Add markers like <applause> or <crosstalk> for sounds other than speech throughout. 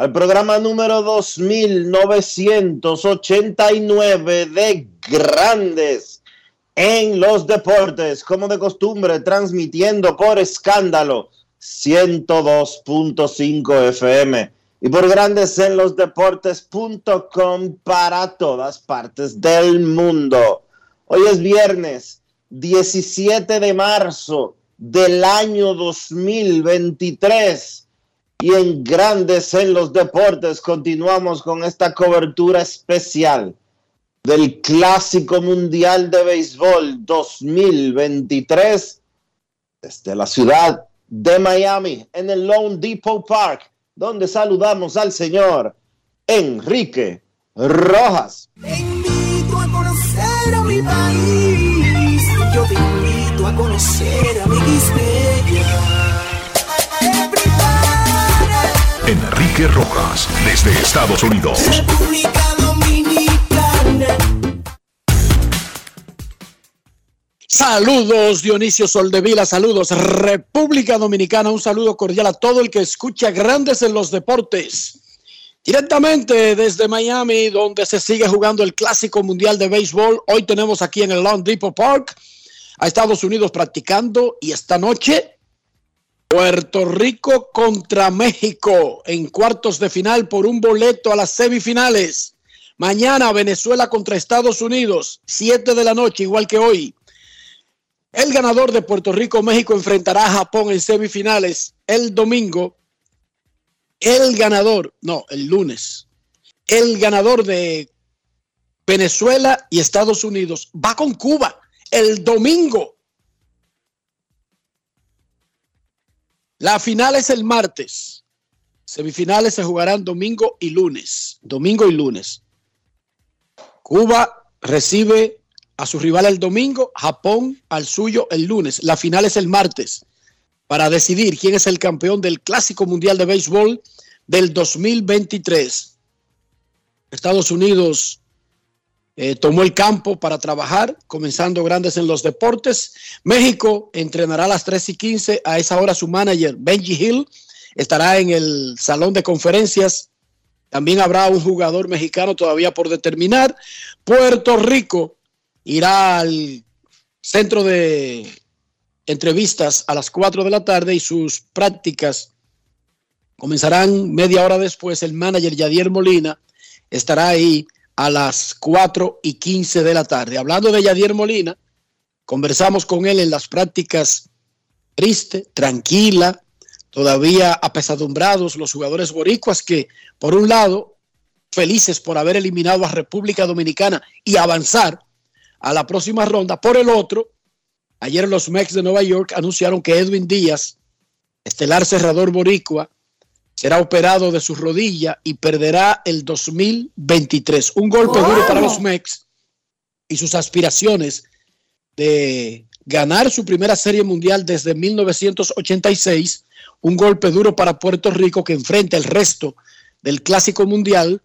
al programa número 2989 de Grandes en los Deportes, como de costumbre, transmitiendo por escándalo 102.5 FM y por Grandes en los Deportes.com para todas partes del mundo. Hoy es viernes 17 de marzo del año 2023. Y en Grandes en los Deportes continuamos con esta cobertura especial del Clásico Mundial de Béisbol 2023 desde la ciudad de Miami, en el Lone Depot Park, donde saludamos al señor Enrique Rojas. Enrique Rojas desde Estados Unidos. República Dominicana. Saludos Dionisio Soldevila, saludos República Dominicana, un saludo cordial a todo el que escucha Grandes en los Deportes. Directamente desde Miami, donde se sigue jugando el Clásico Mundial de Béisbol. Hoy tenemos aquí en el Long Depot Park a Estados Unidos practicando y esta noche Puerto Rico contra México en cuartos de final por un boleto a las semifinales. Mañana Venezuela contra Estados Unidos, 7 de la noche, igual que hoy. El ganador de Puerto Rico-México enfrentará a Japón en semifinales el domingo. El ganador, no, el lunes. El ganador de Venezuela y Estados Unidos va con Cuba el domingo. La final es el martes. Semifinales se jugarán domingo y lunes. Domingo y lunes. Cuba recibe a su rival el domingo, Japón al suyo el lunes. La final es el martes para decidir quién es el campeón del Clásico Mundial de Béisbol del 2023. Estados Unidos eh, tomó el campo para trabajar, comenzando grandes en los deportes. México entrenará a las 3 y 15. A esa hora su manager, Benji Hill, estará en el salón de conferencias. También habrá un jugador mexicano todavía por determinar. Puerto Rico irá al centro de entrevistas a las 4 de la tarde y sus prácticas comenzarán media hora después. El manager Yadier Molina estará ahí a las 4 y 15 de la tarde. Hablando de Yadier Molina, conversamos con él en las prácticas triste, tranquila, todavía apesadumbrados los jugadores boricuas que, por un lado, felices por haber eliminado a República Dominicana y avanzar a la próxima ronda. Por el otro, ayer los Mex de Nueva York anunciaron que Edwin Díaz, estelar cerrador boricua, será operado de su rodilla y perderá el 2023. Un golpe duro para los Mex y sus aspiraciones de ganar su primera serie mundial desde 1986, un golpe duro para Puerto Rico que enfrenta el resto del Clásico Mundial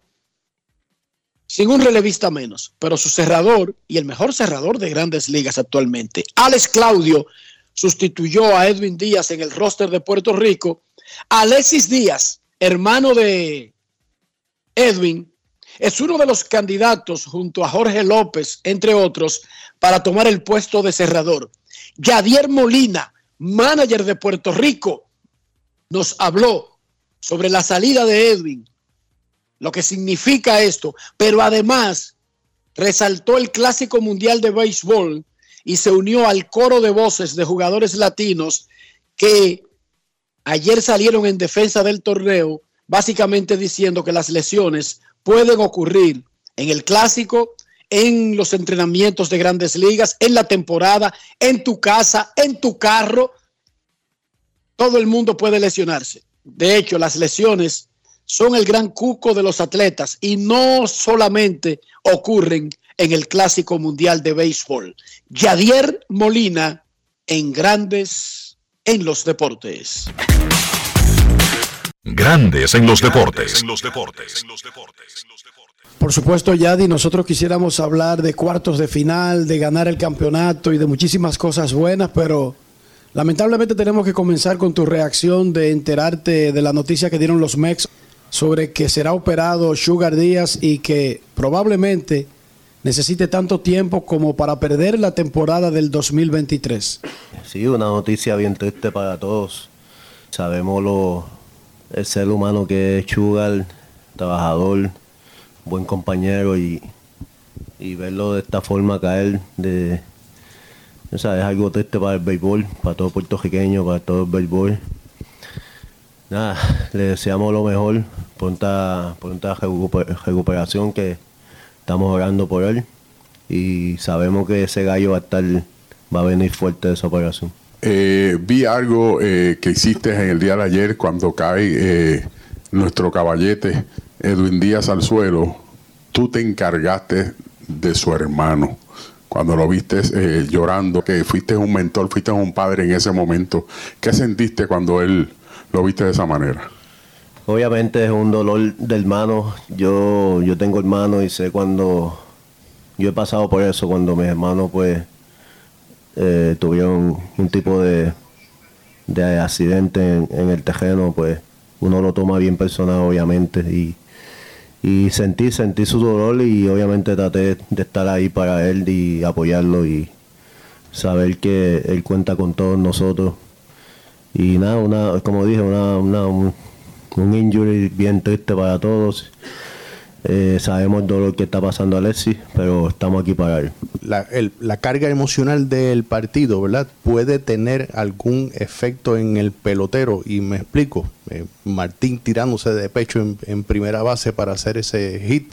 sin un relevista menos, pero su cerrador y el mejor cerrador de grandes ligas actualmente, Alex Claudio, sustituyó a Edwin Díaz en el roster de Puerto Rico. Alexis Díaz, hermano de Edwin, es uno de los candidatos junto a Jorge López, entre otros, para tomar el puesto de cerrador. Yadier Molina, manager de Puerto Rico, nos habló sobre la salida de Edwin, lo que significa esto, pero además resaltó el Clásico Mundial de Béisbol y se unió al coro de voces de jugadores latinos que ayer salieron en defensa del torneo, básicamente diciendo que las lesiones pueden ocurrir en el Clásico, en los entrenamientos de grandes ligas, en la temporada, en tu casa, en tu carro. Todo el mundo puede lesionarse. De hecho, las lesiones son el gran cuco de los atletas y no solamente ocurren en el Clásico Mundial de Béisbol. Yadier Molina en Grandes en los Deportes. Grandes en los deportes. Por supuesto, Yadi, nosotros quisiéramos hablar de cuartos de final, de ganar el campeonato y de muchísimas cosas buenas, pero lamentablemente tenemos que comenzar con tu reacción de enterarte de la noticia que dieron los Mex sobre que será operado Sugar Díaz y que probablemente necesite tanto tiempo como para perder la temporada del 2023. Sí, una noticia bien triste para todos. Sabemos lo, el ser humano que es Sugar, trabajador, buen compañero y, verlo de esta forma caer de o es algo triste para el béisbol, para todo puertorriqueño, para todo el béisbol. Nada, le deseamos lo mejor, pronta, pronta recuperación que estamos orando por él y sabemos que ese gallo va a estar, va a venir fuerte de esa operación. Eh, vi algo eh, que hiciste en el día de ayer cuando cae eh, nuestro caballete Edwin Díaz al suelo. Tú te encargaste de su hermano. Cuando lo viste llorando, que fuiste un mentor, fuiste un padre en ese momento. ¿Qué sentiste cuando él lo viste de esa manera? Obviamente es un dolor de hermano. Yo, yo tengo hermanos y sé cuando yo he pasado por eso, cuando mis hermanos pues eh, tuvieron un tipo de, de accidente en, el terreno, pues uno lo toma bien personal obviamente y, y sentí, sentí su dolor y obviamente traté de estar ahí para él y apoyarlo y saber que él cuenta con todos nosotros. Y nada, una, como dije, una, una un injury bien triste para todos. Eh, sabemos el dolor que está pasando Alexis, pero estamos aquí para él. La, carga emocional del partido, ¿verdad? Puede tener algún efecto en el pelotero. Y me explico. Eh, Martín tirándose de pecho en, en, primera base para hacer ese hit.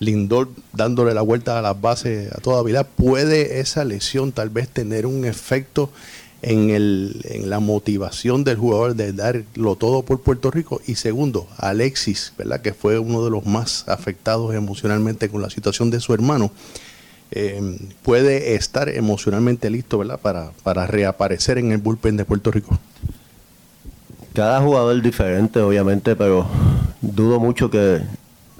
Lindor dándole la vuelta a las bases a toda vida. ¿Puede esa lesión tal vez tener un efecto en, el, en la motivación del jugador de darlo todo por Puerto Rico. Y segundo, Alexis, ¿verdad? que fue uno de los más afectados emocionalmente con la situación de su hermano, eh, puede estar emocionalmente listo ¿verdad? Para, para reaparecer en el bullpen de Puerto Rico. Cada jugador diferente, obviamente, pero dudo mucho que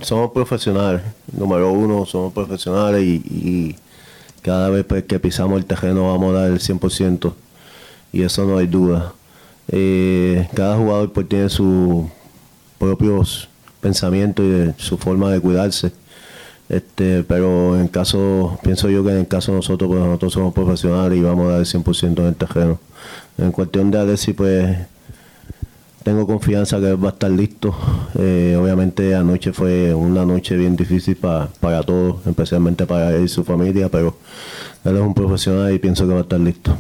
somos profesionales. Número uno, somos profesionales y, y cada vez que pisamos el terreno vamos a dar el 100% y eso no hay duda. Eh, cada jugador pues tiene sus propios pensamientos y su forma de cuidarse. Este, pero en caso, pienso yo que en el caso de nosotros, pues nosotros somos profesionales y vamos a dar el 100% en el terreno. En cuestión de Alexis, pues tengo confianza que va a estar listo. Eh, obviamente anoche fue una noche bien difícil para, para todos, especialmente para él y su familia, pero él es un profesional y pienso que va a estar listo.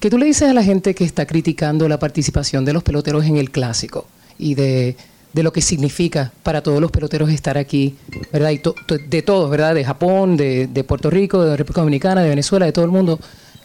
¿Qué tú le dices a la gente que está criticando la participación de los peloteros en el clásico y de, lo que significa para todos los peloteros estar aquí, ¿verdad? Y de todos, ¿verdad? De Japón, de, Puerto Rico, de República Dominicana, de Venezuela, de todo el mundo.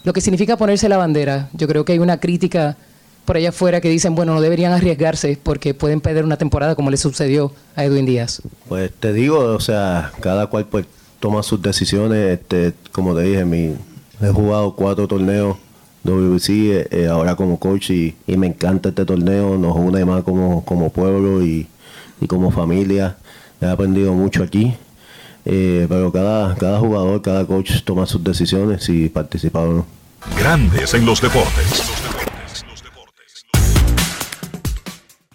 Lo que significa ponerse la bandera. Yo creo que hay una crítica por allá afuera que dicen, bueno, no deberían arriesgarse porque pueden perder una temporada como le sucedió a Edwin Díaz. Pues te digo, o sea, cada cual pues toma sus decisiones. Este, como te dije, mi, he jugado cuatro torneos WBC eh, eh, ahora como coach y, y me encanta este torneo, nos une más como, como pueblo y, y como familia. He aprendido mucho aquí. Eh, pero cada, cada jugador, cada coach toma sus decisiones si participa o no. Grandes en los deportes.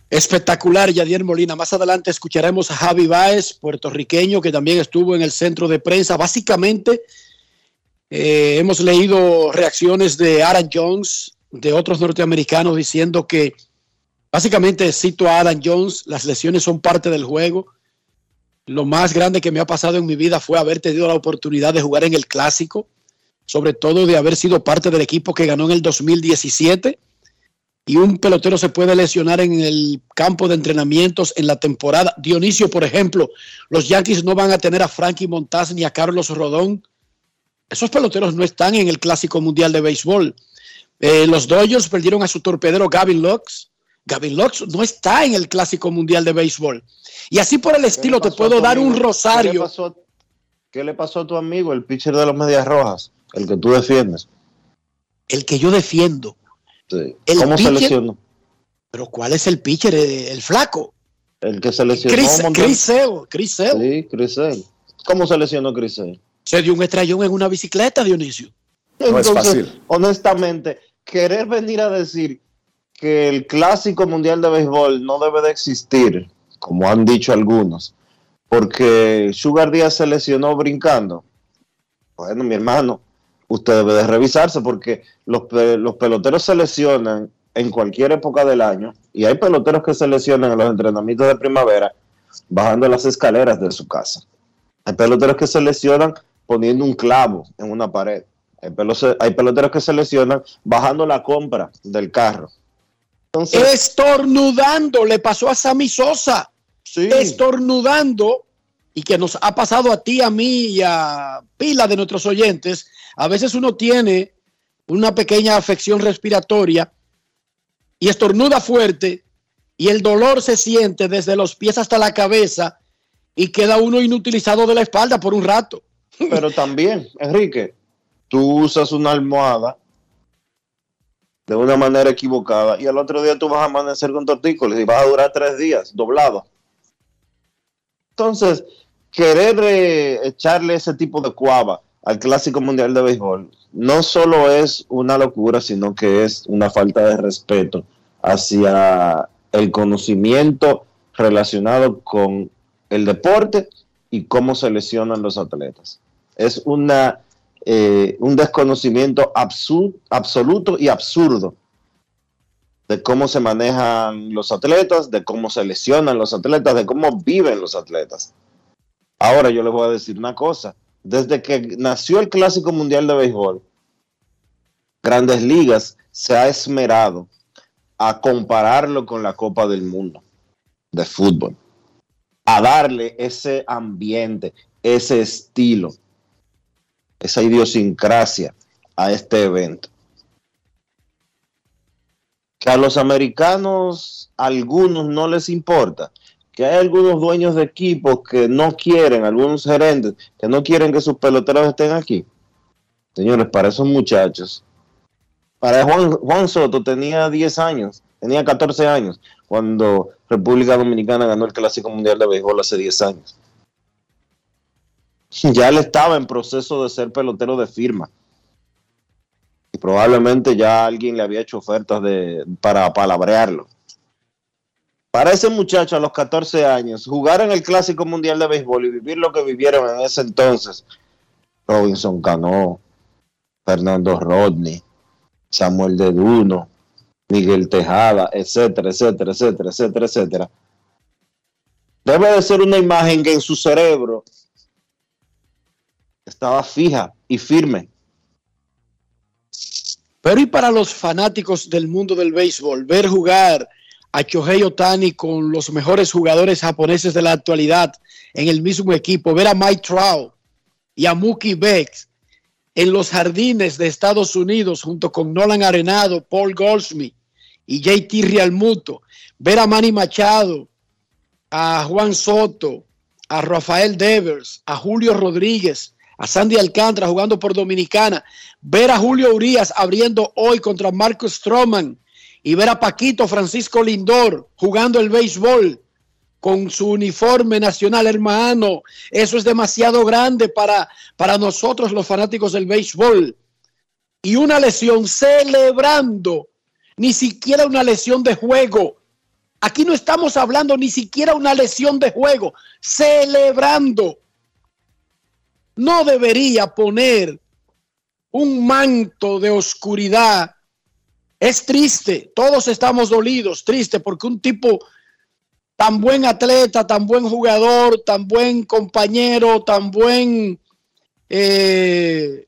Espectacular, Yadier Molina. Más adelante escucharemos a Javi Baez, puertorriqueño, que también estuvo en el centro de prensa. Básicamente, eh, hemos leído reacciones de Aaron Jones, de otros norteamericanos, diciendo que, básicamente, cito a Aaron Jones, las lesiones son parte del juego. Lo más grande que me ha pasado en mi vida fue haber tenido la oportunidad de jugar en el clásico, sobre todo de haber sido parte del equipo que ganó en el 2017 y un pelotero se puede lesionar en el campo de entrenamientos en la temporada. Dionisio, por ejemplo, los Yankees no van a tener a Frankie Montaz ni a Carlos Rodón. Esos peloteros no están en el Clásico Mundial de Béisbol. Eh, los Dodgers perdieron a su torpedero Gavin Lux. Gavin Lux no está en el Clásico Mundial de Béisbol. Y así por el estilo te puedo dar un rosario. ¿Qué le, pasó, ¿Qué le pasó a tu amigo, el pitcher de las Medias Rojas, el que tú defiendes? El que yo defiendo. Sí. El ¿Cómo se pitcher- lesionó? Pero ¿cuál es el pitcher? El, el flaco. El que se lesionó. Chris Sale. Sí, Chris Sale. ¿Cómo se lesionó Chris Sale? Se dio un estrellón en una bicicleta, Dionisio. No es fácil. honestamente, querer venir a decir que el clásico mundial de béisbol no debe de existir, como han dicho algunos, porque Sugar Díaz se lesionó brincando. Bueno, mi hermano, usted debe de revisarse porque los, los peloteros se lesionan en cualquier época del año y hay peloteros que se lesionan en los entrenamientos de primavera bajando las escaleras de su casa. Hay peloteros que se lesionan poniendo un clavo en una pared. Hay, pelo- hay peloteros que se lesionan bajando la compra del carro. Entonces, Estornudando, le pasó a Sammy Sosa. sí, Estornudando, y que nos ha pasado a ti, a mí y a pila de nuestros oyentes. A veces uno tiene una pequeña afección respiratoria y estornuda fuerte y el dolor se siente desde los pies hasta la cabeza y queda uno inutilizado de la espalda por un rato. Pero también, Enrique, tú usas una almohada de una manera equivocada y al otro día tú vas a amanecer con tortícolis y vas a durar tres días doblado. Entonces, querer eh, echarle ese tipo de cuava al Clásico Mundial de Béisbol no solo es una locura, sino que es una falta de respeto hacia el conocimiento relacionado con el deporte y cómo se lesionan los atletas. Es una, eh, un desconocimiento absoluto y absurdo de cómo se manejan los atletas, de cómo se lesionan los atletas, de cómo viven los atletas. Ahora yo les voy a decir una cosa. Desde que nació el Clásico Mundial de Béisbol, Grandes Ligas se ha esmerado a compararlo con la Copa del Mundo de fútbol, a darle ese ambiente, ese estilo, esa idiosincrasia a este evento. Que a los americanos, algunos no les importa, que hay algunos dueños de equipos que no quieren, algunos gerentes que no quieren que sus peloteros estén aquí. Señores, para esos muchachos, para Juan, Juan Soto tenía 10 años, tenía 14 años cuando República Dominicana ganó el Clásico Mundial de Béisbol hace 10 años. <laughs> Ya él estaba en proceso de ser pelotero de firma. Y probablemente ya alguien le había hecho ofertas de, para palabrearlo. Para ese muchacho a los 14 años, jugar en el Clásico Mundial de Béisbol y vivir lo que vivieron en ese entonces, Robinson Cano, Fernando Rodney, Samuel de Duno, Miguel Tejada, etcétera, etcétera, etcétera, etcétera, etcétera. Debe de ser una imagen que en su cerebro estaba fija y firme. Pero y para los fanáticos del mundo del béisbol, ver jugar a Shohei Otani con los mejores jugadores japoneses de la actualidad en el mismo equipo, ver a Mike Trout y a Mookie Betts en los jardines de Estados Unidos junto con Nolan Arenado, Paul Goldsmith y JT Realmuto, ver a Manny Machado, a Juan Soto, a Rafael Devers, a Julio Rodríguez, a Sandy Alcántara jugando por Dominicana, ver a Julio Urias abriendo hoy contra Marcus Stroman y ver a Paquito Francisco Lindor jugando el béisbol con su uniforme nacional hermano. Eso es demasiado grande para, para nosotros los fanáticos del béisbol. Y una lesión celebrando, ni siquiera una lesión de juego. Aquí no estamos hablando ni siquiera una lesión de juego, celebrando. No debería poner un manto de oscuridad. Es triste, todos estamos dolidos, triste, porque un tipo tan buen atleta, tan buen jugador, tan buen compañero, tan buen, eh,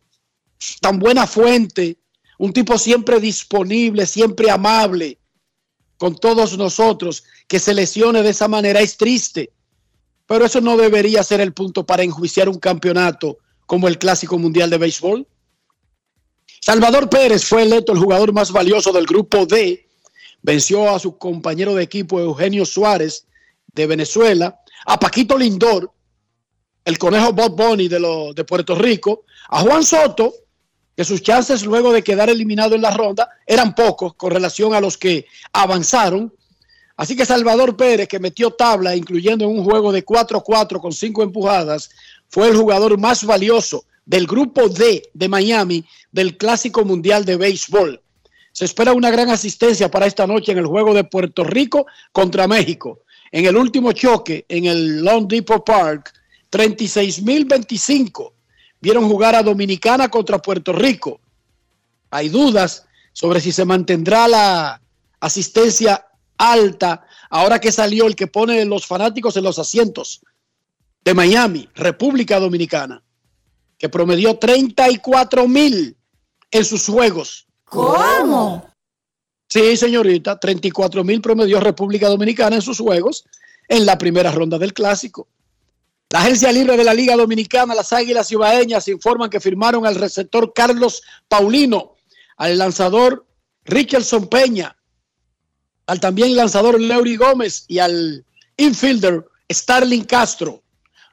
tan buena fuente, un tipo siempre disponible, siempre amable con todos nosotros, que se lesione de esa manera es triste, pero eso no debería ser el punto para enjuiciar un campeonato como el Clásico Mundial de Béisbol. Salvador Pérez fue electo el jugador más valioso del grupo D venció a su compañero de equipo Eugenio Suárez de Venezuela, a Paquito Lindor, el conejo Bob Bonnie de, de Puerto Rico, a Juan Soto, que sus chances luego de quedar eliminado en la ronda eran pocos con relación a los que avanzaron. Así que Salvador Pérez, que metió tabla, incluyendo en un juego de 4-4 con 5 empujadas, fue el jugador más valioso del grupo D de Miami del Clásico Mundial de Béisbol. Se espera una gran asistencia para esta noche en el juego de Puerto Rico contra México. En el último choque en el Long Depot Park, 36.025 vieron jugar a Dominicana contra Puerto Rico. Hay dudas sobre si se mantendrá la asistencia alta ahora que salió el que pone los fanáticos en los asientos de Miami, República Dominicana, que promedió 34 mil en sus juegos. ¿Cómo? Sí, señorita, 34 mil promedió República Dominicana en sus juegos en la primera ronda del clásico. La agencia libre de la Liga Dominicana, las Águilas Ibaeñas, informan que firmaron al receptor Carlos Paulino, al lanzador Richardson Peña, al también lanzador Leury Gómez y al infielder Starling Castro.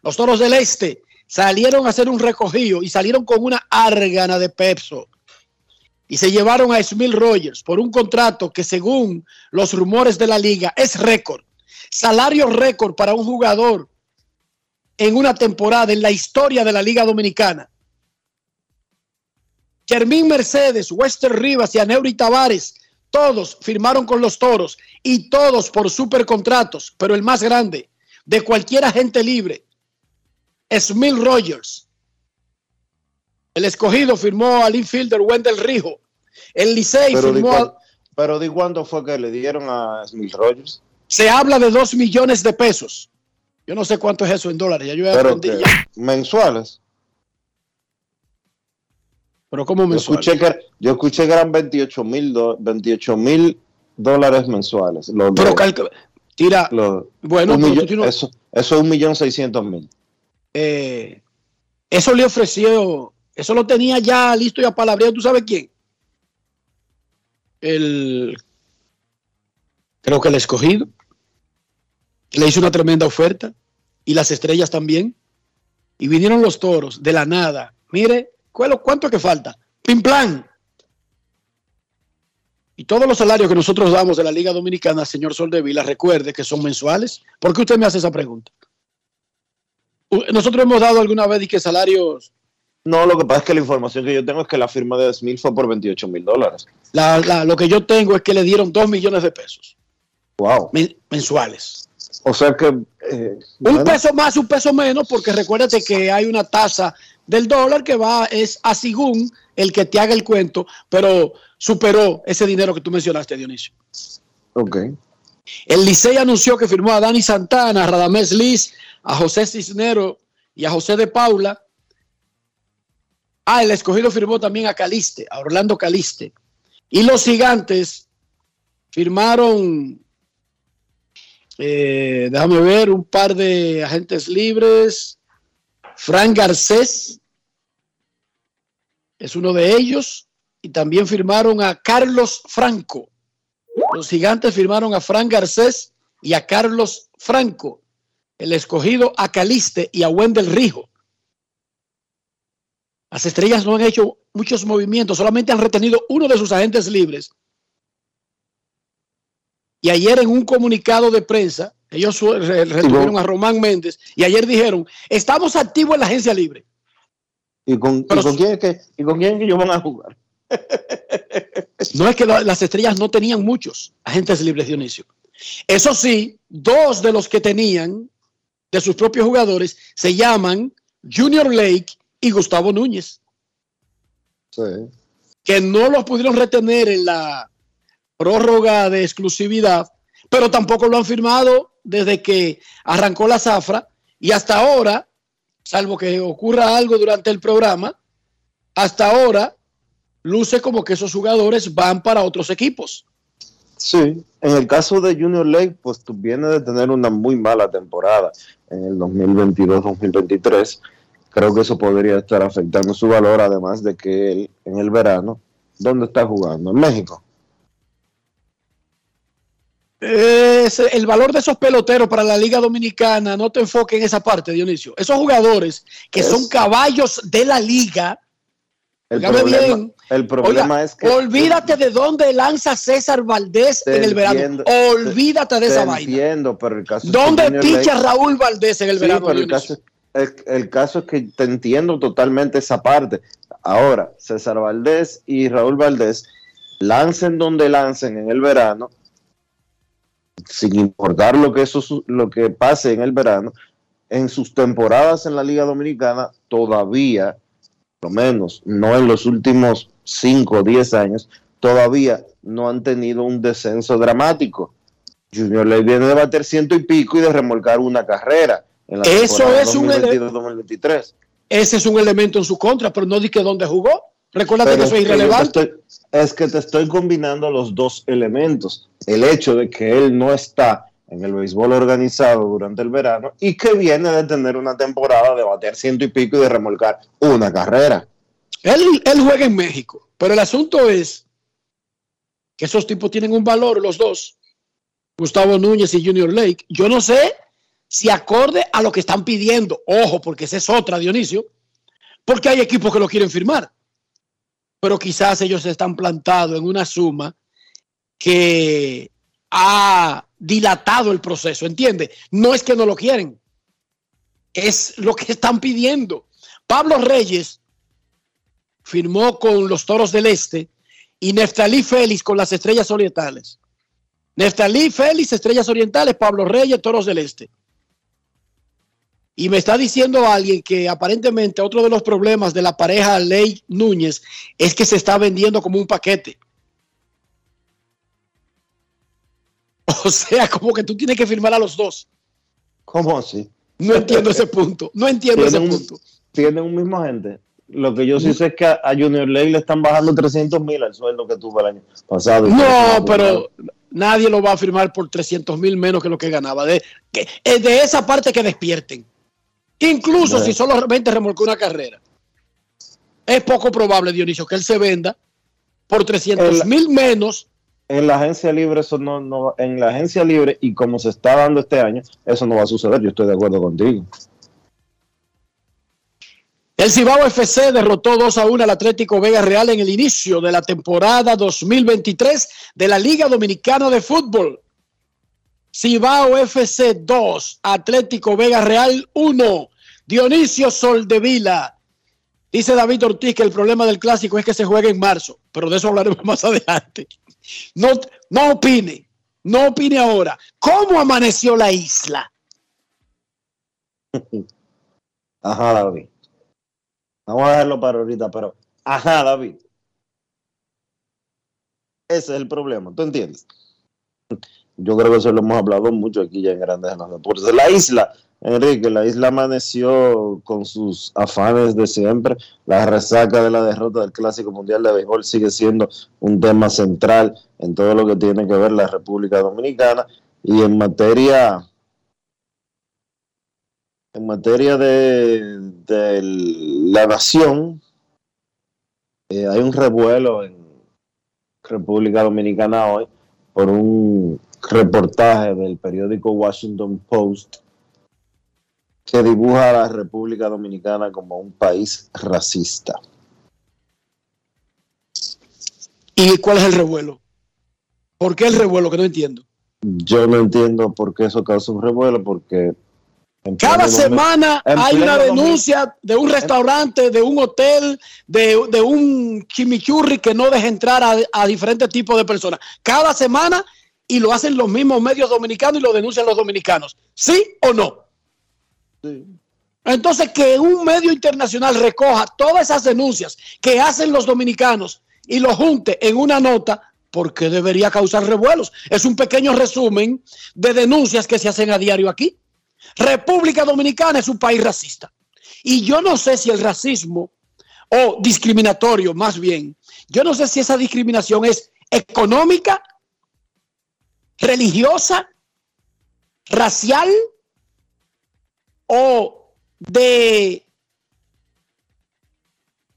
Los toros del Este salieron a hacer un recogido y salieron con una árgana de Pepso y se llevaron a Smil Rogers por un contrato que según los rumores de la liga es récord. Salario récord para un jugador en una temporada en la historia de la Liga Dominicana. Germín Mercedes, Wester Rivas y Aneuri Tavares, todos firmaron con los toros y todos por supercontratos, pero el más grande de cualquier agente libre, Smil Rogers, el escogido firmó al infielder Wendell Rijo. El Licey firmó. pero ¿de cuándo fue que le dieron a Smith Rogers? Se habla de dos millones de pesos. Yo no sé cuánto es eso en dólares. Ya yo aprendí ya. ¿Mensuales? ¿Pero cómo mensuales? Yo escuché que, yo escuché que eran 28 mil dólares mensuales. Pero tira. bueno, eso, eso es un millón seiscientos mil. Eh, eso le ofreció eso lo tenía ya listo y a palabra. ¿Tú sabes quién? El. Creo que el escogido. Le hizo una tremenda oferta. Y las estrellas también. Y vinieron los toros de la nada. Mire, ¿cuánto es que falta? Pim plan. Y todos los salarios que nosotros damos de la Liga Dominicana, señor Soldevila, recuerde que son mensuales. ¿Por qué usted me hace esa pregunta? Nosotros hemos dado alguna vez y que salarios no, lo que pasa es que la información que yo tengo es que la firma de Smith fue por 28 mil dólares. lo que yo tengo es que le dieron 2 millones de pesos. Wow. mensuales. O sea que... Eh, un peso más, un peso menos, porque recuérdate que hay una tasa del dólar que va, es a según el que te haga el cuento, pero superó ese dinero que tú mencionaste, Dionisio. Ok. El Licey anunció que firmó a Dani Santana, a Radamés Liz, a José Cisnero y a José de Paula Ah, el escogido firmó también a Caliste, a Orlando Caliste. Y los gigantes firmaron, eh, déjame ver, un par de agentes libres. Frank Garcés es uno de ellos. Y también firmaron a Carlos Franco. Los gigantes firmaron a Frank Garcés y a Carlos Franco. el escogido a Caliste y a Wendel Rijo. Las estrellas no han hecho muchos movimientos, solamente han retenido uno de sus agentes libres. Y ayer en un comunicado de prensa, ellos retuvieron a Román Méndez y ayer dijeron, estamos activos en la agencia libre. ¿Y con, y con quién es que, ¿Y con quién es que ellos van a jugar? <laughs> No es que la- las estrellas no tenían muchos agentes libres, Dionisio. Eso sí, dos de los que tenían de sus propios jugadores se llaman Junior Lake y Gustavo Núñez, Sí. que no los pudieron retener en la prórroga de exclusividad, pero tampoco lo han firmado desde que arrancó la zafra y hasta ahora, salvo que ocurra algo durante el programa, hasta ahora luce como que esos jugadores van para otros equipos. Sí, en el caso de Junior Lake, pues tú vienes de tener una muy mala temporada en el 2022-2023. Creo que eso podría estar afectando su valor, además de que él en el verano, ¿dónde está jugando? En México. Es el valor de esos peloteros para la Liga Dominicana, no te enfoques en esa parte, Dionisio. Esos jugadores que Es- son caballos de la liga, El problema, bien. el problema oiga, es que... olvídate de dónde lanza César Valdés en el verano. entiendo, olvídate de te esa vaina. entiendo, pero el caso ¿Dónde picha Lake- Raúl Valdés en el Sí, verano? pero el caso, el, el caso es que te entiendo totalmente esa parte. Ahora, César Valdés y Raúl Valdés lancen donde lancen en el verano, sin importar lo que, eso, lo que pase en el verano, en sus temporadas en la Liga Dominicana, todavía, por lo menos, no en los últimos 5 o 10 años, todavía no han tenido un descenso dramático. Junior Ley viene de bater ciento y pico y de remolcar una carrera. En la Eso temporada es un ele- 2022-2023. Ese es un elemento en su contra, pero no di que dónde jugó. Recuérdate Pero que eso es que irrelevante. estoy- es que te estoy combinando los dos elementos. El hecho de que él no está en el béisbol organizado durante el verano y que viene de tener una temporada de bater ciento y pico y de remolcar una carrera. Él, él juega en México, pero el asunto es que esos tipos tienen un valor, los dos, Gustavo Núñez y Junior Lake. Yo no sé si acorde a lo que están pidiendo, ojo, porque esa es otra, Dionisio, porque hay equipos que lo quieren firmar, pero quizás ellos están plantados en una suma que ha dilatado el proceso, ¿entiende? No es que no lo quieren, es lo que están pidiendo. Pablo Reyes firmó con los Toros del Este y Neftalí Félix con las Estrellas Orientales. Neftalí Félix, Estrellas Orientales, Pablo Reyes, Toros del Este. Y me está diciendo alguien que aparentemente otro de los problemas de la pareja Ley Núñez es que se está vendiendo como un paquete. <laughs> O sea, como que tú tienes que firmar a los dos. ¿Cómo así? No entiendo ese punto. No entiendo ese un, punto. tienen un mismo agente. Lo que yo sí sé es que a, Junior Ley le están bajando 300 mil al sueldo que tuvo el año pasado. No, pero nadie lo va a firmar por 300 mil menos que lo que ganaba. De, que, eh, de esa parte que despierten. Incluso Bueno. si solamente remolcó una carrera. Es poco probable, Dionisio, que él se venda por 300 El- mil menos. en la agencia libre eso no, no en la agencia libre y como se está dando este año eso no va a suceder yo estoy de acuerdo contigo El Cibao FC derrotó 2 a 1 al Atlético Vega Real en el inicio de la temporada 2023 de la Liga Dominicana de Fútbol. Cibao FC 2, Atlético Vega Real 1, Dionisio Soldevila. Dice David Ortiz que el problema del clásico es que se juega en marzo, pero de eso hablaremos <laughs> más adelante. No, no opine, no opine ahora. ¿Cómo amaneció la isla? <laughs> ajá David vamos a dejarlo para ahorita pero ajá David ese es el problema ¿tú entiendes? Yo creo que eso lo hemos hablado mucho aquí ya en Grandes en los la isla Enrique, la isla amaneció con sus afanes de siempre. La resaca de la derrota del Clásico Mundial de Béisbol sigue siendo un tema central en todo lo que tiene que ver la República Dominicana. Y en materia, en materia de, de la nación, eh, hay un revuelo en República Dominicana hoy por un reportaje del periódico Washington Post que dibuja a la República Dominicana como un país racista. ¿Y cuál es el revuelo? ¿Por qué el revuelo? Que no entiendo. Yo no entiendo por qué eso causa un revuelo, porque... Cada semana hay una denuncia de un restaurante, de un hotel, de, de un chimichurri que no deja entrar a, a diferentes tipos de personas. Cada semana y lo hacen los mismos medios dominicanos y lo denuncian los dominicanos. ¿Sí o no? Entonces, que un medio internacional recoja todas esas denuncias que hacen los dominicanos y lo junte en una nota, porque debería causar revuelos. Es un pequeño resumen de denuncias que se hacen a diario aquí. República Dominicana es un país racista. Y yo no sé si el racismo, o discriminatorio más bien, yo no sé si esa discriminación es económica, religiosa, racial o de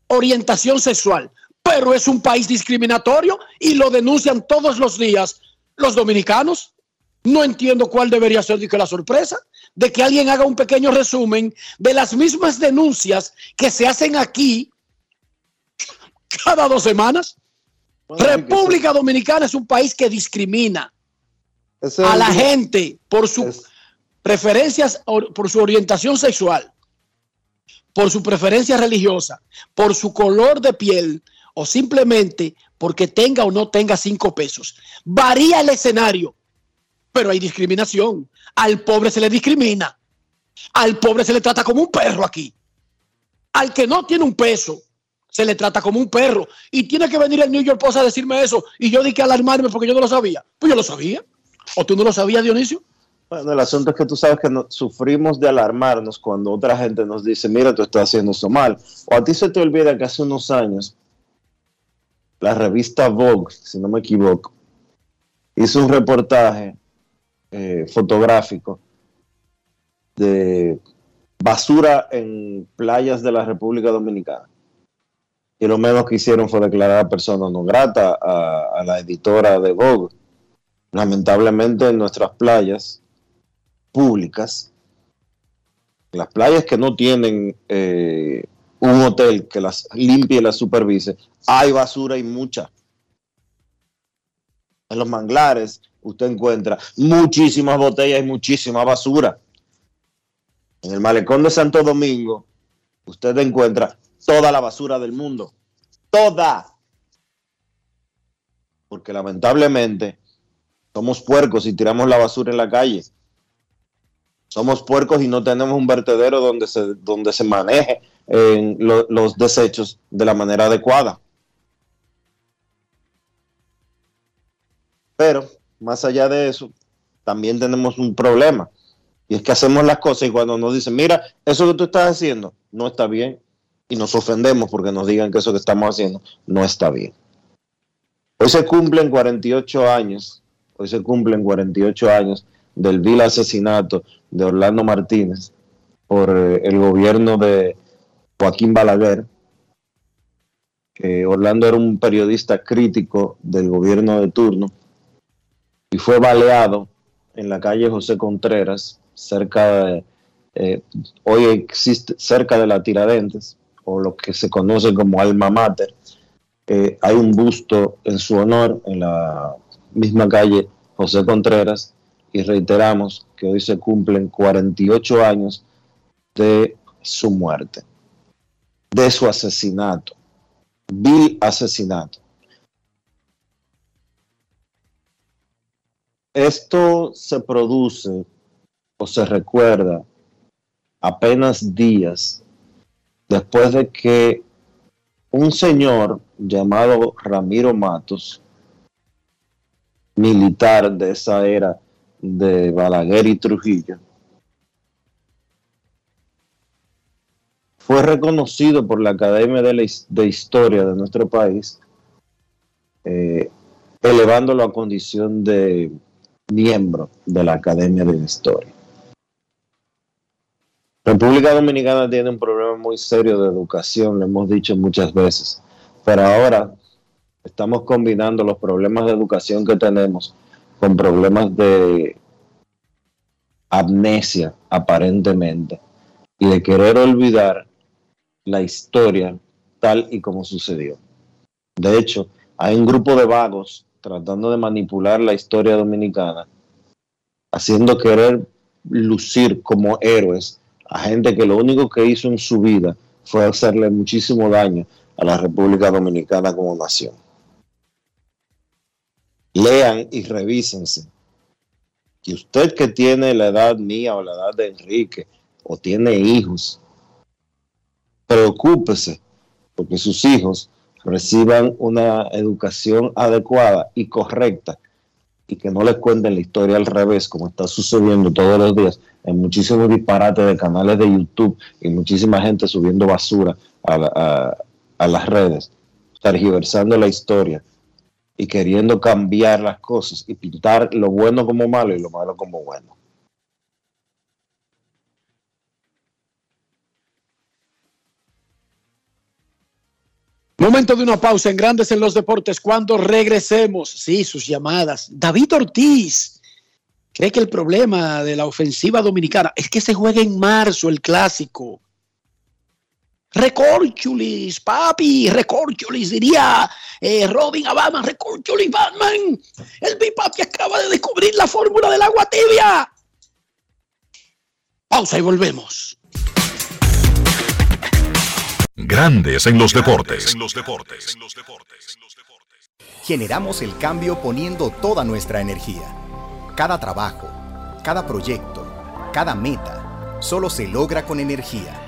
orientación sexual. Pero es un país discriminatorio y lo denuncian todos los días los dominicanos. No entiendo cuál debería ser de que la sorpresa de que alguien haga un pequeño resumen de las mismas denuncias que se hacen aquí cada dos semanas. República Dominicana es un país que discrimina es a la gente por sus preferencias, or- por su orientación sexual, por su preferencia religiosa, por su color de piel o simplemente porque tenga o no tenga cinco pesos. Varía el escenario, pero hay discriminación. Al pobre se le discrimina. Al pobre se le trata como un perro aquí. Al que no tiene un peso, se le trata como un perro. Y tiene que venir el New York Post a decirme eso. Y yo di que alarmarme porque yo no lo sabía. Pues yo lo sabía. ¿O tú no lo sabías, Dionisio? Bueno, el asunto es que tú sabes que sufrimos de alarmarnos cuando otra gente nos dice, mira, tú estás haciendo eso mal. O a ti se te olvida que hace unos años la revista Vogue, si no me equivoco, hizo un reportaje eh, fotográfico de basura en playas de la República Dominicana. Y lo menos que hicieron fue declarar a persona no grata a la editora de Vogue. Lamentablemente en nuestras playas públicas, las playas que no tienen eh, un hotel que las limpie y las supervise, hay basura y mucha. En los manglares usted encuentra muchísimas botellas y muchísima basura. En el malecón de Santo Domingo usted encuentra toda la basura del mundo. Toda. Porque lamentablemente somos puercos y tiramos la basura en la calle. Somos puercos y no tenemos un vertedero donde se, donde se maneje lo- los desechos de la manera adecuada. Pero más allá de eso, también tenemos un problema. Y es que hacemos las cosas y cuando nos dicen, mira, eso que tú estás haciendo no está bien. Y nos ofendemos porque nos digan que eso que estamos haciendo no está bien. Hoy se cumplen 48 años, hoy se cumplen 48 años del vil asesinato de Orlando Martínez por eh, el gobierno de Joaquín Balaguer. Orlando era un periodista crítico del gobierno de turno y fue baleado en la calle José Contreras, cerca de, eh, hoy existe cerca de la Tiradentes, o lo que se conoce como Alma Mater. Hay un busto en su honor en la misma calle José Contreras y reiteramos que hoy se cumplen 48 años de su muerte, de su asesinato, vil asesinato. Esto se produce o se recuerda apenas días después de que un señor llamado Ramiro Matos, militar de esa era de Balaguer y Trujillo, fue reconocido por la Academia de, la de Historia de nuestro país, eh, elevándolo a condición de miembro de la Academia de la Historia. República Dominicana tiene un problema muy serio de educación, lo hemos dicho muchas veces, pero ahora estamos combinando los problemas de educación que tenemos con problemas de amnesia, aparentemente, y de querer olvidar la historia tal y como sucedió. De hecho, hay un grupo de vagos tratando de manipular la historia dominicana, haciendo querer lucir como héroes a gente que lo único que hizo en su vida fue hacerle muchísimo daño a la República Dominicana como nación. Lean y revísense. Y usted que tiene la edad mía o la edad de Enrique o tiene hijos, preocúpese porque sus hijos reciban una educación adecuada y correcta y que no les cuenten la historia al revés, como está sucediendo todos los días en muchísimos disparates de canales de YouTube y muchísima gente subiendo basura a, a las redes, tergiversando la historia y queriendo cambiar las cosas y pintar lo bueno como malo y lo malo como bueno. Momento de una pausa en Grandes en los Deportes. Cuando regresemos, sí, sus llamadas. David Ortiz cree que el problema de la ofensiva dominicana es que se juega en marzo el clásico. Recorchulis, papi, recorchulis, diría eh, Robin Obama, recorchulis, Batman. El papi acaba de descubrir la fórmula del agua tibia. Pausa y volvemos. Grandes en los deportes. Generamos el cambio poniendo toda nuestra energía. Cada trabajo, cada proyecto, cada meta, solo se logra con energía.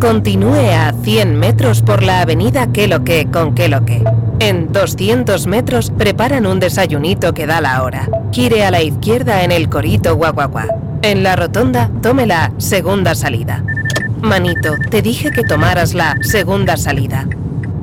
Continúe a 100 metros por la avenida Queloque con Queloque. En 200 metros preparan un desayunito que da la hora. Gire a la izquierda en el Corito Guaguaguá. En la rotonda, tome la segunda salida. Manito, te dije que tomaras la segunda salida.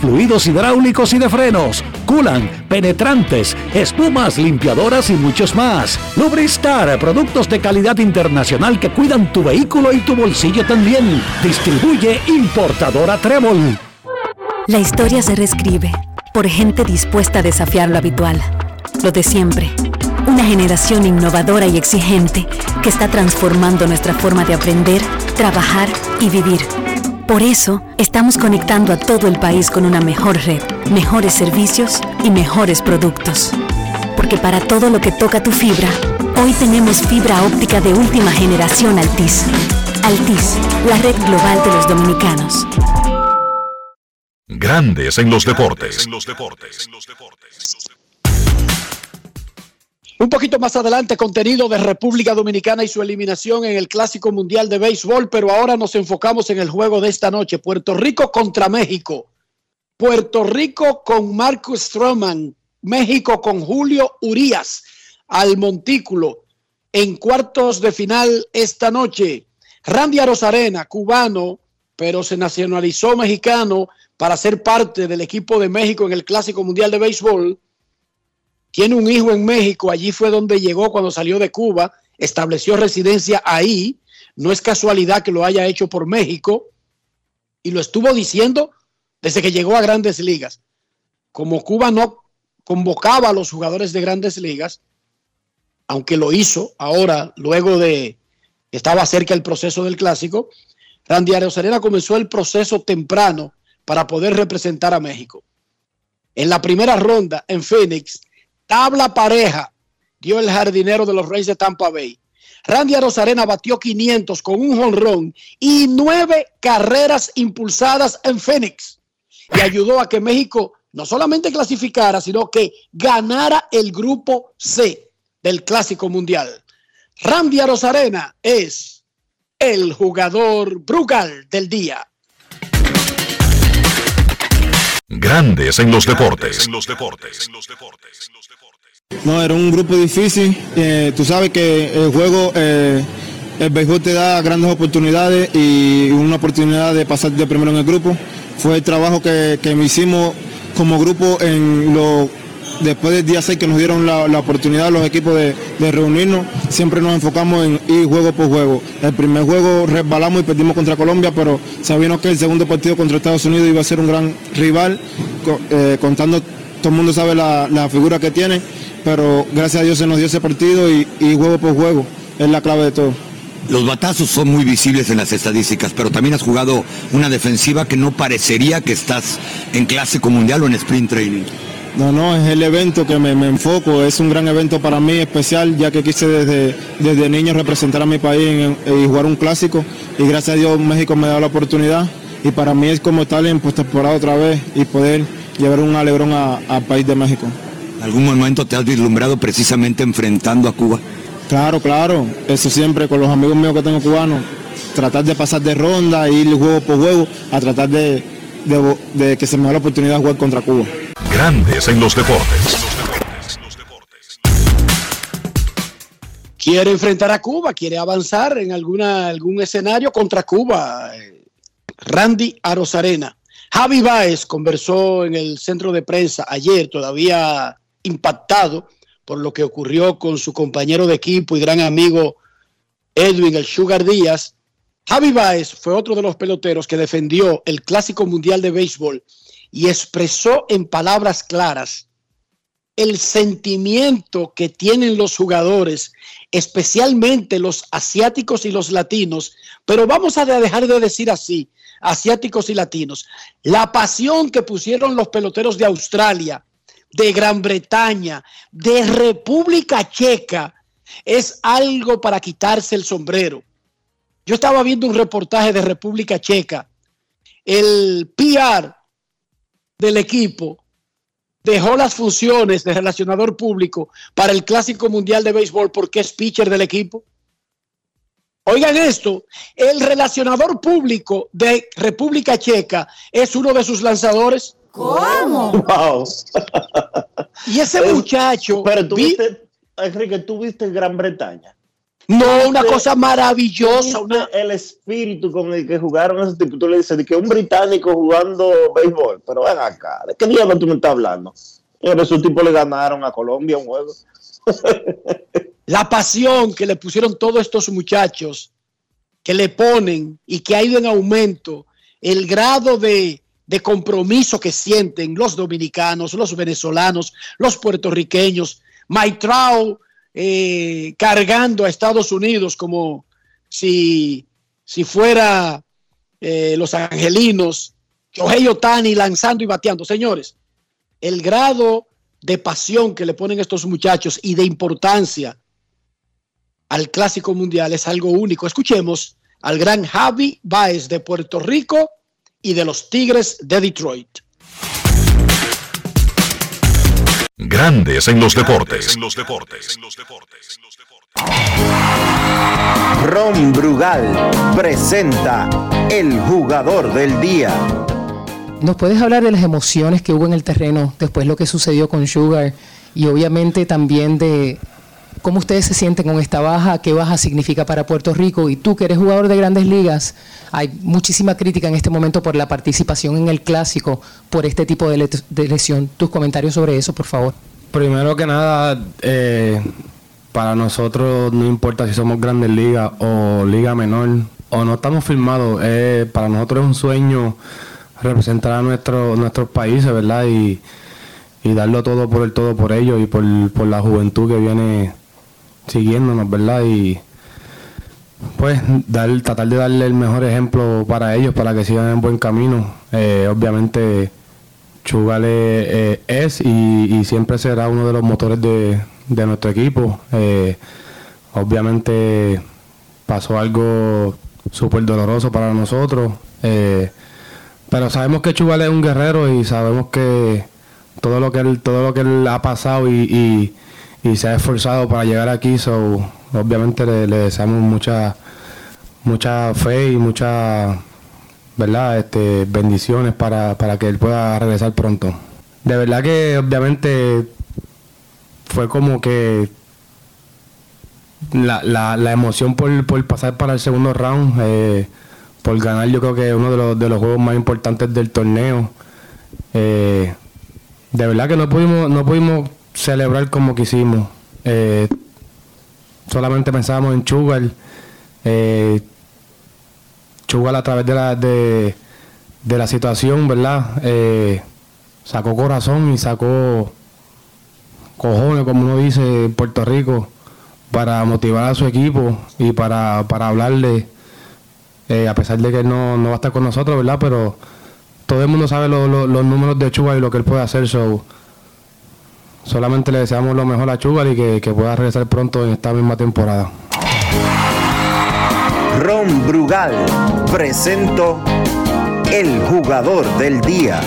fluidos hidráulicos y de frenos, culan, penetrantes, espumas, limpiadoras y muchos más. Lubristar, productos de calidad internacional que cuidan tu vehículo y tu bolsillo también. Distribuye importadora Trébol. La historia se reescribe por gente dispuesta a desafiar lo habitual, lo de siempre. Una generación innovadora y exigente que está transformando nuestra forma de aprender, trabajar y vivir por eso, estamos conectando a todo el país con una mejor red, mejores servicios y mejores productos. Porque para todo lo que toca tu fibra, hoy tenemos fibra óptica de última generación Altis. Altis, la red global de los dominicanos. Grandes en los deportes. Un poquito más adelante, contenido de República Dominicana y su eliminación en el Clásico Mundial de Béisbol, pero ahora nos enfocamos en el juego de esta noche. Puerto Rico contra México. Puerto Rico con Marcus Stroman. México con Julio Urias. al Montículo en cuartos de final esta noche. Randy Arozarena, cubano, pero se nacionalizó mexicano para ser parte del equipo de México en el Clásico Mundial de Béisbol. Tiene un hijo en México, allí fue donde llegó cuando salió de Cuba, estableció residencia ahí. No es casualidad que lo haya hecho por México y lo estuvo diciendo desde que llegó a grandes ligas. Como Cuba no convocaba a los jugadores de grandes ligas, aunque lo hizo ahora, luego de que estaba cerca el proceso del clásico, Randy Arozarena comenzó el proceso temprano para poder representar a México. En la primera ronda en Phoenix, tabla pareja dio el jardinero de los Reyes de Tampa Bay. Randy Arozarena batió 500 con un jonrón y nueve carreras impulsadas en Phoenix y ayudó a que México no solamente clasificara, sino que ganara el grupo C del Clásico Mundial. Randy Arozarena es el jugador Brugal del día. Grandes en los deportes. En los deportes. No, era un grupo difícil. Eh, tú sabes que el juego, eh, el béisbol te da grandes oportunidades y una oportunidad de pasar de primero en el grupo. Fue el trabajo que, que me hicimos como grupo en lo después del día 6 que nos dieron la, la oportunidad los equipos de, reunirnos, siempre nos enfocamos en ir juego por juego. El primer juego resbalamos y perdimos contra Colombia, pero sabíamos que el segundo partido contra Estados Unidos iba a ser un gran rival, eh, contando, todo el mundo sabe la, figura que tiene, pero gracias a Dios se nos dio ese partido y, y juego por juego es la clave de todo. Los batazos son muy visibles en las estadísticas, pero también has jugado una defensiva que no parecería que estás en clásico mundial o en sprint training. No, no, es el evento que me, me, enfoco, es un gran evento para mí especial, ya que quise desde, desde niño representar a mi país y jugar un clásico y gracias a Dios México me da la oportunidad y para mí es como estar en postemporada otra vez y poder llevar un alegrón al país de México. ¿En algún momento te has vislumbrado precisamente enfrentando a Cuba? Claro, claro, eso siempre con los amigos míos que tengo cubanos, tratar de pasar de ronda, ir juego por juego, a tratar de, de, de que se me dé la oportunidad de jugar contra Cuba. Grandes en los deportes. Quiere enfrentar a Cuba, quiere avanzar en alguna, algún escenario contra Cuba. Randy Arozarena. Javi Baez conversó en el centro de prensa ayer, todavía impactado por lo que ocurrió con su compañero de equipo y gran amigo Edwin el Sugar Díaz. Javi Baez fue otro de los peloteros que defendió el Clásico Mundial de Béisbol y expresó en palabras claras el sentimiento que tienen los jugadores, especialmente los asiáticos y los latinos, pero vamos a dejar de decir así, asiáticos y latinos, la pasión que pusieron los peloteros de Australia, de Gran Bretaña, de República Checa, es algo para quitarse el sombrero. Yo estaba viendo un reportaje de República Checa, el PR del equipo dejó las funciones de relacionador público para el Clásico Mundial de Béisbol porque es pitcher del equipo. Oigan esto, el relacionador público de República Checa es uno de sus lanzadores. ¿Cómo? <laughs> Wow. y ese muchacho... Pero tú viste, Enrique, tú viste Gran Bretaña. No, una cosa maravillosa. Una... El espíritu con el que jugaron esos tipos. Tú le dices de que un británico jugando béisbol. Pero ven acá, ¿de qué diablo tú me estás hablando? Pero esos tipos le ganaron a Colombia un juego. <laughs> La pasión que le pusieron todos estos muchachos, que le ponen y que ha ido en aumento, el grado de, de compromiso que sienten los dominicanos, los venezolanos, los puertorriqueños. Maitrao eh, cargando a Estados Unidos como si, si fuera eh, los angelinos, Shohei Otani lanzando y bateando. Señores, el grado de pasión que le ponen estos muchachos y de importancia al Clásico Mundial es algo único. Escuchemos al gran Javi Baez de Puerto Rico y de los Tigres de Detroit. Grandes en los deportes. En los deportes. Ron Brugal presenta el jugador del día. ¿Nos puedes hablar de las emociones que hubo en el terreno después lo que sucedió con Sugar y obviamente también de ¿Cómo ustedes se sienten con esta baja? ¿Qué baja significa para Puerto Rico? Y tú que eres jugador de grandes ligas, hay muchísima crítica en este momento por la participación en el clásico, por este tipo de, le- de lesión. Tus comentarios sobre eso, por favor. Primero que nada, eh, para nosotros no importa si somos grandes ligas o liga menor o no estamos firmados, eh, para nosotros es un sueño representar a nuestro, nuestros países, ¿verdad? Y, y darlo todo por el todo por ellos y por la juventud que viene siguiéndonos, ¿verdad? Y pues dar, tratar de darle el mejor ejemplo para ellos, para que sigan en buen camino. Eh, obviamente Chugal eh, es y, y siempre será uno de los motores de, de nuestro equipo. Eh, obviamente pasó algo súper doloroso para nosotros, eh, pero sabemos que Chugal es un guerrero y sabemos que todo lo que él, todo lo que él ha pasado y- y se ha esforzado para llegar aquí, so, obviamente le, deseamos mucha mucha fe y mucha verdad este bendiciones para, para que él pueda regresar pronto. De verdad que obviamente fue como que la, la, la emoción por, por pasar para el segundo round eh, por ganar yo creo que uno de los, de los juegos más importantes del torneo. Eh, de verdad que no pudimos no pudimos celebrar como quisimos. Eh, solamente pensábamos en Chugal eh, Chugal a través de la de, la situación verdad Eh, sacó corazón y sacó cojones como uno dice en Puerto Rico para motivar a su equipo y para, para hablarle eh, a pesar de que no, no va a estar con nosotros verdad pero todo el mundo sabe lo- lo- los números de Chugal y lo que él puede hacer solamente le deseamos lo mejor a Chugal y que, que pueda regresar pronto en esta misma temporada Ron Brugal presento el jugador del día.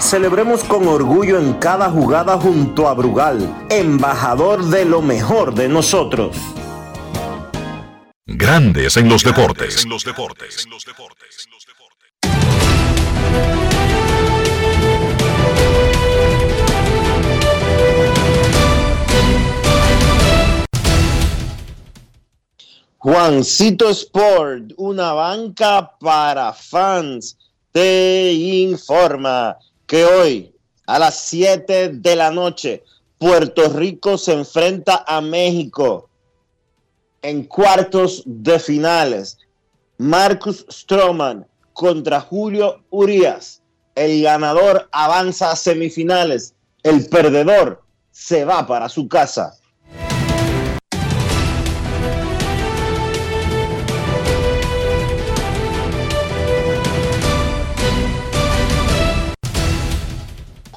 Celebremos con orgullo en cada jugada junto a Brugal, embajador de lo mejor de nosotros. Grandes en los deportes. Juancito Sport, una banca para fans, te informa que hoy a las 7 de la noche Puerto Rico se enfrenta a México en cuartos de finales. Marcus Stroman contra Julio Urias. El ganador avanza a semifinales. El perdedor se va para su casa.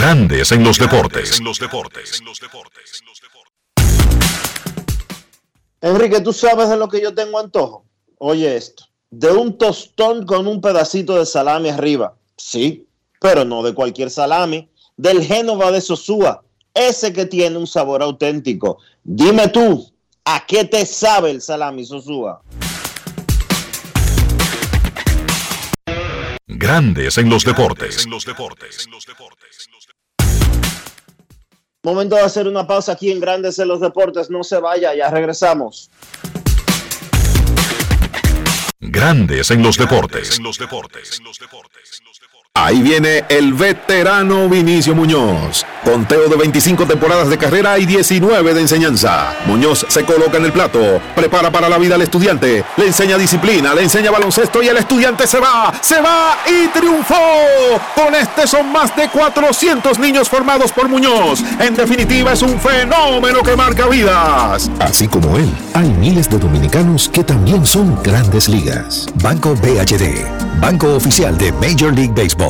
Grandes en los deportes. Enrique, ¿tú sabes de lo que yo tengo antojo? Oye esto, de un tostón con un pedacito de salami arriba. Sí, pero no de cualquier salami, del Génova de Sosúa, ese que tiene un sabor auténtico. Dime tú, ¿a qué te sabe el salami Sosúa? Grandes en los deportes. Momento de hacer una pausa aquí en Grandes en los Deportes. No se vaya, ya regresamos. Grandes en los deportes. Ahí viene el veterano Vinicio Muñoz. Conteo de 25 temporadas de carrera y 19 de enseñanza. Muñoz se coloca en el plato, prepara para la vida al estudiante, le enseña disciplina, le enseña baloncesto y el estudiante se va, se va y triunfó. Con este son más de 400 niños formados por Muñoz. En definitiva es un fenómeno que marca vidas. Así como él, hay miles de dominicanos que también son grandes ligas. Banco BHD, banco oficial de Major League Baseball.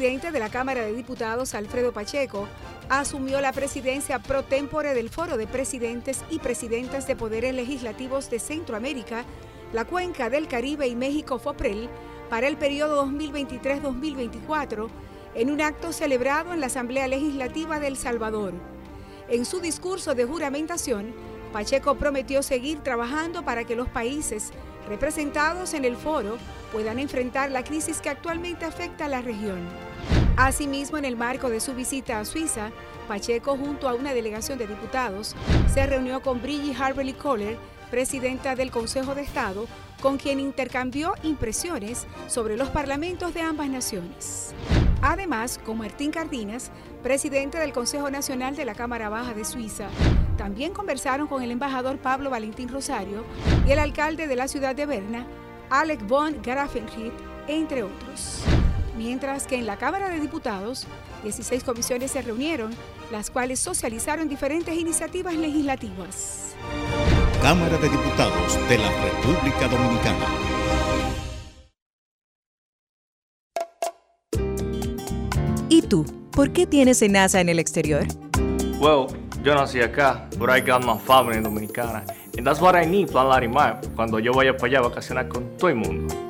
Presidente de la Cámara de Diputados, Alfredo Pacheco, asumió la presidencia pro tempore del Foro de Presidentes y Presidentas de Poderes Legislativos de Centroamérica, la Cuenca del Caribe y México FOPREL para el periodo 2023-2024 en un acto celebrado en la Asamblea Legislativa de El Salvador. En su discurso de juramentación, Pacheco prometió seguir trabajando para que los países representados en el foro puedan enfrentar la crisis que actualmente afecta a la región. Asimismo, en el marco de su visita a Suiza, Pacheco, junto a una delegación de diputados, se reunió con Brigitte Harberly Kohler, presidenta del Consejo de Estado, con quien intercambió impresiones sobre los parlamentos de ambas naciones. Además, con Martín Cardinas, presidente del Consejo Nacional de la Cámara Baja de Suiza, también conversaron con el embajador Pablo Valentín Rosario y el alcalde de la ciudad de Berna, Alec von Grafenried, entre otros. Mientras que en la Cámara de Diputados, 16 comisiones se reunieron, las cuales socializaron diferentes iniciativas legislativas. Cámara de Diputados de la República Dominicana. ¿Y tú? ¿Por qué tienes NASA en el exterior? Well, yo nací acá, but I got my family dominicana. And that's what I need, Plan Larimar, cuando yo vaya para allá a vacacionar con todo el mundo.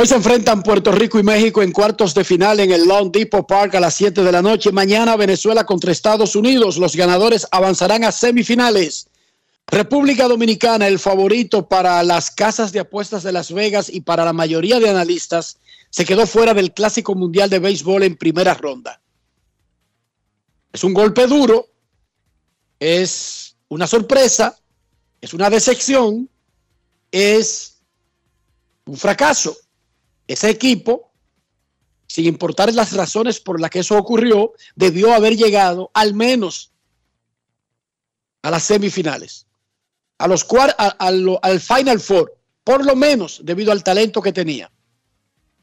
Hoy se enfrentan Puerto Rico y México en cuartos de final en el Long Depot Park a las 7 de la noche. Mañana Venezuela contra Estados Unidos. Los ganadores avanzarán a semifinales. República Dominicana, el favorito para las casas de apuestas de Las Vegas y para la mayoría de analistas, se quedó fuera del Clásico Mundial de Béisbol en primera ronda. Es un golpe duro, es una sorpresa, es una decepción, es un fracaso. Ese equipo, sin importar las razones por las que eso ocurrió, debió haber llegado al menos a las semifinales, a los cuar al Final Four, por lo menos debido al talento que tenía.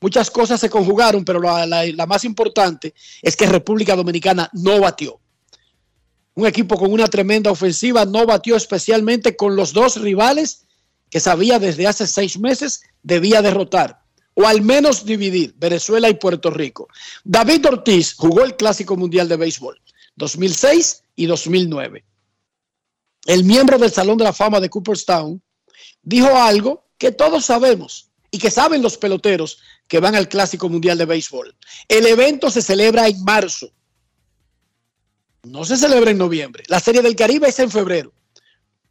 Muchas cosas se conjugaron, pero la, la más importante es que República Dominicana no batió. Un equipo con una tremenda ofensiva no batió especialmente con los dos rivales que sabía desde hace seis meses debía derrotar o al menos dividir Venezuela y Puerto Rico. David Ortiz jugó el Clásico Mundial de Béisbol 2006 y 2009. El miembro del Salón de la Fama de Cooperstown dijo algo que todos sabemos y que saben los peloteros que van al Clásico Mundial de Béisbol. El evento se celebra en marzo. No se celebra en noviembre. La Serie del Caribe es en febrero.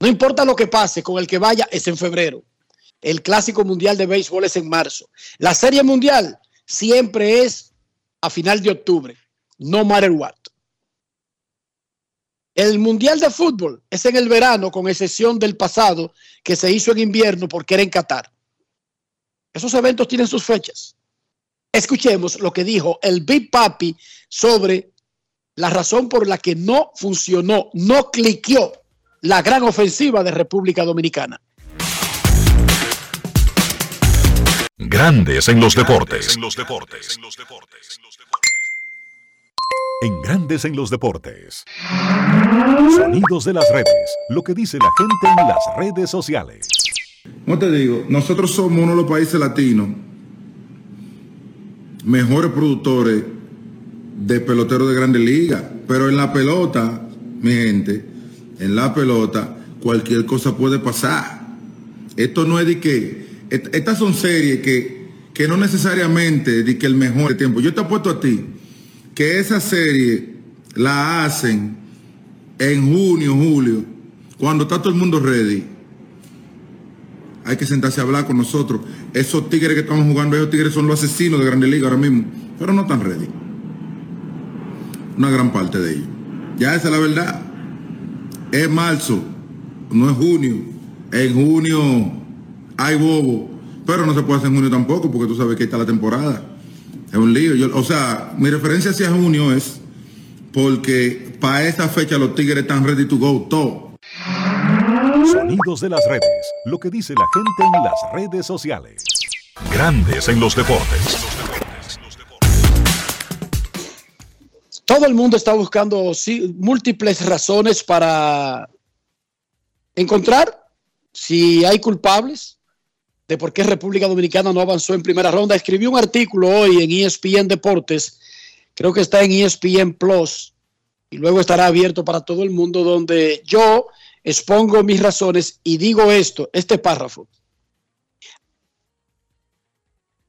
No importa lo que pase, con el que vaya es en febrero. El Clásico Mundial de Béisbol es en marzo. La Serie Mundial siempre es a final de octubre, no matter what. El Mundial de Fútbol es en el verano, con excepción del pasado, que se hizo en invierno porque era en Qatar. Esos eventos tienen sus fechas. Escuchemos lo que dijo el Big Papi sobre la razón por la que no funcionó, no cliqueó la gran ofensiva de República Dominicana. Grandes en los deportes. En Grandes en los deportes. Sonidos de las redes. Lo que dice la gente en las redes sociales. ¿Cómo te digo? Nosotros somos uno de los países latinos mejores productores de peloteros de grandes ligas. Pero en la pelota, mi gente, en la pelota, cualquier cosa puede pasar. Esto no es de que. Estas son series que, que no necesariamente de que el mejor tiempo. Yo te apuesto a ti que esa serie la hacen en junio, julio, Cuando está todo el mundo ready, hay que sentarse a hablar con nosotros. Esos tigres que estamos jugando, esos tigres son los asesinos de Grande Liga ahora mismo, pero no están ready. Una gran parte de ellos. Ya esa es la verdad. Es marzo, no es junio. En junio hay bobo, pero no se puede hacer en junio tampoco porque tú sabes que está la temporada. Es un lío. Yo- o sea, mi referencia hacia junio es porque para esa fecha los tigres están ready to go todo. Sonidos de las redes. Lo que dice la gente en las redes sociales. Grandes en los deportes. Todo el mundo está buscando sí, múltiples razones para encontrar si hay culpables de por qué República Dominicana no avanzó en primera ronda. Escribí un artículo hoy en ESPN Deportes, creo que está en ESPN Plus y luego estará abierto para todo el mundo donde yo expongo mis razones y digo esto, este párrafo.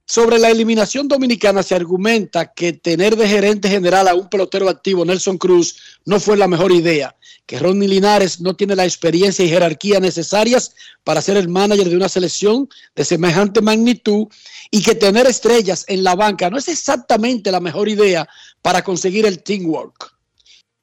Sobre la eliminación dominicana se argumenta que tener de gerente general a un pelotero activo, Nelson Cruz, no fue la mejor idea, que Ronnie Linares no tiene la experiencia y jerarquía necesarias para ser el manager de una selección de semejante magnitud y que tener estrellas en la banca no es exactamente la mejor idea para conseguir el teamwork.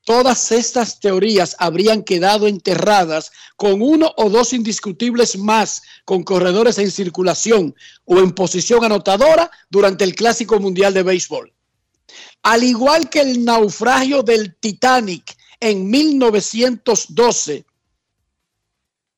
Todas estas teorías habrían quedado enterradas con uno o dos indiscutibles más con corredores en circulación o en posición anotadora durante el Clásico Mundial de Béisbol. Al igual que el naufragio del Titanic en 1912,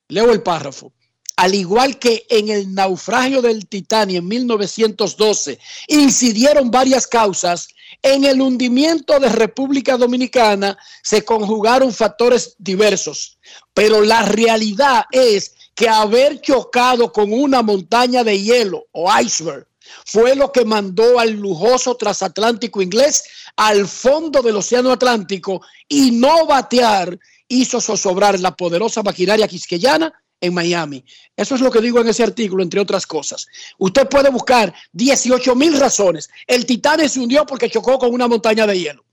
leo el párrafo, al igual que en el naufragio del Titanic en 1912, incidieron varias causas, en el hundimiento de República Dominicana se conjugaron factores diversos, pero la realidad es que haber chocado con una montaña de hielo o iceberg fue lo que mandó al lujoso transatlántico inglés al fondo del Océano Atlántico y no batear hizo zozobrar la poderosa maquinaria quisqueyana en Miami. Eso es lo que digo en ese artículo, entre otras cosas. Usted puede buscar 18 mil razones. El Titanic se hundió porque chocó con una montaña de hielo.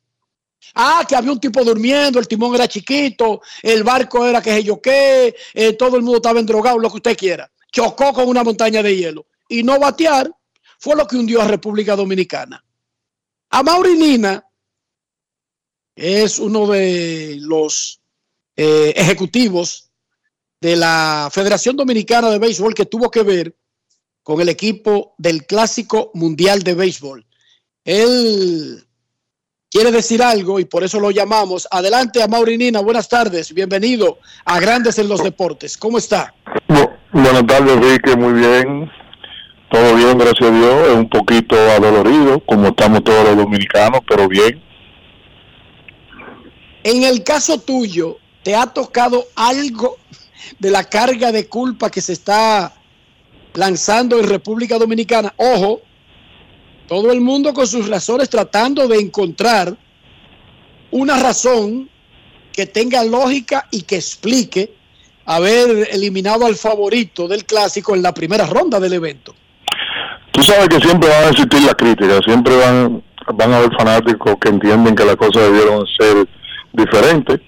Ah, que había un tipo durmiendo, el timón era chiquito, el barco era que sé yo qué, eh, todo el mundo estaba endrogado, lo que usted quiera. Chocó con una montaña de hielo. Y no batear fue lo que hundió a República Dominicana. A Maurinina es uno de los eh, ejecutivos de la Federación Dominicana de Béisbol que tuvo que ver con el equipo del Clásico Mundial de Béisbol. Él quiere decir algo y por eso lo llamamos. Adelante a Maurinina, buenas tardes, bienvenido a Grandes en los Deportes. ¿Cómo está? Buenas tardes, Enrique, muy bien. Todo bien, gracias a Dios. Es un poquito adolorido, como estamos todos los dominicanos, pero bien. En el caso tuyo, ¿te ha tocado algo de la carga de culpa que se está lanzando en República Dominicana? Ojo, todo el mundo con sus razones tratando de encontrar una razón que tenga lógica y que explique haber eliminado al favorito del clásico en la primera ronda del evento. Tú sabes que siempre van a existir las críticas, siempre van, van a haber fanáticos que entienden que las cosas debieron ser diferentes.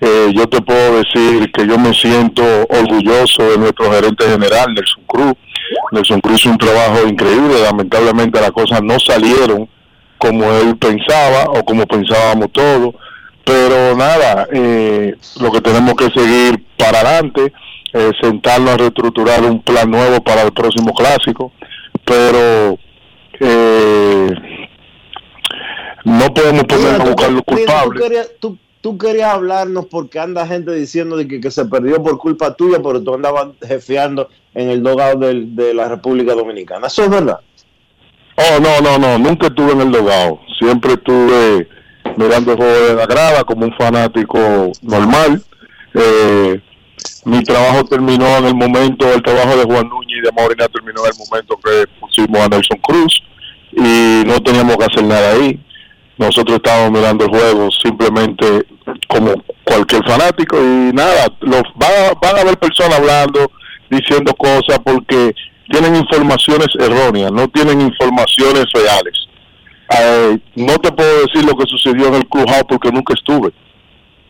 Eh, yo te puedo decir que yo me siento orgulloso de nuestro gerente general, Nelson Cruz. Nelson Cruz hizo un trabajo increíble, lamentablemente las cosas no salieron como él pensaba o como pensábamos todos, pero nada, eh, lo que tenemos que seguir para adelante, eh, sentarnos a reestructurar un plan nuevo para el próximo clásico, pero eh, no podemos ponernos a buscar los culpables. tú, tú querías hablarnos porque anda gente diciendo de que, se perdió por culpa tuya, pero tú andabas jefeando en el dogado de la República Dominicana. Eso es verdad. Oh, no, no, no, nunca estuve en el dogado. Siempre estuve mirando el juego de la grada como un fanático normal. Eh, mi trabajo terminó en el momento, el trabajo de Juan Núñez y de Maurina terminó en el momento que pusimos a Nelson Cruz y no teníamos que hacer nada ahí. Nosotros estábamos mirando el juego simplemente como cualquier fanático y nada, los, van, a, van a haber personas hablando, diciendo cosas porque tienen informaciones erróneas, no tienen informaciones reales. Eh, no te puedo decir lo que sucedió en el clubhouse porque nunca estuve,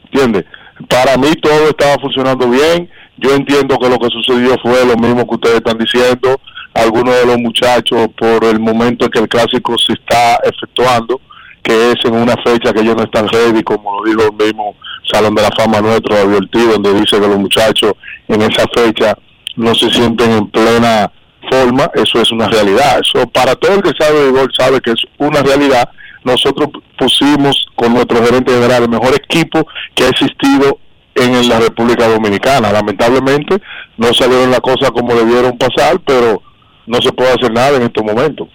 ¿entiendes? Para mí todo estaba funcionando bien. Yo entiendo que lo que sucedió fue lo mismo que ustedes están diciendo. Algunos de los muchachos, por el momento en que el clásico se está efectuando, que es en una fecha que ellos no están ready, como lo dijo el mismo Salón de la Fama nuestro, advertido, donde dice que los muchachos en esa fecha no se sienten en plena forma, eso es una realidad. Eso para todo el que sabe de gol sabe que es una realidad. Nosotros pusimos con nuestro gerente general el mejor equipo que ha existido en la República Dominicana. Lamentablemente no salieron las cosas como debieron pasar, pero no se puede hacer nada en estos momentos.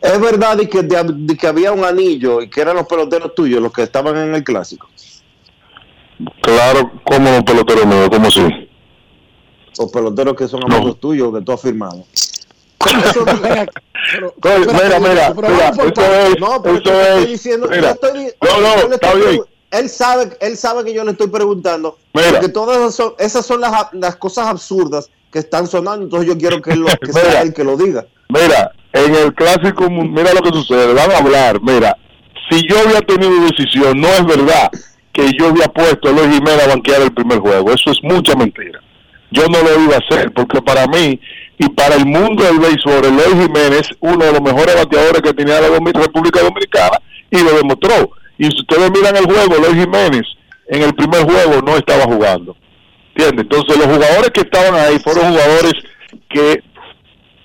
Es verdad y que, de- que había un anillo y que eran los peloteros tuyos los que estaban en el clásico. Claro, como los peloteros nuevos, como si. Los peloteros que son amigos tuyos que tú has firmado. Oye, mira, mira, mira, es, no, pero estoy es, diciendo, mira. yo estoy no, no, yo le está estoy bien. Él sabe, él sabe que yo le estoy preguntando, Mira. porque todas esas son, esas son las, las cosas absurdas que están sonando, entonces yo quiero que, él lo, que sea él que lo diga. Mira, en el clásico, mira lo que sucede, van a hablar, mira, si yo había tenido decisión, no es verdad que yo había puesto a Luis Jiménez a banquear el primer juego, eso es mucha mentira. Yo no lo iba a hacer, porque para mí y para el mundo del béisbol, Eloy Jiménez, uno de los mejores bateadores que tenía la República Dominicana, y lo demostró. Y si ustedes miran el juego, Eloy Jiménez en el primer juego no estaba jugando. ¿Entiendes? Entonces los jugadores que estaban ahí fueron jugadores que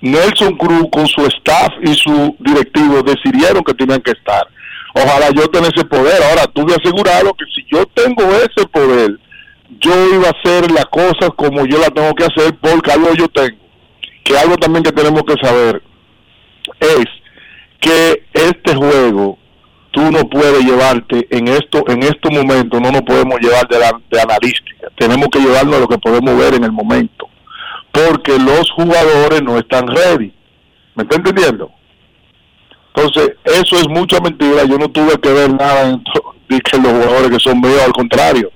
Nelson Cruz con su staff y su directivo decidieron que tenían que estar. Ojalá yo tenga ese poder. Ahora, tú me asegurado que si yo tengo ese poder, yo iba a hacer las cosas como yo las tengo que hacer porque algo yo tengo. Que algo también que tenemos que saber es que este juego tú no puedes llevarte en esto en estos momentos no nos podemos llevar de, la, de analística tenemos que llevarnos a lo que podemos ver en el momento porque los jugadores no están ready ¿me está entendiendo? entonces eso es mucha mentira yo no tuve que ver nada en <laughs> de los jugadores que son míos al contrario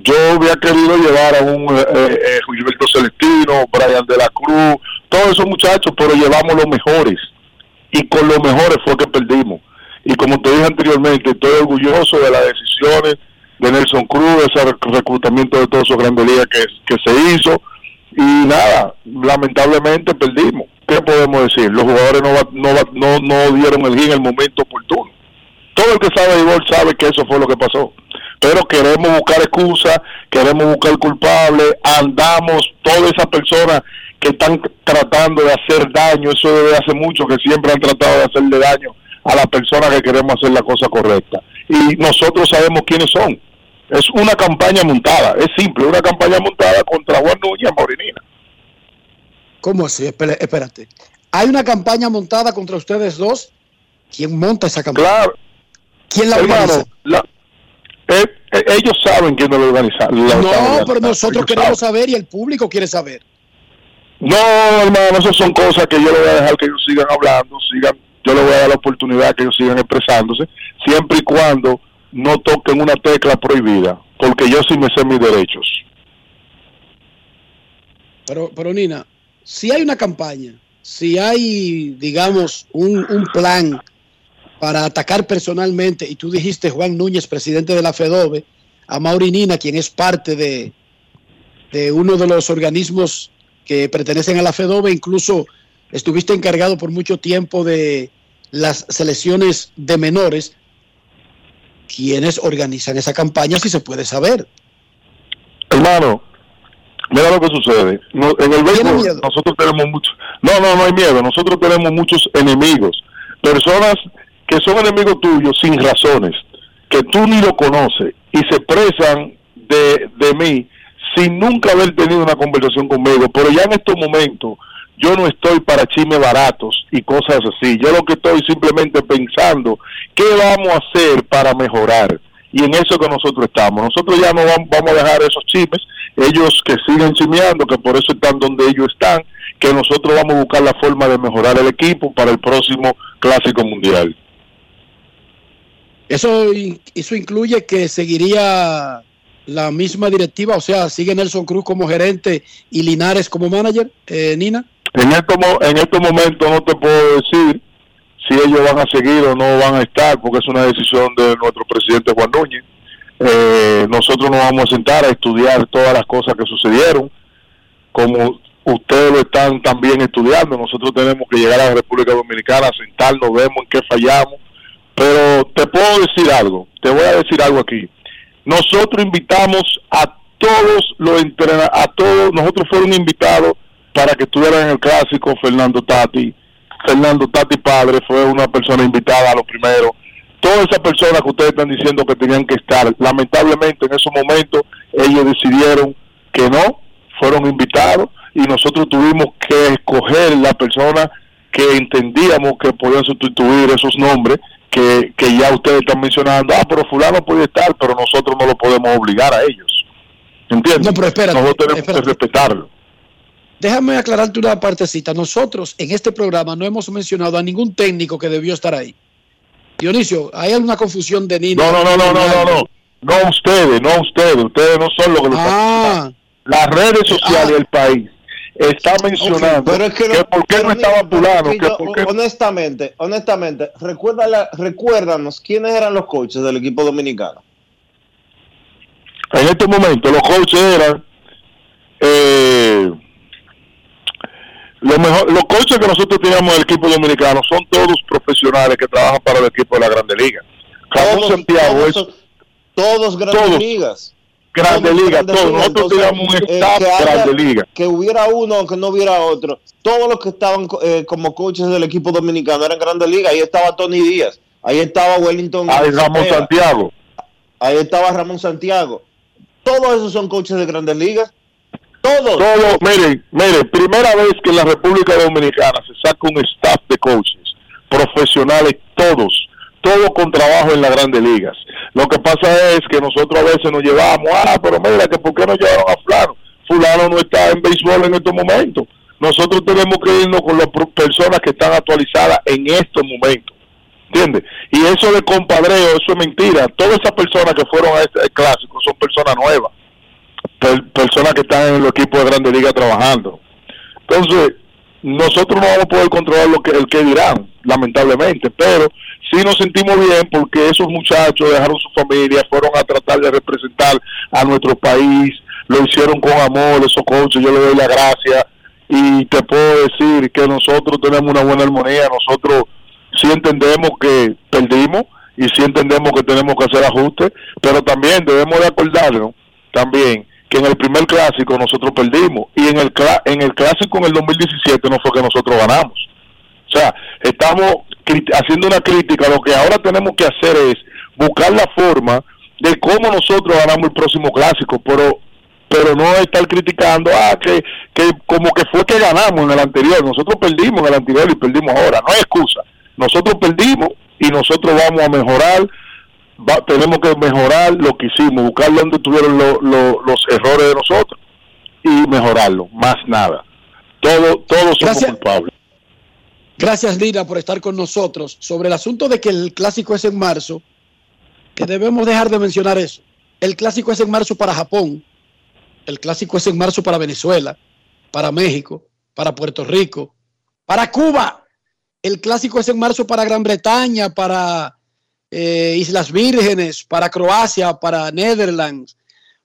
yo había querido llevar a un eh, eh, Gilberto Celestino, Brian de la Cruz, todos esos muchachos, pero llevamos los mejores. Y con los mejores fue que perdimos. Y como te dije anteriormente, estoy orgulloso de las decisiones de Nelson Cruz, de ese rec- reclutamiento de todos esos grandes ligas que se hizo. Y nada, lamentablemente perdimos. ¿Qué podemos decir? Los jugadores no, no, no, no dieron el en el momento oportuno. Todo el que sabe de béisbol sabe que eso fue lo que pasó. Pero queremos buscar excusas, queremos buscar culpables, andamos, todas esas personas que están tratando de hacer daño, eso desde hace mucho que siempre han tratado de hacerle daño a las personas que queremos hacer la cosa correcta. Y nosotros sabemos quiénes son. Es una campaña montada, es simple, una campaña montada contra Juan Núñez y Maurinina. ¿Cómo así? Espérate. Hay una campaña montada contra ustedes dos. ¿Quién monta esa campaña? Claro. ¿Quién la Hermano, organiza? la- eh, eh, ellos saben quién lo organiza. No, pero nosotros queremos saben. saber y el público quiere saber. No, hermano, esas son cosas que yo le voy a dejar que ellos sigan hablando, sigan, yo le voy a dar la oportunidad que ellos sigan expresándose, siempre y cuando no toquen una tecla prohibida, porque yo sí me sé mis derechos. Pero, pero Nina, si hay una campaña, si hay, digamos, un, plan para atacar personalmente, y tú dijiste Juan Núñez, presidente de la FEDOBE, a Mauri Nina, quien es parte de, de uno de los organismos que pertenecen a la FEDOBE, incluso estuviste encargado por mucho tiempo de las selecciones de menores, quienes organizan esa campaña, si se puede saber. Hermano, mira lo que sucede. No- en el béisbol nosotros tenemos muchos... No, no, no hay miedo. Nosotros tenemos muchos enemigos. Personas que son enemigos tuyos sin razones, que tú ni lo conoces y se expresan de, de mí sin nunca haber tenido una conversación conmigo. Pero ya en estos momentos yo no estoy para chismes baratos y cosas así. Yo lo que estoy simplemente pensando, ¿qué vamos a hacer para mejorar? Y en eso que nosotros estamos. Nosotros ya no vam- vamos a dejar esos chismes, ellos que siguen chismeando, que por eso están donde ellos están, que nosotros vamos a buscar la forma de mejorar el equipo para el próximo Clásico Mundial. Eso, eso incluye que seguiría la misma directiva, o sea, sigue Nelson Cruz como gerente y Linares como manager, eh, Nina. En estos, en estos momentos no te puedo decir si ellos van a seguir o no van a estar, porque es una decisión de nuestro presidente Juan Núñez. Eh, nosotros nos vamos a sentar a estudiar todas las cosas que sucedieron, como ustedes lo están también estudiando. Nosotros tenemos que llegar a la República Dominicana, sentarnos, vemos en qué fallamos. Pero te puedo decir algo, te voy a decir algo aquí. Nosotros invitamos a todos los entrenadores, a todos, nosotros fueron invitados para que estuvieran en el clásico Fernando Tati. Fernando Tati padre fue una persona invitada a lo primero. Todas esas personas que ustedes están diciendo que tenían que estar, lamentablemente en esos momentos ellos decidieron que no, fueron invitados y nosotros tuvimos que escoger la persona que entendíamos que podían sustituir esos nombres que, que ya ustedes están mencionando. Ah, pero fulano puede estar, pero nosotros no lo podemos obligar a ellos. ¿Entiendes? No, pero espérate, nosotros tenemos espérate. que respetarlo. Déjame aclararte una partecita. Nosotros en este programa no hemos mencionado a ningún técnico que debió estar ahí. Dionisio, ¿hay alguna confusión de Nino? No, no, no, no, no, no, no. No ustedes, no ustedes. Ustedes no son los que lo están Ah. Las redes sociales del país está mencionando Pero es que, que no- por qué no estaba que que qué honestamente, honestamente, recuérdala- recuérdanos quiénes eran los coaches del equipo dominicano. en este momento los coaches eran eh, lo mejor, los coaches que nosotros teníamos del equipo dominicano son todos profesionales que trabajan para el equipo de la Grande Liga. Ramón Todos- Santiago todos es Todos grandes Todos. ligas. Grande Todos Liga, grandes todos. ligas. Nosotros Entonces, teníamos un eh, staff haya- Grande Liga. Que hubiera uno o que no hubiera otro. Todos los que estaban eh, como coaches del equipo dominicano eran grandes ligas. Ahí estaba Tony Díaz. Ahí estaba Wellington. Ahí Ramón Santiago. Ahí estaba Ramón Santiago. Todos esos son coaches de grandes ligas. Todos. Todo, miren, miren, primera vez que en la República Dominicana se saca un staff de coaches profesionales, todos, todos con trabajo en las grandes ligas. Lo que pasa es que nosotros a veces nos llevamos, ah, pero mira, que ¿por qué no llevaron a fulano? Fulano no está en béisbol en estos momentos. Nosotros tenemos que irnos con las personas que están actualizadas en estos momentos. ¿Entiendes? Y eso de compadreo, eso es mentira. Todas esas personas que fueron a este clásico son personas nuevas per- personas que están en los equipos de Grande Liga trabajando. Entonces, nosotros no vamos a poder controlar lo que el que dirán, lamentablemente, pero sí nos sentimos bien porque esos muchachos dejaron su familia, fueron a tratar de representar a nuestro país, lo hicieron con amor, esos coaches, yo le doy la gracia y te puedo decir que nosotros tenemos una buena armonía, nosotros sí entendemos que perdimos y sí entendemos que tenemos que hacer ajustes, pero también debemos de acordarnos también que en el primer clásico nosotros perdimos y en el en el clásico en el 2017 no fue que nosotros ganamos. O sea, estamos haciendo una crítica, lo que ahora tenemos que hacer es buscar la forma de cómo nosotros ganamos el próximo clásico, pero pero no estar criticando, ah, que, que como que fue que ganamos en el anterior, nosotros perdimos en el anterior y perdimos ahora, no hay excusa, nosotros perdimos y nosotros vamos a mejorar, va- tenemos que mejorar lo que hicimos, buscar dónde tuvieron lo- lo- los errores de nosotros y mejorarlo, más nada. Todo, todos somos Gracias. culpables. Gracias, Lina, por estar con nosotros. Sobre el asunto de que el clásico es en marzo, que debemos dejar de mencionar eso. El clásico es en marzo para Japón, el clásico es en marzo para Venezuela, para México, para Puerto Rico, para Cuba. El clásico es en marzo para Gran Bretaña, para eh, Islas Vírgenes, para Croacia, para Netherlands,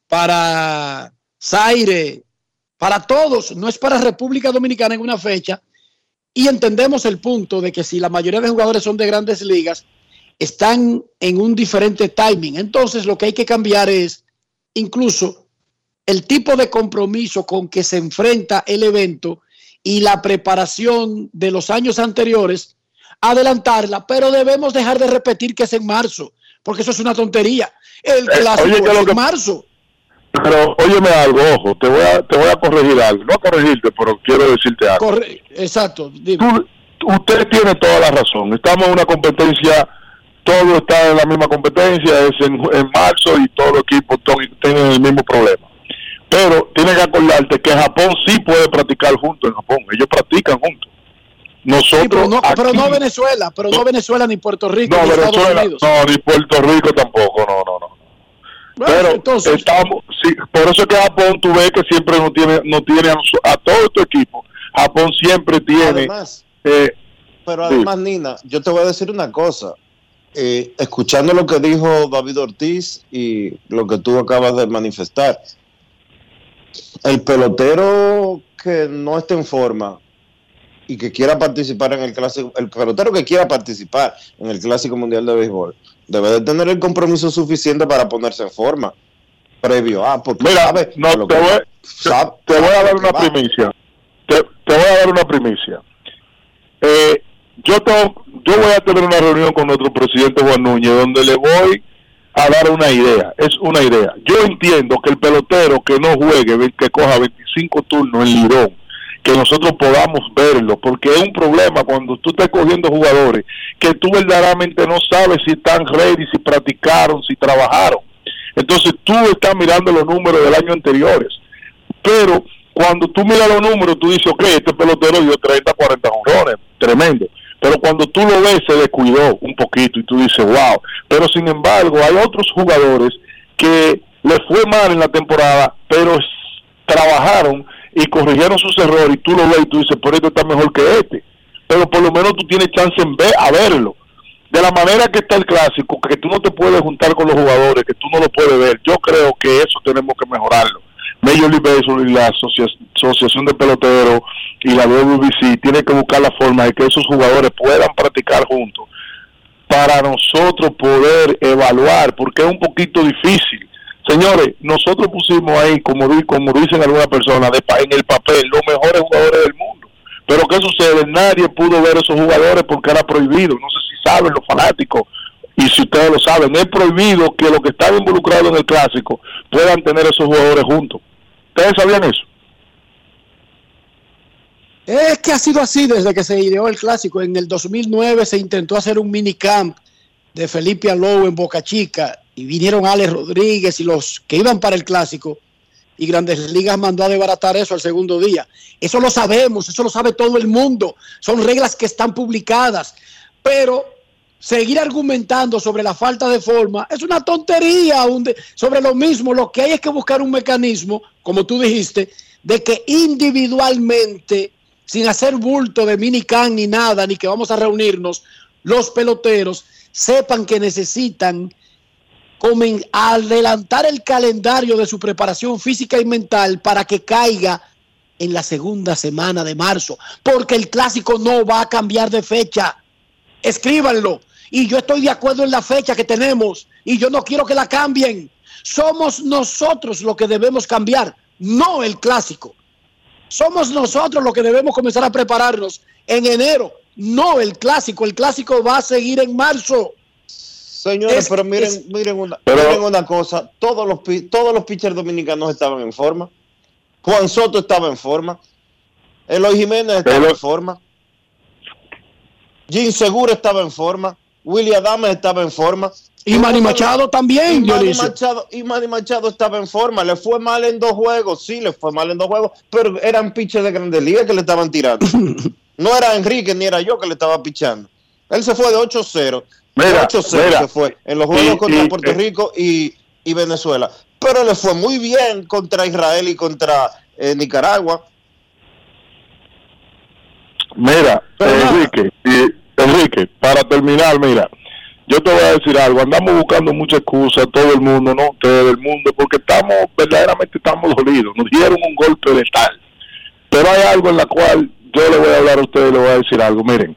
para Zaire, para todos. No es para República Dominicana en una fecha y entendemos el punto de que si la mayoría de jugadores son de grandes ligas, están en un diferente timing. Entonces lo que hay que cambiar es incluso el tipo de compromiso con que se enfrenta el evento y la preparación de los años anteriores, adelantarla, pero debemos dejar de repetir que es en marzo, porque eso es una tontería. El Eh, clásico oye, que es en que- marzo. Pero óyeme algo, ojo, te voy a, te voy a corregir algo, no a corregirte, pero quiero decirte algo. Corre- Exacto. dime. Tú- usted tiene toda la razón. Estamos en una competencia, todo está en la misma competencia, es en, en marzo y todos los equipos tienen el mismo problema. Pero tienes que acordarte que Japón sí puede practicar juntos en Japón. Ellos practican juntos. Nosotros Sí, pero, no, pero aquí- no Venezuela, pero no Venezuela ni Puerto Rico no, ni Estados Unidos. no, ni Puerto Rico tampoco, no, no, no. Pero estamos, sí, por eso es que Japón, tú ves que siempre no tiene, no tiene a, todo tu equipo. Japón siempre tiene. Además, eh, pero sí. además, Nina, yo te voy a decir una cosa. eh, escuchando lo que dijo David Ortiz y lo que tú acabas de manifestar, el pelotero que no esté en forma y que quiera participar en el clásico, el pelotero que quiera participar en el clásico mundial de béisbol, debe de tener el compromiso suficiente para ponerse en forma previo a, porque Mira, sabe no, lo te que- voy, sabe- te voy a dar una va. primicia. Te, te voy a dar una primicia. Eh, yo, tengo, yo voy a tener una reunión con nuestro presidente Juan Núñez donde le voy a dar una idea. Es una idea. Yo entiendo que el pelotero que no juegue, que coja 25 turnos en Lidón, que nosotros podamos verlo, porque es un problema cuando tú estás cogiendo jugadores que tú verdaderamente no sabes si están ready, si practicaron, si trabajaron. Entonces tú estás mirando los números del año anteriores. Pero cuando tú miras los números, tú dices, ok, este pelotero dio 30, 40 jonrones, tremendo. Pero cuando tú lo ves, se descuidó un poquito y tú dices, wow. Pero sin embargo, hay otros jugadores que les fue mal en la temporada, pero trabajaron y corrigieron sus errores y tú lo ves y tú dices, por esto está mejor que este. Pero por lo menos tú tienes chance en ver, a verlo. De la manera que está el clásico, que tú no te puedes juntar con los jugadores, que tú no lo puedes ver, yo creo que eso tenemos que mejorarlo. Major League y la asocia- Asociación de Peloteros y la WBC tienen que buscar la forma de que esos jugadores puedan practicar juntos para nosotros poder evaluar, porque es un poquito difícil. Señores, nosotros pusimos ahí, como, como dicen algunas personas, de en el papel los mejores jugadores del mundo. Pero ¿qué sucede? Nadie pudo ver esos jugadores porque era prohibido. No sé si saben los fanáticos y si ustedes lo saben, es prohibido que los que están involucrados en el clásico puedan tener esos jugadores juntos. ¿Ustedes sabían eso? Es que ha sido así desde que se ideó el clásico. En el 2009 se intentó hacer un minicamp de Felipe Alou en Boca Chica y vinieron Alex Rodríguez y los que iban para el clásico y Grandes Ligas mandó a desbaratar eso al segundo día. Eso lo sabemos, eso lo sabe todo el mundo. Son reglas que están publicadas. Pero seguir argumentando sobre la falta de forma es una tontería sobre lo mismo. Lo que hay es que buscar un mecanismo, como tú dijiste, de que individualmente, sin hacer bulto de minicam ni nada, ni que vamos a reunirnos, los peloteros sepan que necesitan adelantar el calendario de su preparación física y mental para que caiga en la segunda semana de marzo, porque el clásico no va a cambiar de fecha. Escríbanlo. Y yo estoy de acuerdo en la fecha que tenemos y yo no quiero que la cambien. Somos nosotros los que debemos cambiar, no el clásico. Somos nosotros los que debemos comenzar a prepararnos en enero, no el clásico. El clásico va a seguir en marzo. Señores, Es- pero miren, es- miren, una, miren una cosa, todos los, todos los pitchers dominicanos estaban en forma. Juan Soto estaba en forma. Eloy Jiménez estaba en forma. Jim Segura estaba en forma. William Adames estaba en forma. Y Manny Machado también, Y Manny. Machado, y Manny Machado estaba en forma. Le fue mal en dos juegos. Sí, le fue mal en dos juegos. Pero eran pitchers de grandes ligas que le estaban tirando. <laughs> no era Enrique ni era yo que le estaba pichando. Él se fue de 8-0. Mira, 8-0 mira. se fue en los juegos Y- contra y- Puerto eh, Rico y, y Venezuela. Pero le fue muy bien contra Israel y contra eh, Nicaragua. Mira, Enrique, y- Enrique, para terminar, mira, yo te voy a decir algo, andamos buscando muchas excusas, todo el mundo, no ustedes, el mundo, porque estamos, verdaderamente estamos dolidos, nos dieron un golpe letal. Pero hay algo en la cual yo le voy a hablar a ustedes le voy a decir algo, miren,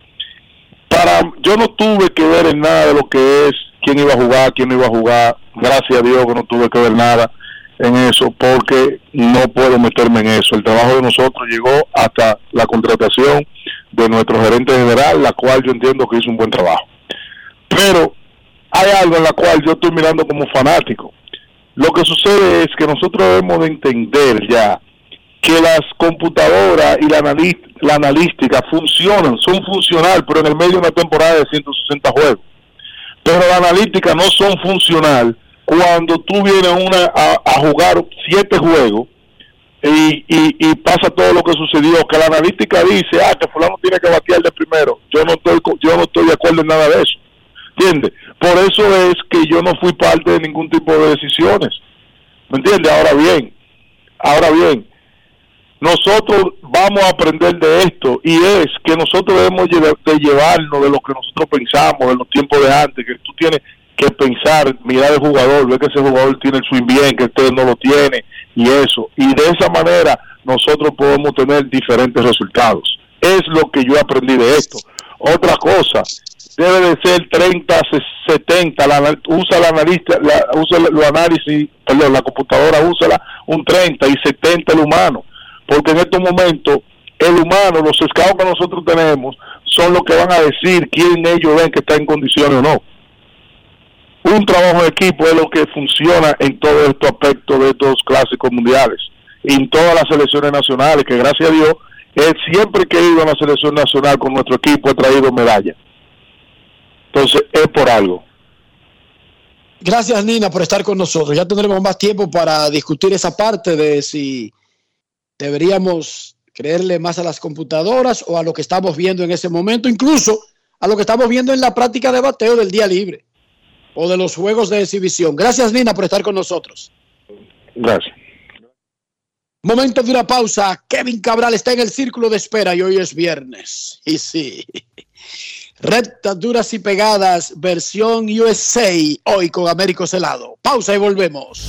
para, yo no tuve que ver en nada de lo que es quién iba a jugar, quién no iba a jugar, gracias a Dios que no tuve que ver nada en eso, porque no puedo meterme en eso. El trabajo de nosotros llegó hasta la contratación de nuestro gerente general, la cual yo entiendo que hizo un buen trabajo. Pero hay algo en la cual yo estoy mirando como fanático. Lo que sucede es que nosotros debemos de entender ya que las computadoras y la, analí- la analística funcionan, son funcional, pero en el medio de una temporada de 160 juegos. Pero la analítica no son funcional cuando tú vienes una, a, a jugar siete juegos y, y, pasa todo lo que sucedió, que la analítica dice, ah, que fulano tiene que batear de primero. Yo no estoy, yo no estoy de acuerdo en nada de eso. ¿Entiendes? Por eso es que yo no fui parte de ningún tipo de decisiones. ¿Me entiendes? Ahora bien, ahora bien, nosotros vamos a aprender de esto y es que nosotros debemos de llevarnos de lo que nosotros pensamos en los tiempos de antes, que tú tienes que pensar, mirar el jugador, ver que ese jugador tiene el swing bien, que usted no lo tiene y eso. Y de esa manera nosotros podemos tener diferentes resultados. Es lo que yo aprendí de esto. Otra cosa, debe de ser 30, 70, la, usa la analista, la, usa los análisis, perdón, la computadora usa un 30 y 70 el humano, porque en estos momentos el humano, los scouts que nosotros tenemos, son los que van a decir quién ellos ven que está en condiciones o no. Un trabajo de equipo es lo que funciona en todos estos aspectos de estos clásicos mundiales y en todas las selecciones nacionales, que gracias a Dios, siempre que he ido a la selección nacional con nuestro equipo he traído medallas. Entonces, es por algo. Gracias, Nina, por estar con nosotros. Ya tendremos más tiempo para discutir esa parte de si deberíamos creerle más a las computadoras o a lo que estamos viendo en ese momento, incluso a lo que estamos viendo en la práctica de bateo del día libre o de los juegos de exhibición. Gracias, Nina, por estar con nosotros. Gracias. Momento de una pausa. Kevin Cabral está en el círculo de espera y hoy es viernes. Y sí. Rectas duras y pegadas, versión USA, hoy con Américo Celado. Pausa y volvemos.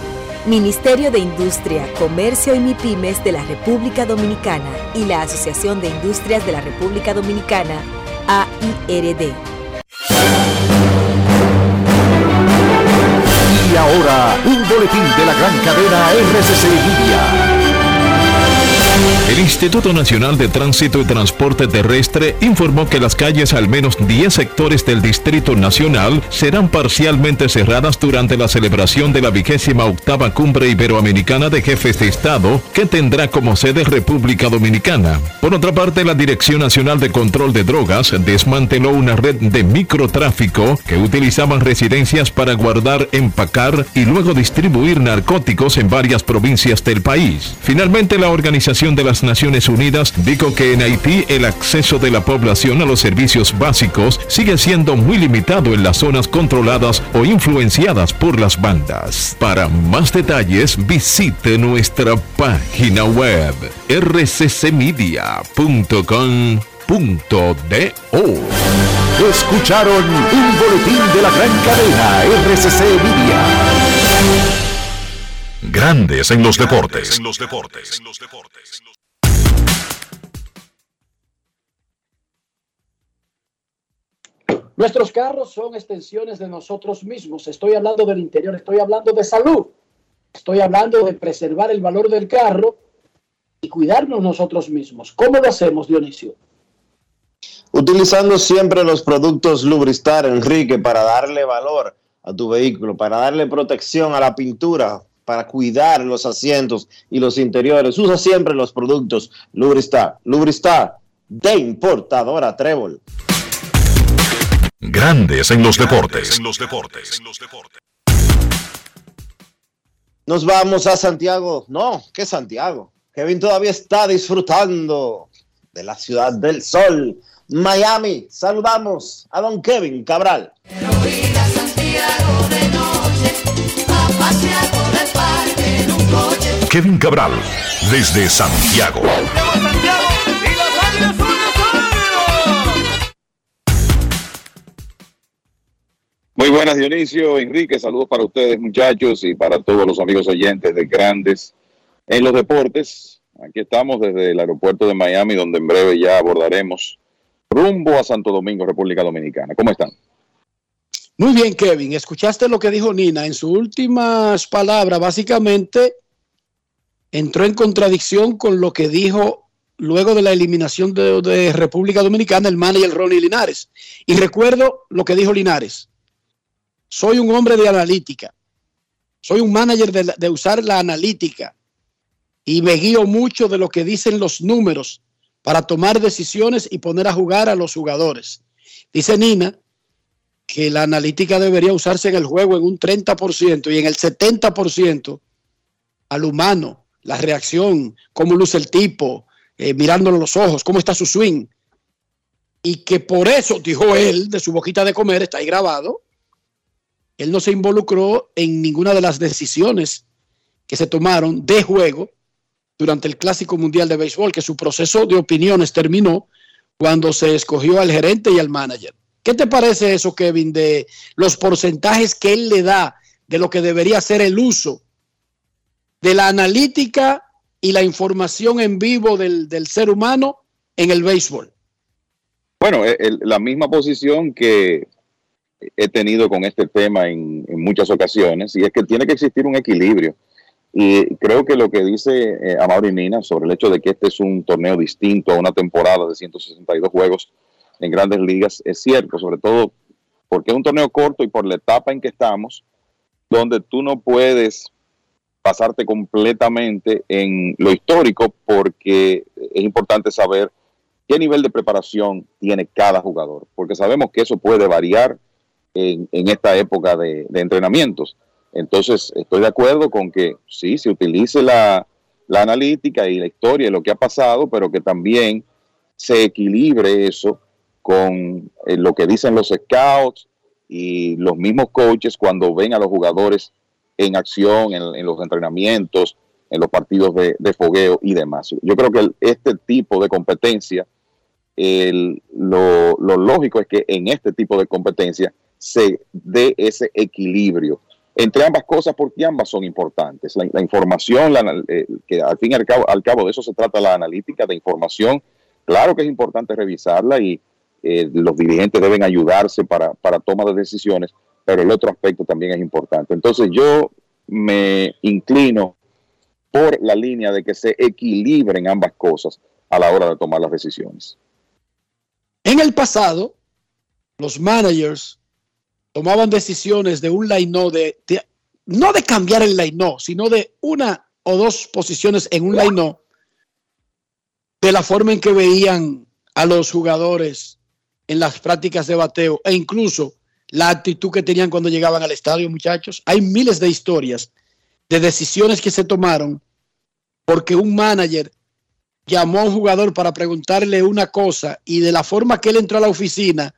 Ministerio de Industria, Comercio y MIPIMES de la República Dominicana y la Asociación de Industrias de la República Dominicana, AIRD. Y ahora, un boletín de la gran cadena RCC. El Instituto Nacional de Tránsito y Transporte Terrestre informó que las calles al menos 10 sectores del Distrito Nacional serán parcialmente cerradas durante la celebración de la vigésima octava Cumbre Iberoamericana de Jefes de Estado, que tendrá como sede República Dominicana. Por otra parte, la Dirección Nacional de Control de Drogas desmanteló una red de microtráfico que utilizaban residencias para guardar, empacar y luego distribuir narcóticos en varias provincias del país. Finalmente, la Organización de las Naciones Unidas dijo que en Haití el acceso de la población a los servicios básicos sigue siendo muy limitado en las zonas controladas o influenciadas por las bandas. Para más detalles visite nuestra página web rccmedia.com.do. Escucharon un boletín de la gran cadena RCC Media. Grandes en los deportes. En los deportes. Nuestros carros son extensiones de nosotros mismos. Estoy hablando del interior, estoy hablando de salud. Estoy hablando de preservar el valor del carro y cuidarnos nosotros mismos. ¿Cómo lo hacemos, Dionisio? Utilizando siempre los productos Lubristar, Enrique, para darle valor a tu vehículo, para darle protección a la pintura, para cuidar los asientos y los interiores. Usa siempre los productos Lubristar. Lubristar de importadora Trébol. Grandes en los deportes. En los deportes. Nos vamos a Santiago. No, ¿qué Santiago? Kevin todavía está disfrutando de la ciudad del sol. Miami, saludamos a don Kevin Cabral. Kevin Cabral, desde Santiago. Muy buenas, Dionisio, Enrique, saludos para ustedes, muchachos, y para todos los amigos oyentes de Grandes en los Deportes. Aquí estamos desde el aeropuerto de Miami, donde en breve ya abordaremos rumbo a Santo Domingo, República Dominicana. ¿Cómo están? Muy bien, Kevin. Escuchaste lo que dijo Nina. En sus últimas palabras, básicamente entró en contradicción con lo que dijo luego de la eliminación de, de República Dominicana el manager Ronnie Linares. Y recuerdo lo que dijo Linares soy un hombre de analítica. Soy un manager de, usar la analítica y me guío mucho de lo que dicen los números para tomar decisiones y poner a jugar a los jugadores. Dice Nina que la analítica debería usarse en el juego en un 30% y en el 70% al humano, la reacción, cómo luce el tipo, eh, mirándolo los ojos, cómo está su swing. Y que por eso, dijo él, de su boquita de comer, está ahí grabado, él no se involucró en ninguna de las decisiones que se tomaron de juego durante el Clásico Mundial de Béisbol, que su proceso de opiniones terminó cuando se escogió al gerente y al manager. ¿Qué te parece eso, Kevin, de los porcentajes que él le da de lo que debería ser el uso de la analítica y la información en vivo del, ser humano en el béisbol? Bueno, la misma posición que he tenido con este tema en, muchas ocasiones, y es que tiene que existir un equilibrio. Y creo que lo que dice eh, Amaury Nina sobre el hecho de que este es un torneo distinto a una temporada de 162 juegos en grandes ligas es cierto, sobre todo porque es un torneo corto y por la etapa en que estamos, donde tú no puedes pasarte completamente en lo histórico porque es importante saber qué nivel de preparación tiene cada jugador, porque sabemos que eso puede variar en, esta época de, entrenamientos. Entonces, estoy de acuerdo con que sí, se utilice la, analítica y la historia y lo que ha pasado, pero que también se equilibre eso con eh, lo que dicen los scouts y los mismos coaches cuando ven a los jugadores en acción, en, los entrenamientos, en los partidos de, fogueo y demás. Yo creo que este tipo de competencia, lo, lo, lógico es que en este tipo de competencia se dé ese equilibrio entre ambas cosas porque ambas son importantes. La, información, eh, que al fin y al cabo, al cabo de eso se trata la analítica de información, claro que es importante revisarla y eh, los dirigentes deben ayudarse para, para toma de decisiones, pero el otro aspecto también es importante. Entonces yo me inclino por la línea de que se equilibren ambas cosas a la hora de tomar las decisiones. En el pasado, los managers tomaban decisiones de un line de, no de cambiar el line sino de una o dos posiciones en un line de la forma en que veían a los jugadores en las prácticas de bateo e incluso la actitud que tenían cuando llegaban al estadio, muchachos. Hay miles de historias de decisiones que se tomaron porque un manager llamó a un jugador para preguntarle una cosa y de la forma que él entró a la oficina,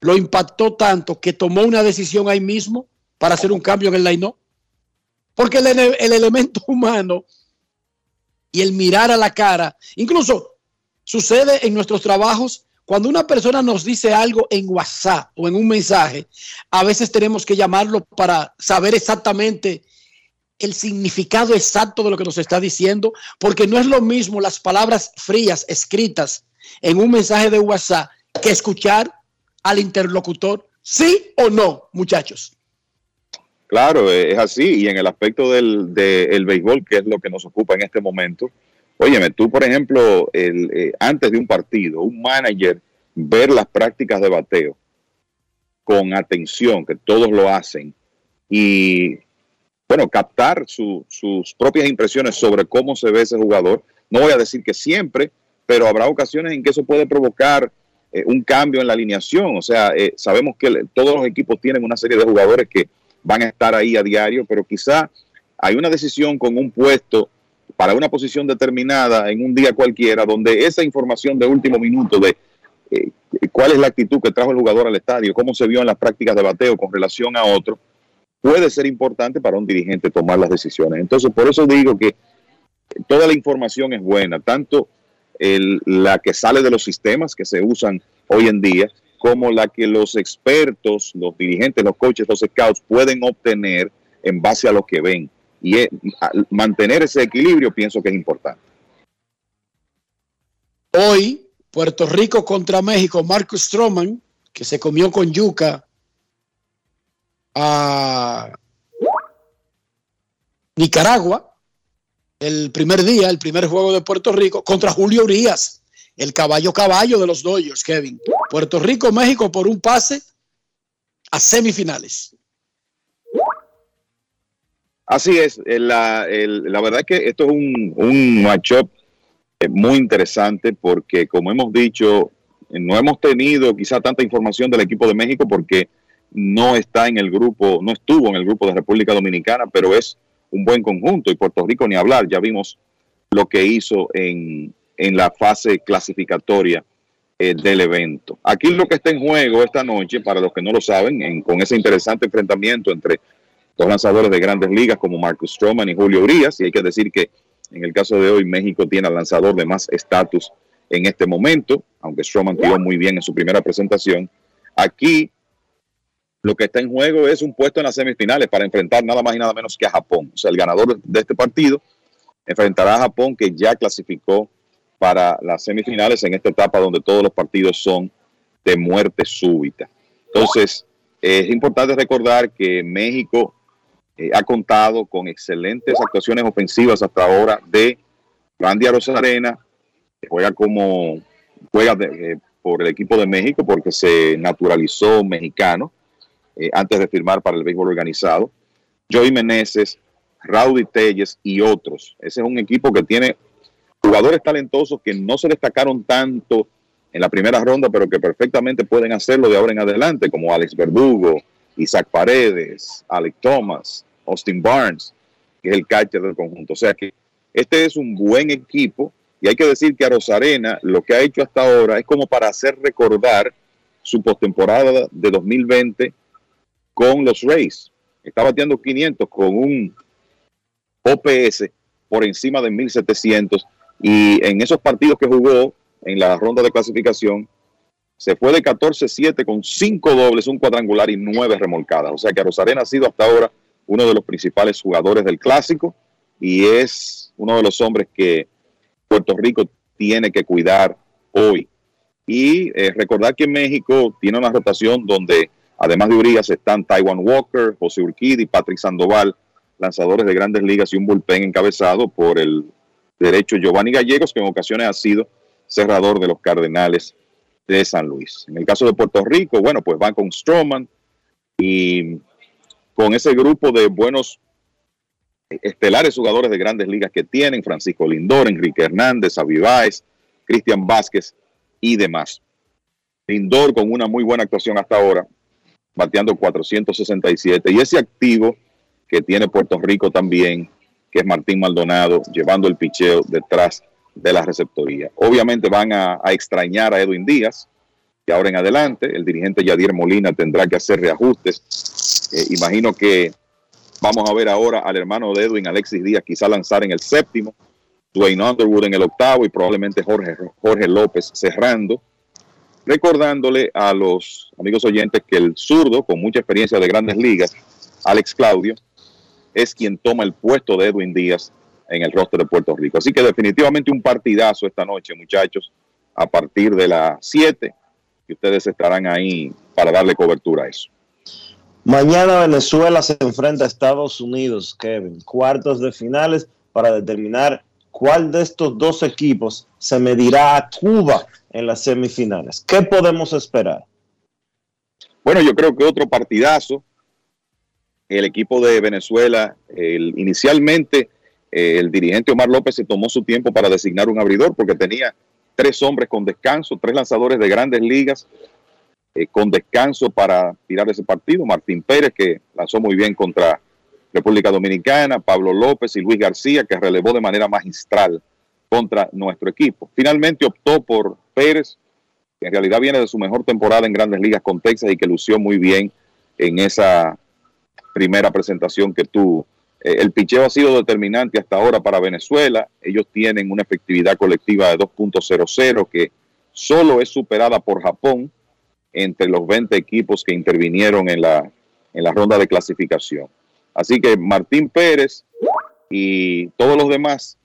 lo impactó tanto que tomó una decisión ahí mismo para hacer un cambio en el line Porque el, el elemento <laughs> humano y el mirar a la cara, incluso sucede en nuestros trabajos, cuando una persona nos dice algo en WhatsApp o en un mensaje, a veces tenemos que llamarlo para saber exactamente el significado exacto de lo que nos está diciendo, porque no es lo mismo las palabras frías escritas en un mensaje de WhatsApp que escuchar al interlocutor? ¿Sí o no, muchachos? Claro, eh, es así. Y en el aspecto del, béisbol, que es lo que nos ocupa en este momento, óyeme, tú, por ejemplo, eh, antes de un partido, un manager, ver las prácticas de bateo con atención, que todos lo hacen, y, bueno, captar sus propias impresiones sobre cómo se ve ese jugador. No voy a decir que siempre, pero habrá ocasiones en que eso puede provocar eh, un cambio en la alineación. O sea, eh, sabemos que todos los equipos tienen una serie de jugadores que van a estar ahí a diario, pero quizá hay una decisión con un puesto para una posición determinada en un día cualquiera, donde esa información de último minuto de eh, cuál es la actitud que trajo el jugador al estadio, cómo se vio en las prácticas de bateo con relación a otro, puede ser importante para un dirigente tomar las decisiones. Entonces, por eso digo que toda la información es buena, tanto la que sale de los sistemas que se usan hoy en día, como la que los expertos, los dirigentes, los coaches, los scouts pueden obtener en base a lo que ven. Y mantener ese equilibrio pienso que es importante. Hoy, Puerto Rico contra México, Marcus Stroman, que se comió con yuca a Nicaragua, el primer día, el primer juego de Puerto Rico, contra Julio Urias, el caballo caballo de los Dodgers, Kevin. Puerto Rico, México por un pase a semifinales. Así es, eh, la, la verdad es que esto es un, un matchup eh, muy interesante porque, como hemos dicho no hemos tenido quizá tanta información del equipo de México porque no está en el grupo, no estuvo en el grupo de República Dominicana, pero es un buen conjunto y Puerto Rico ni hablar, ya vimos lo que hizo en, en la fase clasificatoria eh, del evento. Aquí lo que está en juego esta noche, para los que no lo saben, con ese interesante enfrentamiento entre dos lanzadores de grandes ligas como Marcus Stroman y Julio Urias, y hay que decir que en el caso de hoy México tiene al lanzador de más estatus en este momento, aunque Stroman tiró muy bien en su primera presentación. Aquí lo que está en juego es un puesto en las semifinales para enfrentar nada más y nada menos que a Japón. O sea, el ganador de este partido enfrentará a Japón que ya clasificó para las semifinales en esta etapa donde todos los partidos son de muerte súbita. Entonces, es importante recordar que México eh, ha contado con excelentes actuaciones ofensivas hasta ahora de Randy Arena, que juega como juega eh, por el equipo de México porque se naturalizó mexicano eh, antes de firmar para el béisbol organizado. Joey Meneses, Raudy Telles y otros. Ese es un equipo que tiene jugadores talentosos que no se destacaron tanto en la primera ronda, pero que perfectamente pueden hacerlo de ahora en adelante, como Alex Verdugo, Isaac Paredes, Alex Thomas, Austin Barnes, que es el catcher del conjunto. O sea que este es un buen equipo y hay que decir que a Rosarena lo que ha hecho hasta ahora es como para hacer recordar su postemporada de 2020 con los Rays. Está bateando 500 con un OPS por encima de 1700 y en esos partidos que jugó en la ronda de clasificación se fue de 14-7 con 5 dobles, un cuadrangular y 9 remolcadas. O sea que Rosarena ha sido hasta ahora uno de los principales jugadores del clásico y es uno de los hombres que Puerto Rico tiene que cuidar hoy. Y eh, recordar que México tiene una rotación donde Además de Urias están Taiwan Walker, José Urquidi, Patrick Sandoval, lanzadores de grandes ligas y un bullpen encabezado por el derecho Giovanni Gallegos, que en ocasiones ha sido cerrador de los Cardenales de San Luis. En el caso de Puerto Rico, bueno, pues van con Stroman y con ese grupo de buenos estelares jugadores de grandes ligas que tienen, Francisco Lindor, Enrique Hernández, Aviváez, Cristian Vázquez y demás. Lindor con una muy buena actuación hasta ahora, bateando 467. Y ese activo que tiene Puerto Rico también, que es Martín Maldonado, llevando el picheo detrás de la receptoría. Obviamente van a, extrañar a Edwin Díaz, que ahora en adelante el dirigente Yadier Molina tendrá que hacer reajustes. Eh, imagino que vamos a ver ahora al hermano de Edwin, Alexis Díaz, quizá lanzar en el séptimo, Dwayne Underwood en el octavo y probablemente Jorge, Jorge López cerrando recordándole a los amigos oyentes que el zurdo, con mucha experiencia de grandes ligas, Alex Claudio, es quien toma el puesto de Edwin Díaz en el rostro de Puerto Rico. Así que definitivamente un partidazo esta noche, muchachos, a partir de las 7, y ustedes estarán ahí para darle cobertura a eso. Mañana Venezuela se enfrenta a Estados Unidos, Kevin, cuartos de finales para determinar cuál de estos dos equipos se medirá a Cuba en las semifinales. ¿Qué podemos esperar? Bueno, yo creo que otro partidazo. El equipo de Venezuela, inicialmente eh, el dirigente Omar López se tomó su tiempo para designar un abridor porque tenía tres hombres con descanso, tres lanzadores de grandes ligas eh, con descanso para tirar ese partido. Martín Pérez, que lanzó muy bien contra República Dominicana, Pablo López y Luis García, que relevó de manera magistral contra nuestro equipo. Finalmente optó por Pérez, que en realidad viene de su mejor temporada en grandes ligas con Texas y que lució muy bien en esa primera presentación que tuvo. Eh, el picheo ha sido determinante hasta ahora para Venezuela. Ellos tienen una efectividad colectiva de 2.00 que solo es superada por Japón entre los 20 equipos que intervinieron en la, en la ronda de clasificación. Así que Martín Pérez y todos los demás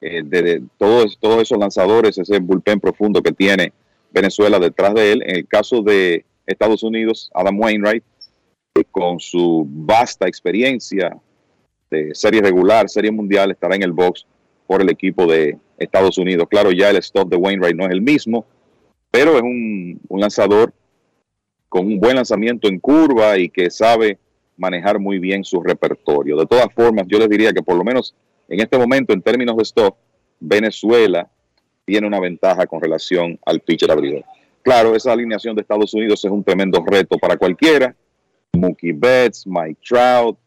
eh, de, todos, todos esos lanzadores, ese bullpen profundo que tiene Venezuela detrás de él. En el caso de Estados Unidos, Adam Wainwright, con su vasta experiencia de serie regular, serie mundial, estará en el box por el equipo de Estados Unidos. Claro, ya el stop de Wainwright no es el mismo, pero es un, un lanzador con un buen lanzamiento en curva y que sabe manejar muy bien su repertorio. De todas formas, yo les diría que por lo menos en este momento, en términos de stock, Venezuela tiene una ventaja con relación al pitcher abridor. Claro, esa alineación de Estados Unidos es un tremendo reto para cualquiera. Mookie Betts, Mike Trout,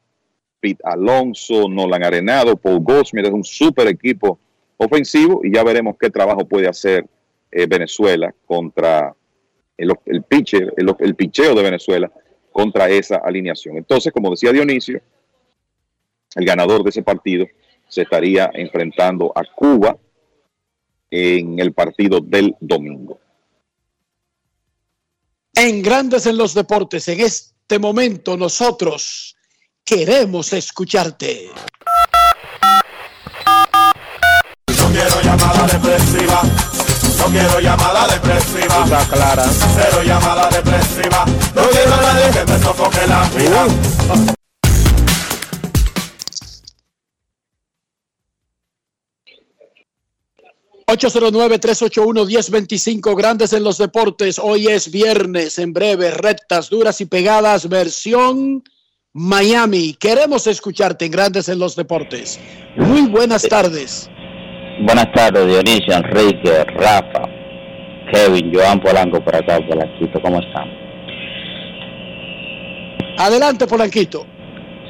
Pete Alonso, Nolan Arenado, Paul Goldschmidt, es un super equipo ofensivo y ya veremos qué trabajo puede hacer eh, Venezuela contra el, pitcher, el picheo de Venezuela contra esa alineación. Entonces, como decía Dionisio, el ganador de ese partido se estaría enfrentando a Cuba en el partido del domingo. En Grandes en los Deportes, en este momento nosotros queremos escucharte. No quiero llamada depresiva. No quiero llamada depresiva. Está clara. Cero llamada depresiva. No quiero a nadie que me sofoque la vida. 809-381-1025, Grandes en los Deportes. Hoy es viernes, en breve, rectas, duras y pegadas, versión Miami. Queremos escucharte en Grandes en los Deportes. Muy buenas tardes. Buenas tardes, Dionisio, Enrique, Rafa, Kevin, Joan Polanco por acá, Polanquito, ¿cómo están? Adelante, Polanquito.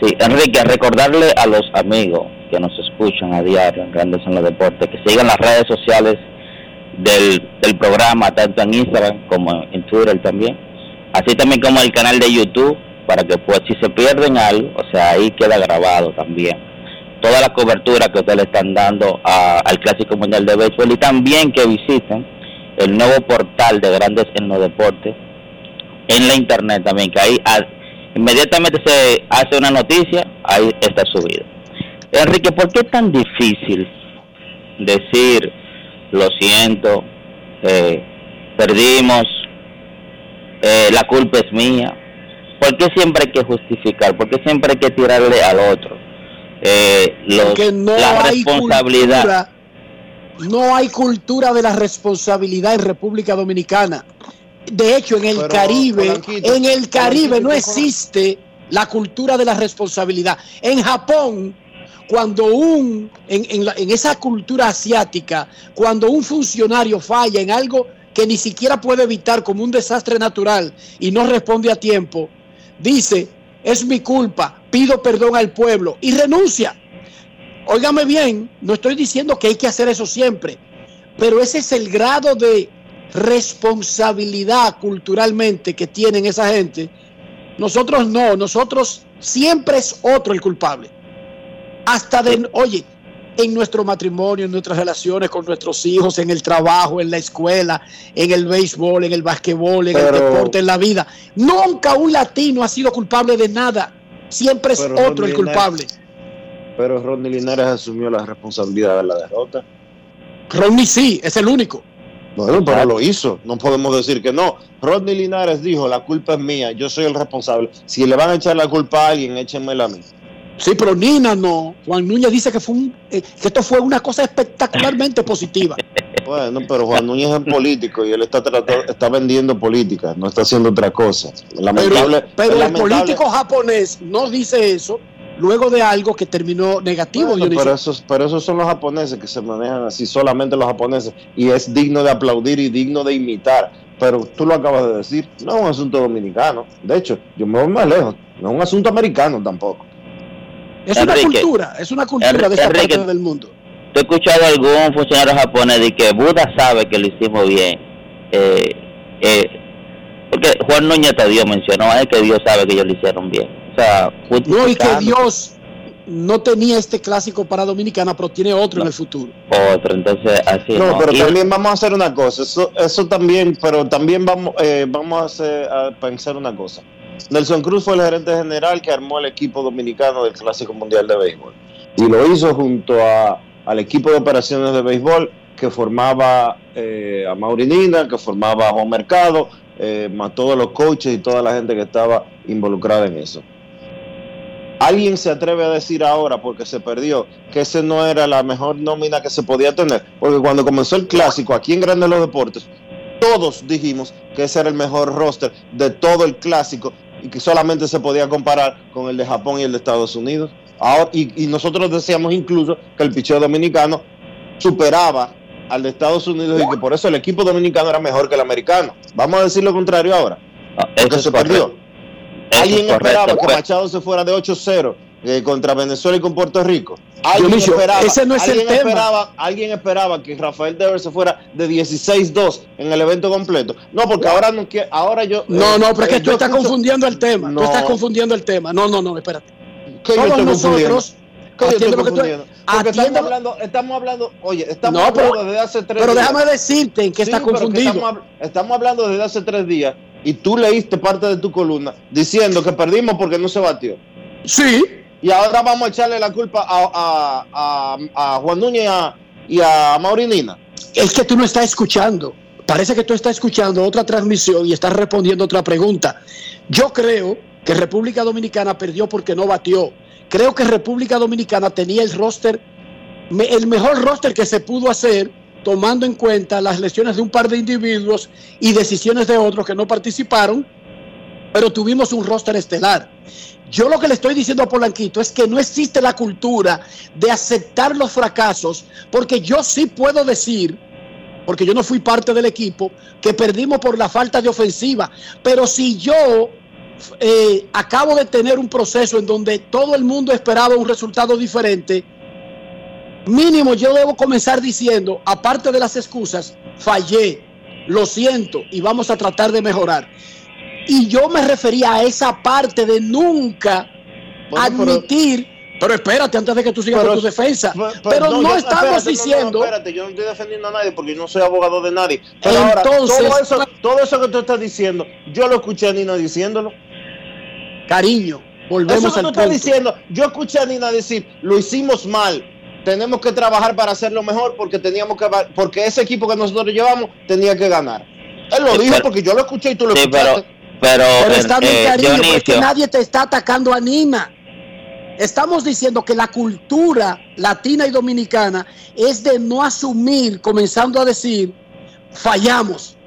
Sí, Enrique, recordarle a los amigos que nos escuchan a diario en Grandes en los Deportes, que sigan las redes sociales del, del programa, tanto en Instagram como en Twitter también, así también como el canal de YouTube, para que pues si se pierden algo, o sea, ahí queda grabado también toda la cobertura que ustedes le están dando al Clásico Mundial de Béisbol y también que visiten el nuevo portal de Grandes en los Deportes en la internet también, que ahí inmediatamente se hace una noticia, ahí está subido. Enrique, ¿por qué es tan difícil decir, lo siento, eh, perdimos, eh, la culpa es mía? ¿Por qué siempre hay que justificar? ¿Por qué siempre hay que tirarle al otro? Eh, los- Porque no la hay responsabilidad. cultura, no hay cultura de la responsabilidad en República Dominicana. De hecho, en el Pero, Caribe, en el Caribe no existe la cultura de la responsabilidad. En Japón, cuando un, en, en la- en esa cultura asiática, cuando un funcionario falla en algo que ni siquiera puede evitar como un desastre natural y no responde a tiempo, dice, es mi culpa, pido perdón al pueblo y renuncia. Óigame bien, no estoy diciendo que hay que hacer eso siempre, pero ese es el grado de responsabilidad culturalmente que tienen esa gente. Nosotros no, nosotros siempre es otro el culpable. Hasta de, oye, en nuestro matrimonio, en nuestras relaciones con nuestros hijos, en el trabajo, en la escuela, en el béisbol, en el basquetbol, en el deporte, en la vida. Nunca un latino ha sido culpable de nada. Siempre es otro el culpable. Pero Rodney Linares asumió la responsabilidad de la derrota. Rodney sí, es el único. Bueno, pero lo hizo. No podemos decir que no. Rodney Linares dijo, la culpa es mía, yo soy el responsable. Si le van a echar la culpa a alguien, échenmela a mí. Sí, pero Nina no. Juan Núñez dice que fue un, eh, que esto fue una cosa espectacularmente positiva. <laughs> Bueno, pero Juan Núñez es político y él está tratando, está vendiendo política, no está haciendo otra cosa. Lamentable, Pero, el político japonés no dice eso luego de algo que terminó negativo. Bueno, pero, esos, pero esos son los japoneses que se manejan así, solamente los japoneses. Y es digno de aplaudir y digno de imitar. Pero tú lo acabas de decir, no es un asunto dominicano. De hecho, yo me voy más lejos. No es un asunto americano tampoco. Es una cultura, es una cultura Enrique, de esta Enrique, parte del mundo. ¿Tú has escuchado a algún funcionario japonés de que Buda sabe que lo hicimos bien? Eh, eh, porque Juan Núñez te dio mencionó es que Dios sabe que ellos lo hicieron bien. O sea, No, y que Dios no tenía este clásico para Dominicana, pero tiene otro en el futuro. otro, entonces así No, no. pero Y- también vamos a hacer una cosa. Eso, eso también, pero también vamos, eh, vamos a, hacer, a pensar una cosa. Nelson Cruz fue el gerente general que armó el equipo dominicano del Clásico Mundial de Béisbol. Y lo hizo junto a, al equipo de operaciones de béisbol que formaba eh, a Maurinina, que formaba a Juan Mercado, eh, todos los coaches y toda la gente que estaba involucrada en eso. ¿Alguien se atreve a decir ahora, porque se perdió, que ese no era la mejor nómina que se podía tener? Porque cuando comenzó el clásico aquí en Grandes los Deportes, todos dijimos que ese era el mejor roster de todo el clásico y que solamente se podía comparar con el de Japón y el de Estados Unidos. Ahora, y, y nosotros decíamos incluso que el picheo dominicano superaba al de Estados Unidos y que por eso el equipo dominicano era mejor que el americano. Vamos a decir lo contrario ahora. Porque se perdió. ¿Alguien es esperaba que. Machado se fuera de 8-0 eh, contra Venezuela y con Puerto Rico? ¿Alguien Dionisio, esperaba, ese no es el tema. alguien esperaba que Rafael Devers se fuera de 16-2 en el evento completo? No, porque ahora no ahora yo... No, eh, no, pero es eh, que tú yo estás escucho- confundiendo el tema. No. Tú estás confundiendo el tema. No, no, no, espérate. ¿Qué yo Todos nosotros. atiende lo que tú-? Porque estamos hablando, estamos hablando, oye, estamos No, pero- hablando desde hace tres pero días. déjame decirte en qué Sí, estás confundido. Estamos, estamos hablando desde hace tres días y tú leíste parte de tu columna diciendo que perdimos porque no se batió. Sí. Y ahora vamos a echarle la culpa a, Juan Núñez y a, Maurinina. Es que tú no estás escuchando. Parece que tú estás escuchando otra transmisión y estás respondiendo otra pregunta. Yo creo que República Dominicana perdió porque no batió. Creo que República Dominicana tenía el roster, el mejor roster que se pudo hacer, tomando en cuenta las lesiones de un par de individuos y decisiones de otros que no participaron, pero tuvimos un roster estelar. Yo lo que le estoy diciendo a Polanquito es que no existe la cultura de aceptar los fracasos, porque yo sí puedo decir, porque yo no fui parte del equipo, que perdimos por la falta de ofensiva. Pero si yo eh, acabo de tener un proceso en donde todo el mundo esperaba un resultado diferente, mínimo yo debo comenzar diciendo, aparte de las excusas, fallé, lo siento y vamos a tratar de mejorar. Y yo me refería a esa parte de nunca admitir, pero, espérate antes de que tú sigas Pero- con tu defensa, Pero, pero, no, yo- estamos espérate, no, no, diciendo... espérate, yo no estoy defendiendo a nadie porque yo no soy abogado de nadie. Pero ahora, Entonces- todo eso, todo eso que tú estás diciendo, yo lo escuché a Nina diciéndolo. Cariño, volvemos Eso que al tú estás punto. diciendo, yo escuché a Nina decir, lo hicimos mal. Tenemos que trabajar para hacerlo mejor porque teníamos que porque ese equipo que nosotros llevamos tenía que ganar. Él lo Sí, dijo pero- porque yo lo escuché y tú lo Sí, escuchaste. pero, pero, Pero eh, está bien, eh, cariño, pero es que Dionisio, nadie te está atacando a Nina. Estamos diciendo que la cultura latina y dominicana es de no asumir, comenzando a decir, fallamos.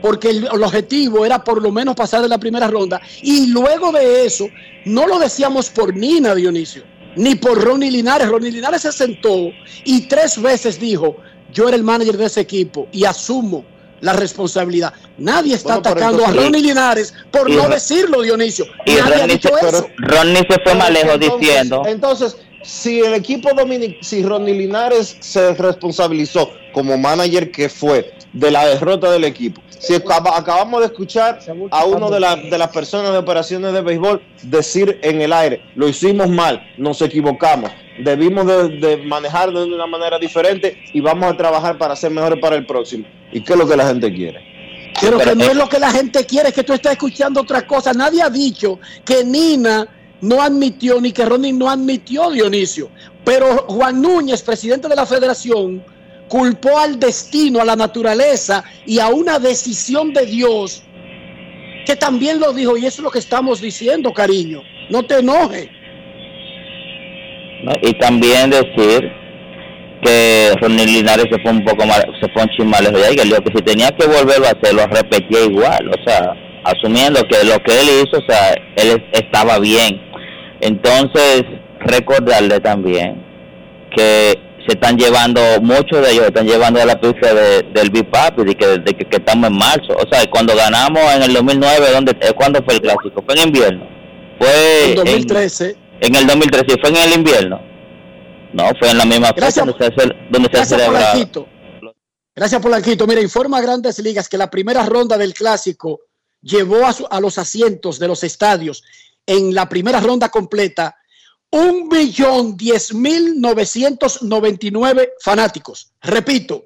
Porque el, el objetivo era por lo menos pasar de la primera ronda. Y luego de eso, no lo decíamos por Nina, Dionisio, ni por Ronnie Linares. Ronnie Linares se sentó y tres veces dijo, yo era el manager de ese equipo y asumo la responsabilidad. Nadie está Bueno, atacando a entonces- Ronnie Linares por Y- no decirlo, Dionisio. y Nadie ha Ronnie dicho se- eso. Ronnie se fue más lejos Entonces- diciendo, Entonces, si el equipo dominic, si Ronnie Linares se responsabilizó como manager que fue de la derrota del equipo, si acaba- acabamos de escuchar a uno de, la- de las personas de operaciones de béisbol decir en el aire, lo hicimos mal, nos equivocamos, debimos de, de manejar de una manera diferente y vamos a trabajar para ser mejores para el próximo. ¿Y qué es lo que la gente quiere? Pero, pero que no es- es lo que la gente quiere, es que tú estás escuchando otra cosa. Nadie ha dicho que Nina no admitió ni que Ronnie no admitió Dionisio. Pero Juan Núñez, presidente de la federación, culpó al destino, a la naturaleza y a una decisión de Dios que también lo dijo y eso es lo que estamos diciendo, cariño. No te enojes. ¿no? y también decir que Ronnie Linares se fue un poco más, se fue un lejos de ahí, que si tenía que volverlo a hacer, lo repetía igual, o sea, asumiendo que lo que él hizo, o sea, él es- estaba bien. Entonces, recordarle también que se están llevando, muchos de ellos se están llevando a la pista de, del BIPAP y de que, de que, que estamos en marzo. O sea, cuando ganamos en el 2009, ¿dónde, eh, ¿cuándo fue el clásico? Fue en invierno. Fue En 2013. en el 2013, ¿fue en el invierno? No, fue en la misma fecha donde se, hace- donde se. Polanquito. Gracias, Polanquito. Mira, informa a Grandes Ligas que la primera ronda del clásico llevó a, su- a los asientos de los estadios en la primera ronda completa un millón diez mil novecientos noventa y nueve fanáticos. Repito,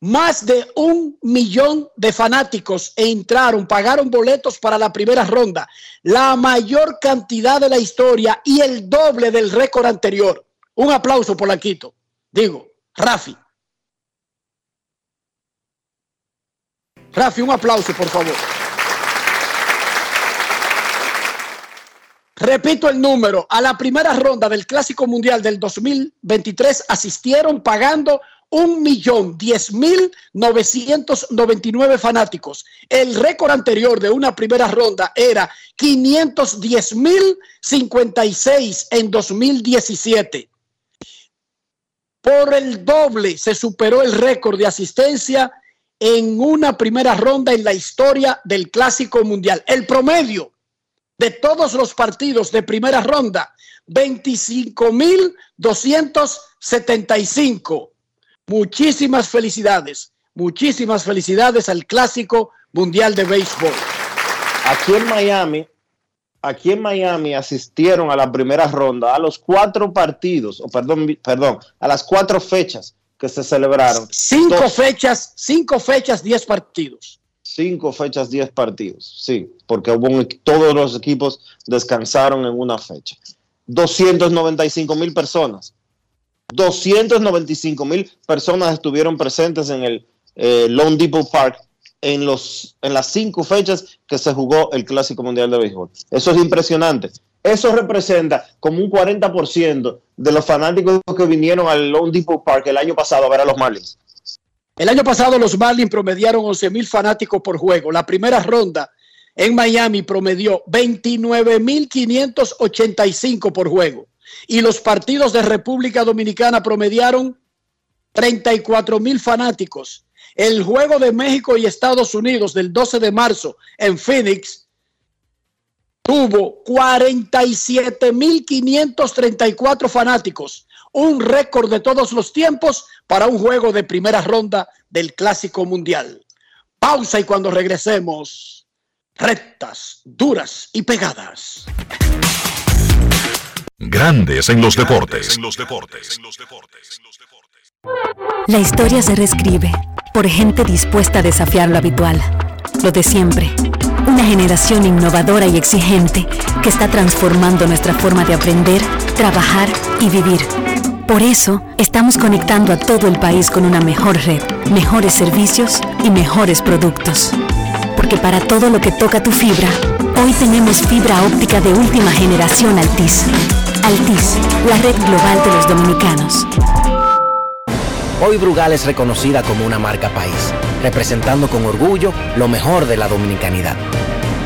más de un millón de fanáticos entraron, pagaron boletos para la primera ronda, la mayor cantidad de la historia y el doble del récord anterior. Un aplauso, Polanquito. Digo, Rafi. Rafi, un aplauso, por favor. Repito el número, a la primera ronda del Clásico Mundial del 2023 asistieron pagando un millón diez mil novecientos noventa y nueve fanáticos. El récord anterior de una primera ronda era 510 mil cincuenta y seis en 2017. Por el doble se superó el récord de asistencia en una primera ronda en la historia del Clásico Mundial. El promedio de todos los partidos de primera ronda, 25.275. Muchísimas felicidades, muchísimas felicidades al Clásico Mundial de Béisbol. Aquí en Miami, aquí en Miami asistieron a la primera ronda a los cuatro partidos, o perdón, perdón, a las cuatro fechas que se celebraron. Cinco fechas, cinco fechas, diez partidos. Cinco fechas, diez partidos, sí, porque todos los equipos descansaron en una fecha. 295 mil personas. 295 mil personas estuvieron presentes en el eh, Lone Depot Park en, los, en las cinco fechas que se jugó el Clásico Mundial de Béisbol. Eso es impresionante. Eso representa como un 40% de los fanáticos que vinieron al Lone Depot Park el año pasado a ver a los Marlins. El año pasado los Marlins promediaron 11 mil fanáticos por juego. La primera ronda en Miami promedió 29.585 por juego. Y los partidos de República Dominicana promediaron 34 mil fanáticos. El juego de México y Estados Unidos del 12 de marzo en Phoenix tuvo 47.534 fanáticos, un récord de todos los tiempos para un juego de primera ronda del Clásico Mundial. Pausa y cuando regresemos, rectas, duras y pegadas. Grandes en los deportes. La historia se reescribe por gente dispuesta a desafiar lo habitual, lo de siempre. Una generación innovadora y exigente que está transformando nuestra forma de aprender, trabajar y vivir. Por eso, estamos conectando a todo el país con una mejor red, mejores servicios y mejores productos. Porque para todo lo que toca tu fibra, hoy tenemos fibra óptica de última generación Altis. Altis, la red global de los dominicanos. Hoy Brugal es reconocida como una marca país, representando con orgullo lo mejor de la dominicanidad.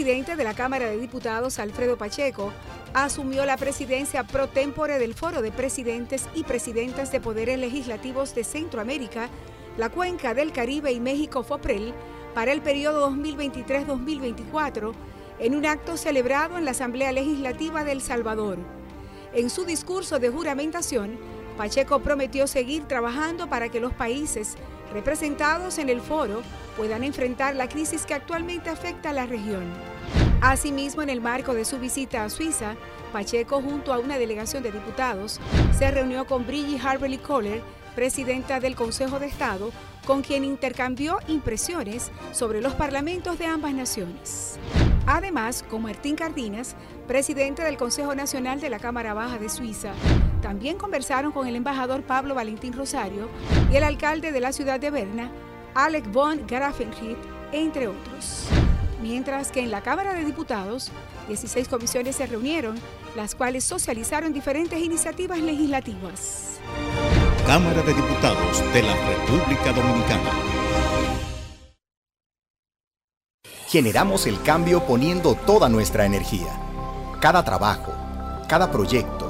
Presidente de la Cámara de Diputados, Alfredo Pacheco, asumió la presidencia pro tempore del Foro de Presidentes y Presidentas de Poderes Legislativos de Centroamérica, la Cuenca del Caribe y México FOPREL para el periodo 2023-2024 en un acto celebrado en la Asamblea Legislativa de El Salvador. En su discurso de juramentación, Pacheco prometió seguir trabajando para que los países representados en el foro puedan enfrentar la crisis que actualmente afecta a la región. Asimismo, en el marco de su visita a Suiza, Pacheco, junto a una delegación de diputados, se reunió con Brigitte Harberly Kohler, presidenta del Consejo de Estado, con quien intercambió impresiones sobre los parlamentos de ambas naciones. Además, con Martín Cardinas, presidente del Consejo Nacional de la Cámara Baja de Suiza, también conversaron con el embajador Pablo Valentín Rosario y el alcalde de la ciudad de Berna, Alec von Grafenried, entre otros. Mientras que en la Cámara de Diputados, 16 comisiones se reunieron, las cuales socializaron diferentes iniciativas legislativas. Cámara de Diputados de la República Dominicana. Generamos el cambio poniendo toda nuestra energía. Cada trabajo, cada proyecto,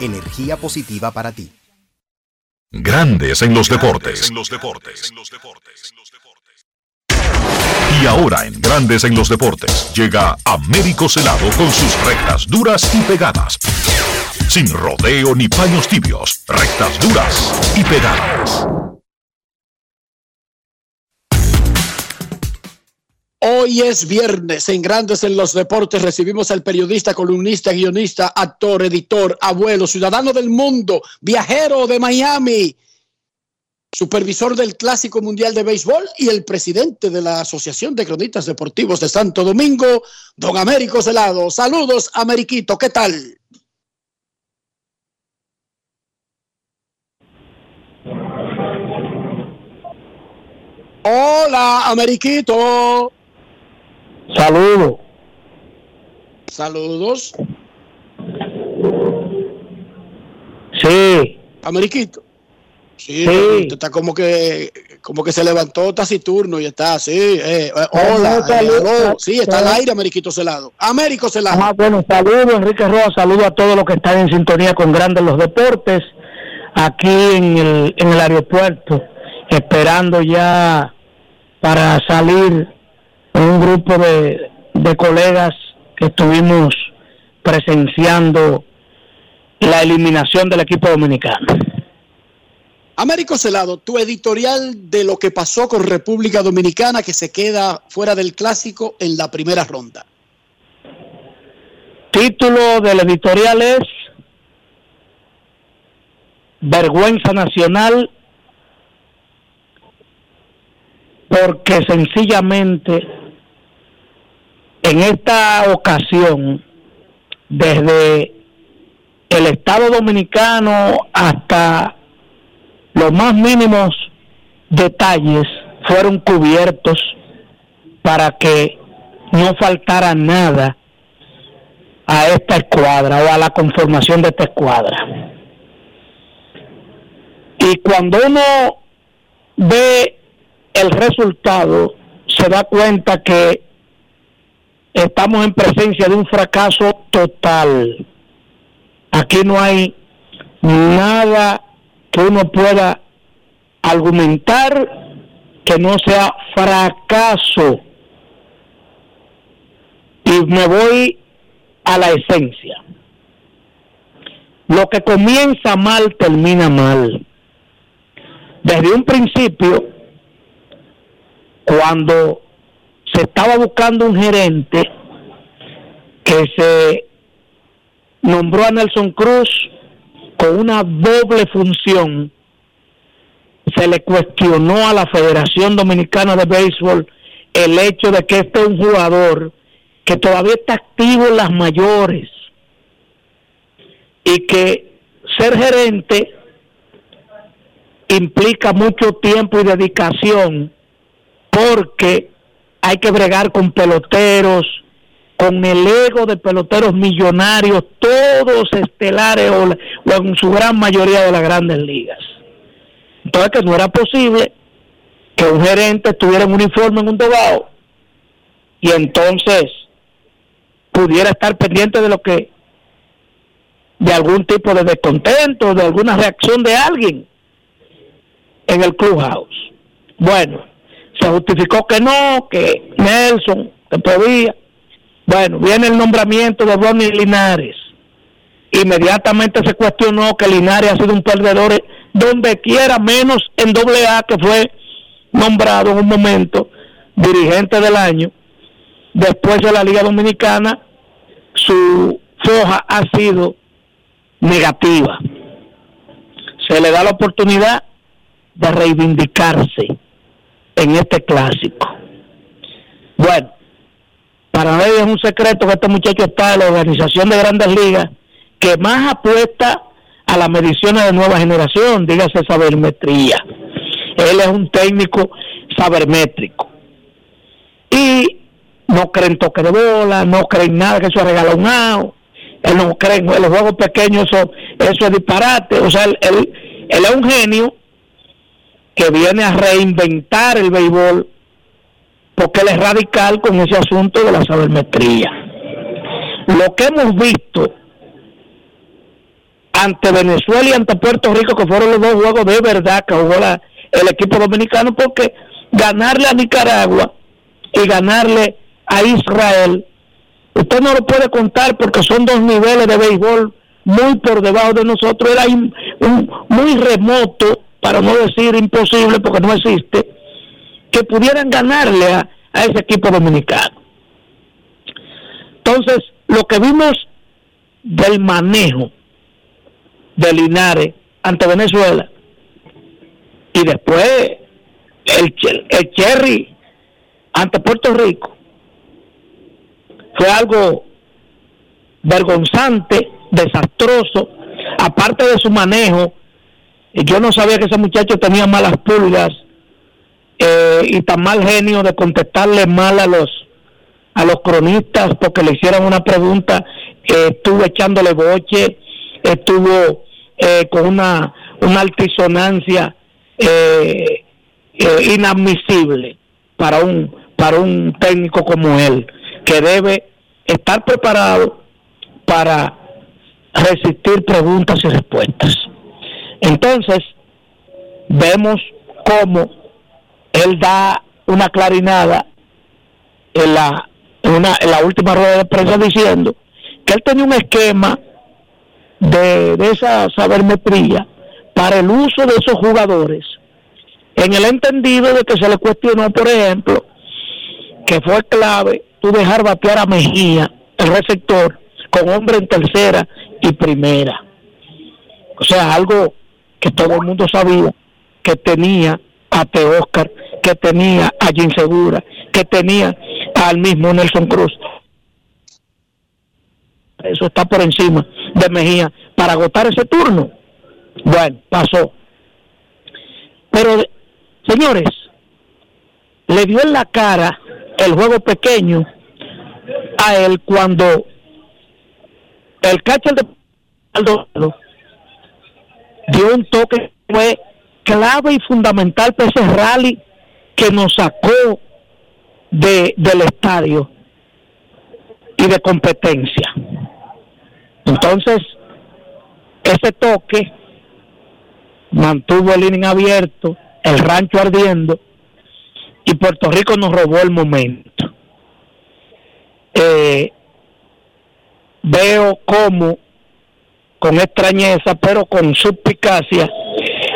energía positiva para ti. Grandes en los deportes. Y ahora en Grandes en los deportes llega Américo Celado con sus rectas duras y pegadas. Sin rodeo ni paños tibios, rectas duras y pegadas. Hoy es viernes en Grandes en los Deportes. Recibimos al periodista, columnista, guionista, actor, editor, abuelo, ciudadano del mundo, viajero de Miami, supervisor del Clásico Mundial de Béisbol y el presidente de la Asociación de Cronistas Deportivos de Santo Domingo, don Américo Celado. Saludos, Ameriquito, ¿qué tal? Hola, Ameriquito. Saludos. Saludos. Sí. Ameriquito. Sí, Sí. está como que como que se levantó taciturno y está así. eh, eh, hola, eh, sí, está al aire, Ameriquito Celado. Américo Celado. Ah, bueno, saludos Enrique Roa, saludos a todos los que están en sintonía con Grandes los Deportes, aquí en el, en el aeropuerto, esperando ya para salir un grupo de, de colegas que estuvimos presenciando la eliminación del equipo dominicano. Américo Celado, tu editorial de lo que pasó con República Dominicana que se queda fuera del clásico en la primera ronda. Título del editorial es Vergüenza Nacional porque sencillamente en esta ocasión, desde el Estado Dominicano hasta los más mínimos detalles fueron cubiertos para que no faltara nada a esta escuadra o a la conformación de esta escuadra. Y cuando uno ve el resultado, se da cuenta que estamos en presencia de un fracaso total. Aquí no hay nada que uno pueda argumentar que no sea fracaso. Y me voy a la esencia. Lo que comienza mal termina mal. Desde un principio, cuando se estaba buscando un gerente que se nombró a Nelson Cruz con una doble función, se le cuestionó a la Federación Dominicana de Béisbol el hecho de que este es un jugador que todavía está activo en las mayores y que ser gerente implica mucho tiempo y dedicación porque hay que bregar con peloteros, con el ego de peloteros millonarios, todos estelares o, o en su gran mayoría de las grandes ligas. Entonces que no era posible que un gerente tuviera un uniforme en un dogado y entonces pudiera estar pendiente de lo que de algún tipo de descontento, de alguna reacción de alguien en el clubhouse. Bueno, se justificó que no, que Nelson, que podía. Bueno, viene el nombramiento de Ronnie Linares. Inmediatamente se cuestionó que Linares ha sido un perdedor donde quiera, menos en doble A, que fue nombrado en un momento dirigente del año. Después de la Liga Dominicana, su foja ha sido negativa. Se le da la oportunidad de reivindicarse en este clásico. Bueno, para nadie es un secreto que este muchacho está en la organización de grandes ligas que más apuesta a las mediciones de nueva generación, dígase sabermetría. Él es un técnico sabermétrico. Y no creen toque de bola, no creen nada que eso un out, él no cree en los juegos pequeños, eso, eso es disparate. O sea, él, él, él es un genio que viene a reinventar el béisbol porque él es radical con ese asunto de la sabermetría. Lo que hemos visto ante Venezuela y ante Puerto Rico, que fueron los dos juegos de verdad que jugó la- el equipo dominicano, porque ganarle a Nicaragua y ganarle a Israel, usted no lo puede contar porque son dos niveles de béisbol muy por debajo de nosotros, era un- muy remoto, para no decir imposible porque no existe, que pudieran ganarle a, a ese equipo dominicano. Entonces, lo que vimos del manejo de Linares ante Venezuela y después el, el Cherry ante Puerto Rico fue algo vergonzante, desastroso, aparte de su manejo, yo no sabía que ese muchacho tenía malas pulgas eh, y tan mal genio de contestarle mal a los a los cronistas porque le hicieron una pregunta, estuvo echándole boche, estuvo eh, con una, una altisonancia eh, inadmisible para un para un técnico como él que debe estar preparado para resistir preguntas y respuestas. Entonces, vemos cómo él da una clarinada en la, en, la última rueda de prensa diciendo que él tenía un esquema de, de esa sabermetría para el uso de esos jugadores, en el entendido de que se le cuestionó, por ejemplo, que fue clave tú dejar batear a Mejía, el receptor, con hombre en tercera y primera. O sea, algo que todo el mundo sabía que tenía a Te Oscar, que tenía a Jim Segura, que tenía al mismo Nelson Cruz. Eso está por encima de Mejía para agotar ese turno. Bueno, pasó. Pero, señores, le dio en la cara el juego pequeño a él cuando el catcher de Aldo dio un toque fue clave y fundamental para ese rally que nos sacó de, del estadio y de competencia. Entonces, ese toque mantuvo el inning abierto, el rancho ardiendo y Puerto Rico nos robó el momento. Eh, veo cómo, con extrañeza, pero con suspicacia,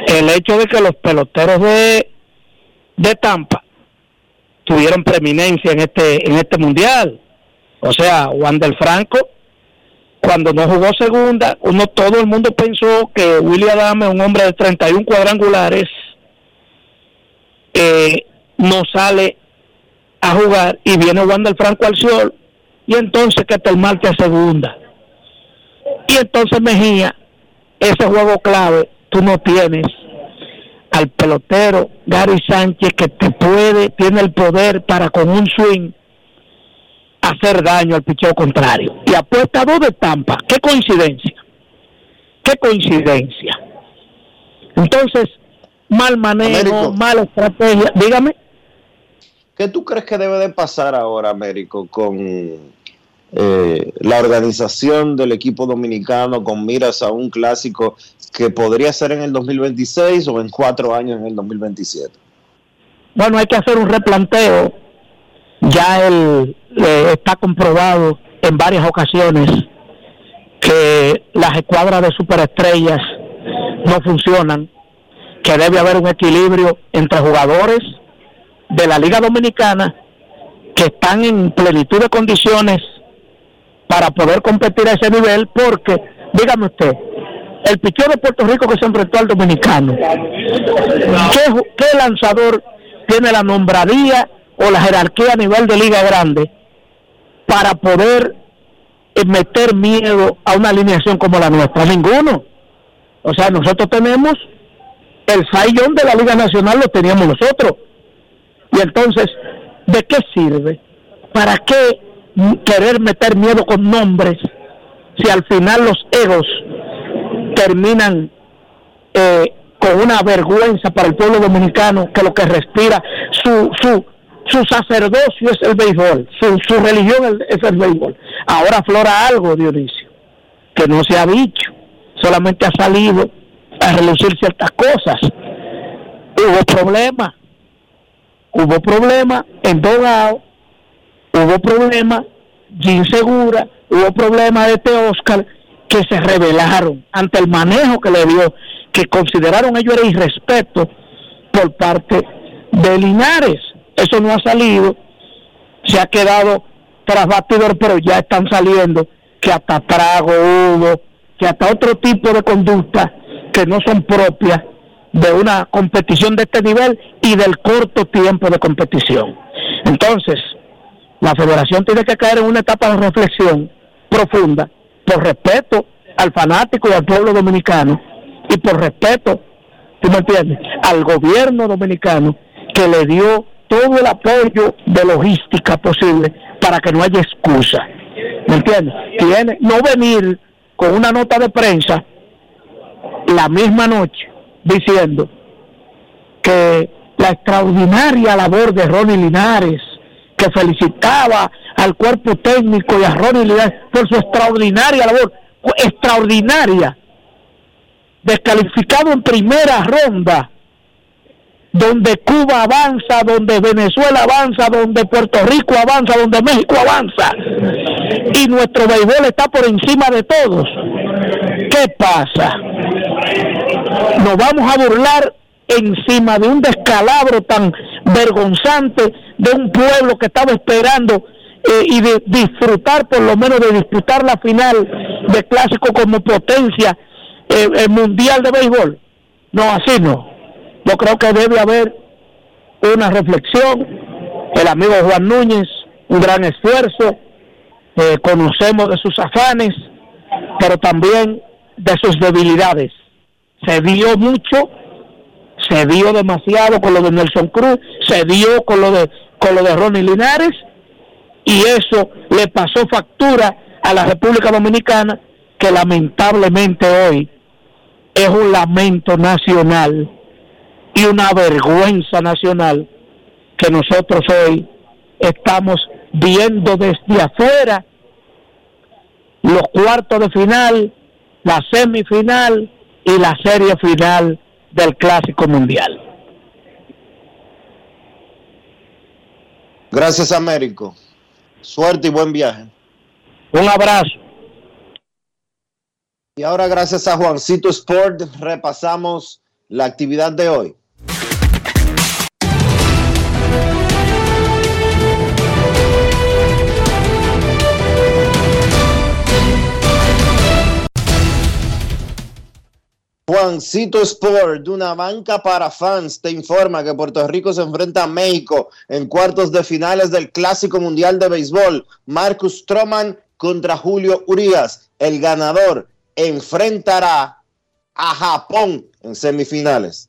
el hecho de que los peloteros de, de Tampa tuvieron preeminencia en este, en este mundial. O sea, Juan del Franco, cuando no jugó segunda, uno todo el mundo pensó que William Adame, un hombre de 31 cuadrangulares, eh, no sale a jugar y viene Juan del Franco al sol y entonces que te marque a segunda. Y entonces Mejía, ese juego clave, tú no tienes al pelotero Gary Sánchez que te puede, tiene el poder para con un swing hacer daño al picheo contrario. Y apuesta dos de Tampa. Qué coincidencia. Qué coincidencia. Entonces, mal manejo, mala estrategia. Dígame. ¿Qué tú crees que debe de pasar ahora, Américo, con eh, la organización del equipo dominicano con miras a un clásico que podría ser en el 2026 o en cuatro años en el 2027? Bueno, hay que hacer un replanteo. Ya el, eh, está comprobado en varias ocasiones que las escuadras de superestrellas no funcionan, que debe haber un equilibrio entre jugadores de la Liga Dominicana que están en plenitud de condiciones para poder competir a ese nivel, porque, dígame usted, el pichón de Puerto Rico que se enfrentó al dominicano, ¿qué, lanzador tiene la nombradía o la jerarquía a nivel de Liga Grande para poder eh, meter miedo a una alineación como la nuestra? Ninguno. O sea, nosotros tenemos el sayón de la Liga Nacional, lo teníamos nosotros y entonces, ¿de qué sirve? ¿Para qué querer meter miedo con nombres si al final los egos terminan eh, con una vergüenza para el pueblo dominicano que lo que respira su su su sacerdocio es el béisbol, su, su religión es el béisbol. Ahora aflora algo, Dionisio, que no se ha dicho, solamente ha salido a relucir ciertas cosas. Hubo problemas hubo problemas en Dogao, hubo problemas de insegura, hubo problemas de este Oscar que se revelaron ante el manejo que le dio, que consideraron ellos era irrespeto por parte de Linares. Eso no ha salido se ha quedado tras batidor, pero ya están saliendo que hasta trago hubo, que hasta otro tipo de conducta que no son propias de una competición de este nivel y del corto tiempo de competición. Entonces, la federación tiene que caer en una etapa de reflexión profunda por respeto al fanático y al pueblo dominicano y por respeto, ¿tú me entiendes?, al gobierno dominicano que le dio todo el apoyo de logística posible para que no haya excusa. ¿Me entiendes? Tiene no venir con una nota de prensa la misma noche diciendo que la extraordinaria labor de Ronnie Linares, que felicitaba al cuerpo técnico y a Ronnie Linares por su extraordinaria labor, extraordinaria, descalificado en primera ronda, donde Cuba avanza, donde Venezuela avanza, donde Puerto Rico avanza, donde México avanza, y nuestro béisbol está por encima de todos. ¿Qué pasa? Nos vamos a burlar encima de un descalabro tan vergonzante de un pueblo que estaba esperando eh, y de disfrutar por lo menos de disputar la final de clásico como potencia eh, mundial de béisbol. No, así no. Yo creo que debe haber una reflexión. El amigo Juan Núñez, un gran esfuerzo. Eh, conocemos de sus afanes, pero también de sus debilidades. Se dio mucho, se dio demasiado con lo de Nelson Cruz, se dio con lo de con lo de Ronnie Linares y eso le pasó factura a la República Dominicana que lamentablemente hoy es un lamento nacional y una vergüenza nacional que nosotros hoy estamos viendo desde afuera. Los cuartos de final, la semifinal y la serie final del Clásico Mundial. Gracias, Américo. Suerte y buen viaje. Un abrazo. Y ahora, gracias a Juancito Sport, repasamos la actividad de hoy. Juancito Sport, de una banca para fans, te informa que Puerto Rico se enfrenta a México en cuartos de finales del Clásico Mundial de Béisbol. Marcus Stroman contra Julio Urias. El ganador enfrentará a Japón en semifinales.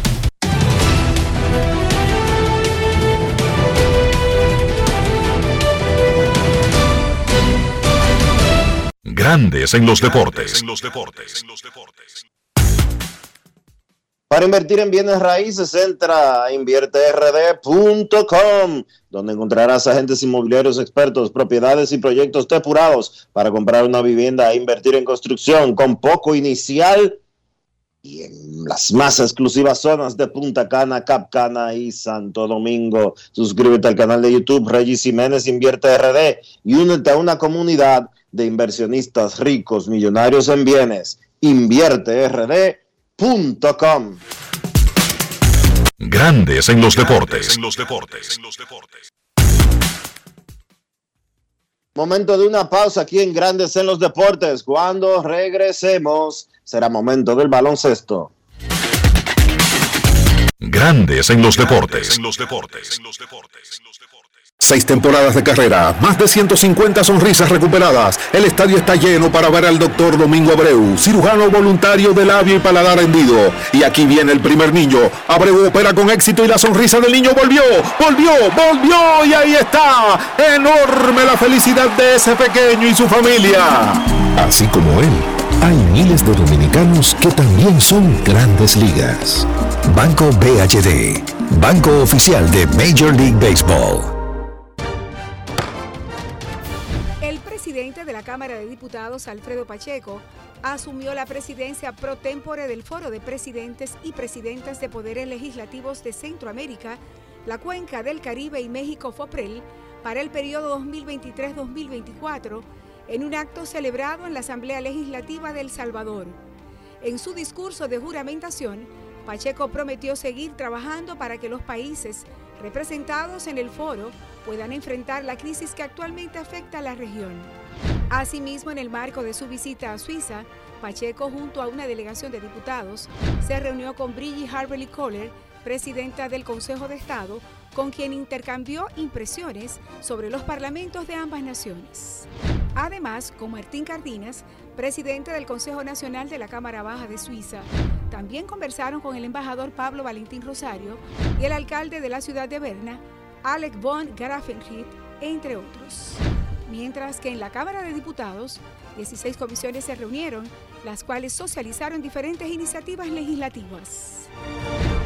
Grandes en los deportes. Para invertir en bienes raíces, entra a invierterd.com, donde encontrarás agentes inmobiliarios expertos, propiedades y proyectos depurados para comprar una vivienda e invertir en construcción con poco inicial y en las más exclusivas zonas de Punta Cana, Capcana y Santo Domingo. Suscríbete al canal de YouTube Regis Jiménez Invierte RD y únete a una comunidad de inversionistas ricos, millonarios en bienes. InvierteRD.com. Grandes en los deportes. En los deportes. Momento de una pausa aquí en Grandes en los deportes. Cuando regresemos, será momento del baloncesto. Grandes en los deportes. En los deportes. Seis temporadas de carrera, más de 150 sonrisas recuperadas. El estadio está lleno para ver al doctor Domingo Abreu, cirujano voluntario de labio y paladar hendido. Y aquí viene el primer niño. Abreu opera con éxito y la sonrisa del niño volvió, volvió, volvió y ahí está. Enorme la felicidad de ese pequeño y su familia. Así como él, hay miles de dominicanos que también son grandes ligas. Banco BHD banco oficial de Major League Baseball. El presidente de la Cámara de Diputados, Alfredo Pacheco, asumió la presidencia pro tempore del Foro de Presidentes y Presidentas de Poderes Legislativos de Centroamérica, la Cuenca del Caribe y México FOPREL para el periodo 2023-2024 en un acto celebrado en la Asamblea Legislativa de El Salvador. En su discurso de juramentación, Pacheco prometió seguir trabajando para que los países representados en el foro puedan enfrentar la crisis que actualmente afecta a la región. Asimismo, en el marco de su visita a Suiza, Pacheco, junto a una delegación de diputados, se reunió con Brigitte Harberly Kohler, presidenta del Consejo de Estado, con quien intercambió impresiones sobre los parlamentos de ambas naciones. Además, con Martín Cardinas, presidente del Consejo Nacional de la Cámara Baja de Suiza, también conversaron con el embajador Pablo Valentín Rosario y el alcalde de la ciudad de Berna, Alec von Grafenried, entre otros. Mientras que en la Cámara de Diputados, 16 comisiones se reunieron, las cuales socializaron diferentes iniciativas legislativas.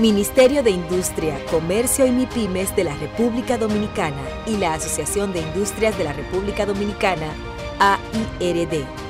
Ministerio de Industria, Comercio y MIPIMES de la República Dominicana y la Asociación de Industrias de la República Dominicana, AIRD.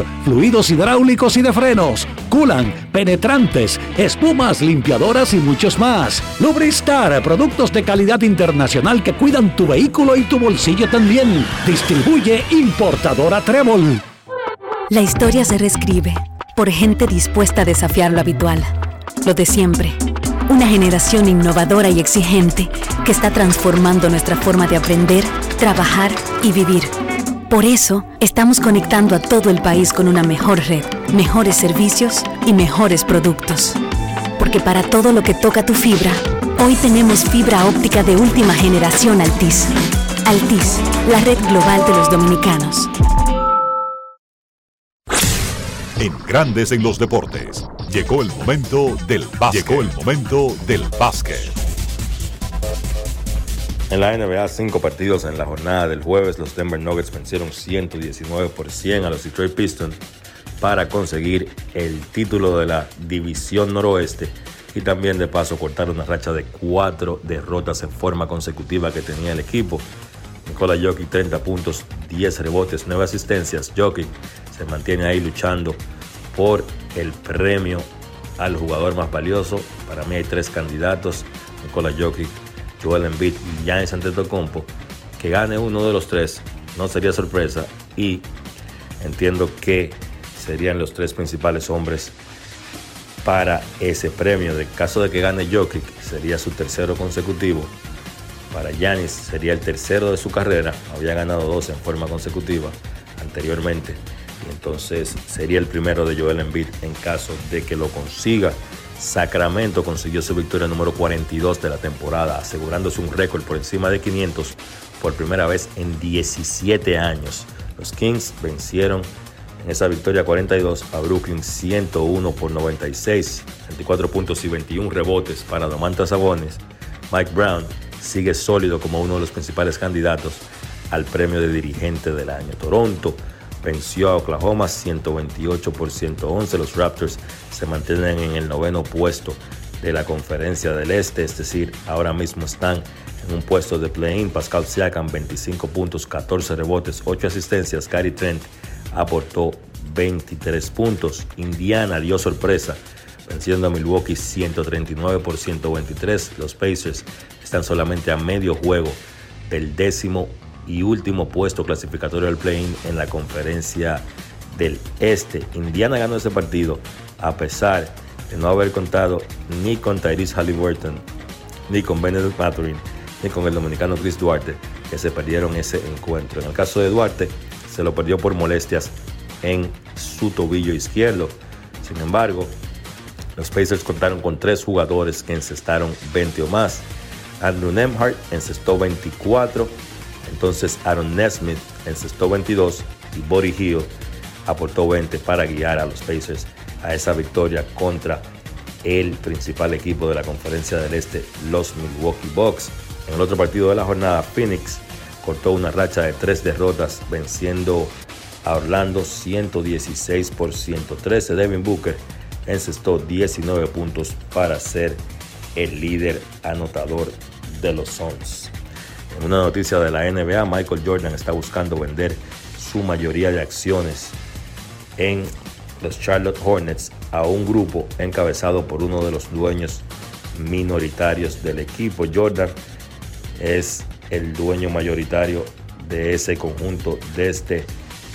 fluidos hidráulicos y de frenos, culan, penetrantes, espumas, limpiadoras y muchos más. Lubristar, productos de calidad internacional que cuidan tu vehículo y tu bolsillo también. Distribuye importadora Trébol. La historia se reescribe por gente dispuesta a desafiar lo habitual, lo de siempre. Una generación innovadora y exigente que está transformando nuestra forma de aprender, trabajar y vivir. Por eso, estamos conectando a todo el país con una mejor red, mejores servicios y mejores productos. Porque para todo lo que toca tu fibra, hoy tenemos fibra óptica de última generación Altis. Altis, la red global de los dominicanos. En Grandes en los Deportes, llegó el momento del básquet. Llegó el momento del básquet. En la NBA, cinco partidos en la jornada del jueves, los Denver Nuggets vencieron 119 por 100 a los Detroit Pistons para conseguir el título de la División Noroeste y también de paso cortar una racha de cuatro derrotas en forma consecutiva que tenía el equipo. Nikola Jokic 30 puntos, 10 rebotes, 9 asistencias. Jokic se mantiene ahí luchando por el premio al jugador más valioso. Para mí hay tres candidatos. Nikola Jokic, Joel Embiid y Giannis Antetokounmpo, que gane uno de los tres no sería sorpresa y entiendo que serían los tres principales hombres para ese premio. De caso de que gane Jokic, sería su tercero consecutivo. Para Giannis sería el tercero de su carrera. Había ganado dos en forma consecutiva anteriormente. Y entonces sería el primero de Joel Embiid en caso de que lo consiga. Sacramento consiguió su victoria número 42 de la temporada, asegurándose un récord por encima de 500 por primera vez en 17 años. Los Kings vencieron en esa victoria 42 a Brooklyn 101 por 96, 24 puntos y 21 rebotes para Domantas Sabones. Mike Brown sigue sólido como uno de los principales candidatos al premio de dirigente del año. Toronto venció a Oklahoma 128 por 111. Los Raptors se mantienen en el noveno puesto de la conferencia del Este, es decir, ahora mismo están en un puesto de play-in. Pascal Siakam 25 puntos, 14 rebotes, 8 asistencias. Gary Trent aportó 23 puntos. Indiana dio sorpresa venciendo a Milwaukee 139 por 123. Los Pacers están solamente a medio juego del décimo y último puesto clasificatorio del play-in en la conferencia del Este. Indiana ganó ese partido a pesar de no haber contado ni con Tyrese Halliburton, ni con Benedict Mathurin, ni con el dominicano Chris Duarte, que se perdieron ese encuentro. En el caso de Duarte, se lo perdió por molestias en su tobillo izquierdo. Sin embargo, los Pacers contaron con tres jugadores que encestaron 20 o más. Andrew Nemhart encestó 24, entonces Aaron Nesmith encestó 22 y Body Hill aportó 20 para guiar a los Pacers a esa victoria contra el principal equipo de la conferencia del Este, los Milwaukee Bucks. En el otro partido de la jornada, Phoenix cortó una racha de tres derrotas venciendo a Orlando 116 por 113. Devin Booker encestó 19 puntos para ser el líder anotador de los Suns. En una noticia de la NBA, Michael Jordan está buscando vender su mayoría de acciones en los Charlotte Hornets a un grupo encabezado por uno de los dueños minoritarios del equipo. Jordan es el dueño mayoritario de ese conjunto desde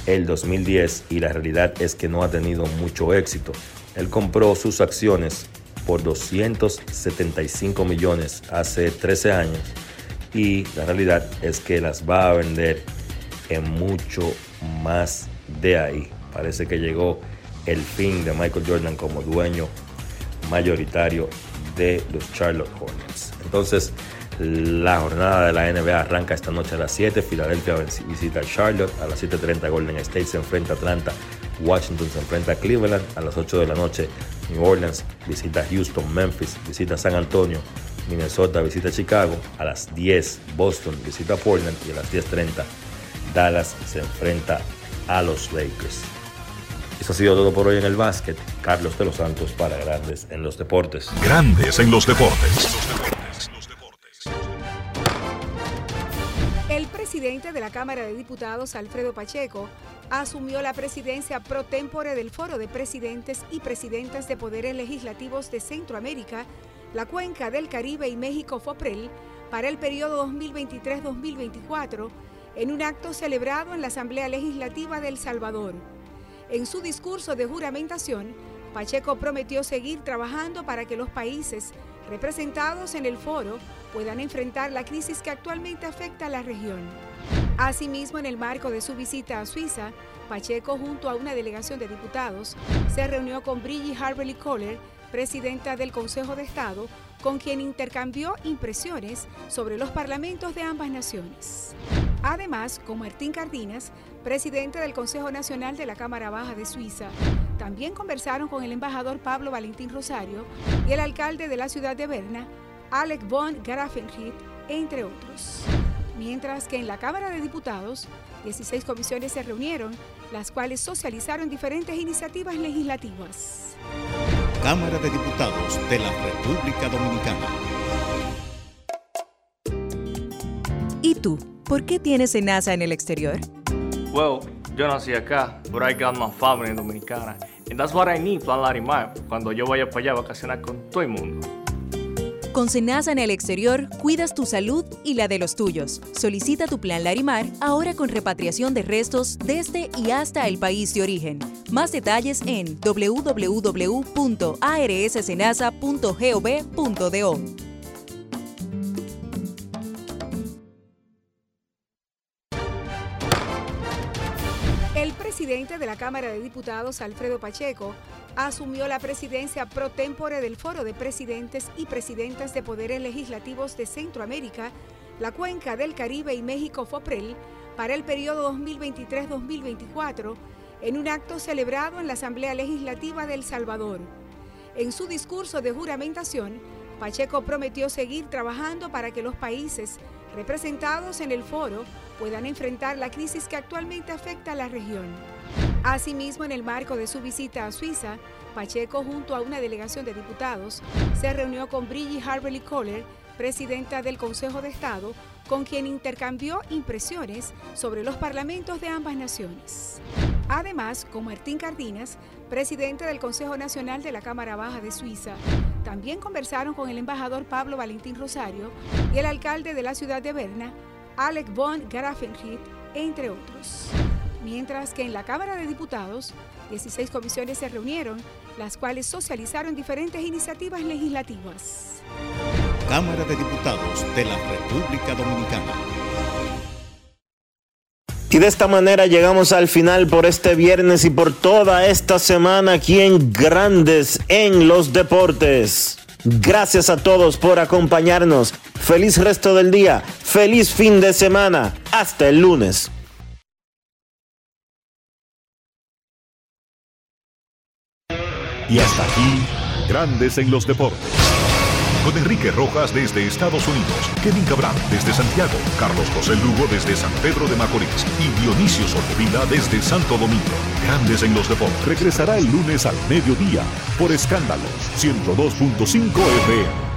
el 2010 y la realidad es que no ha tenido mucho éxito. Él compró sus acciones por 275 millones hace 13 años y la realidad es que las va a vender en mucho más de ahí. Parece que llegó el fin de Michael Jordan como dueño mayoritario de los Charlotte Hornets. Entonces, la jornada de la NBA arranca esta noche a las 7. Filadelfia visita a Charlotte. A las 7.30 Golden State se enfrenta a Atlanta. Washington se enfrenta a Cleveland. A las 8 de la noche New Orleans visita a Houston. Memphis visita San Antonio. Minnesota visita Chicago. A las 10 Boston visita a Portland. Y a las 10.30 Dallas se enfrenta a los Lakers. Eso ha sido todo por hoy en el básquet. Carlos de los Santos para Grandes en los Deportes. Grandes en los Deportes. El presidente de la Cámara de Diputados, Alfredo Pacheco, asumió la presidencia pro tempore del Foro de Presidentes y Presidentas de Poderes Legislativos de Centroamérica, la Cuenca del Caribe y México FOPREL para el periodo 2023-2024 en un acto celebrado en la Asamblea Legislativa de El Salvador. En su discurso de juramentación, Pacheco prometió seguir trabajando para que los países representados en el foro puedan enfrentar la crisis que actualmente afecta a la región. Asimismo, en el marco de su visita a Suiza, Pacheco, junto a una delegación de diputados, se reunió con Brigitte Harberly Kohler, presidenta del Consejo de Estado, con quien intercambió impresiones sobre los parlamentos de ambas naciones. Además, con Martín Cardinas, presidente del Consejo Nacional de la Cámara Baja de Suiza, también conversaron con el embajador Pablo Valentín Rosario y el alcalde de la ciudad de Berna, Alec von Grafenried, entre otros. Mientras que en la Cámara de Diputados, 16 comisiones se reunieron, las cuales socializaron diferentes iniciativas legislativas. Cámara de Diputados de la República Dominicana. ¿Y tú? ¿Por qué tienes NASA en el exterior? Well, yo nací acá, but I got my family dominicana. And that's what I need, Plan Larimar, cuando yo vaya para allá a vacacionar con todo el mundo. Con Senasa en el exterior, cuidas tu salud y la de los tuyos. Solicita tu plan Larimar ahora con repatriación de restos desde y hasta el país de origen. Más detalles en www.arssenasa.gov.do. El presidente de la Cámara de Diputados, Alfredo Pacheco, asumió la presidencia pro tempore del Foro de Presidentes y Presidentas de Poderes Legislativos de Centroamérica, la Cuenca del Caribe y México FOPREL para el periodo 2023-2024 en un acto celebrado en la Asamblea Legislativa de El Salvador. En su discurso de juramentación, Pacheco prometió seguir trabajando para que los países representados en el foro puedan enfrentar la crisis que actualmente afecta a la región. Asimismo, en el marco de su visita a Suiza, Pacheco, junto a una delegación de diputados, se reunió con Brigitte Harberly Kohler, presidenta del Consejo de Estado, con quien intercambió impresiones sobre los parlamentos de ambas naciones. Además, con Martín Cardinas, presidente del Consejo Nacional de la Cámara Baja de Suiza, también conversaron con el embajador Pablo Valentín Rosario y el alcalde de la ciudad de Berna, Alec von Grafenried, entre otros. Mientras que en la Cámara de Diputados, 16 comisiones se reunieron, las cuales socializaron diferentes iniciativas legislativas. Cámara de Diputados de la República Dominicana. Y de esta manera llegamos al final por este viernes y por toda esta semana aquí en Grandes en los Deportes. Gracias a todos por acompañarnos. Feliz resto del día. Feliz fin de semana. Hasta el lunes. Y hasta aquí, Grandes en los Deportes. Con Enrique Rojas desde Estados Unidos, Kevin Cabral desde Santiago, Carlos José Lugo desde San Pedro de Macorís y Dionisio Solterida desde Santo Domingo. Grandes en los Deportes. Regresará el lunes al mediodía por Escándalos 102.5 FM.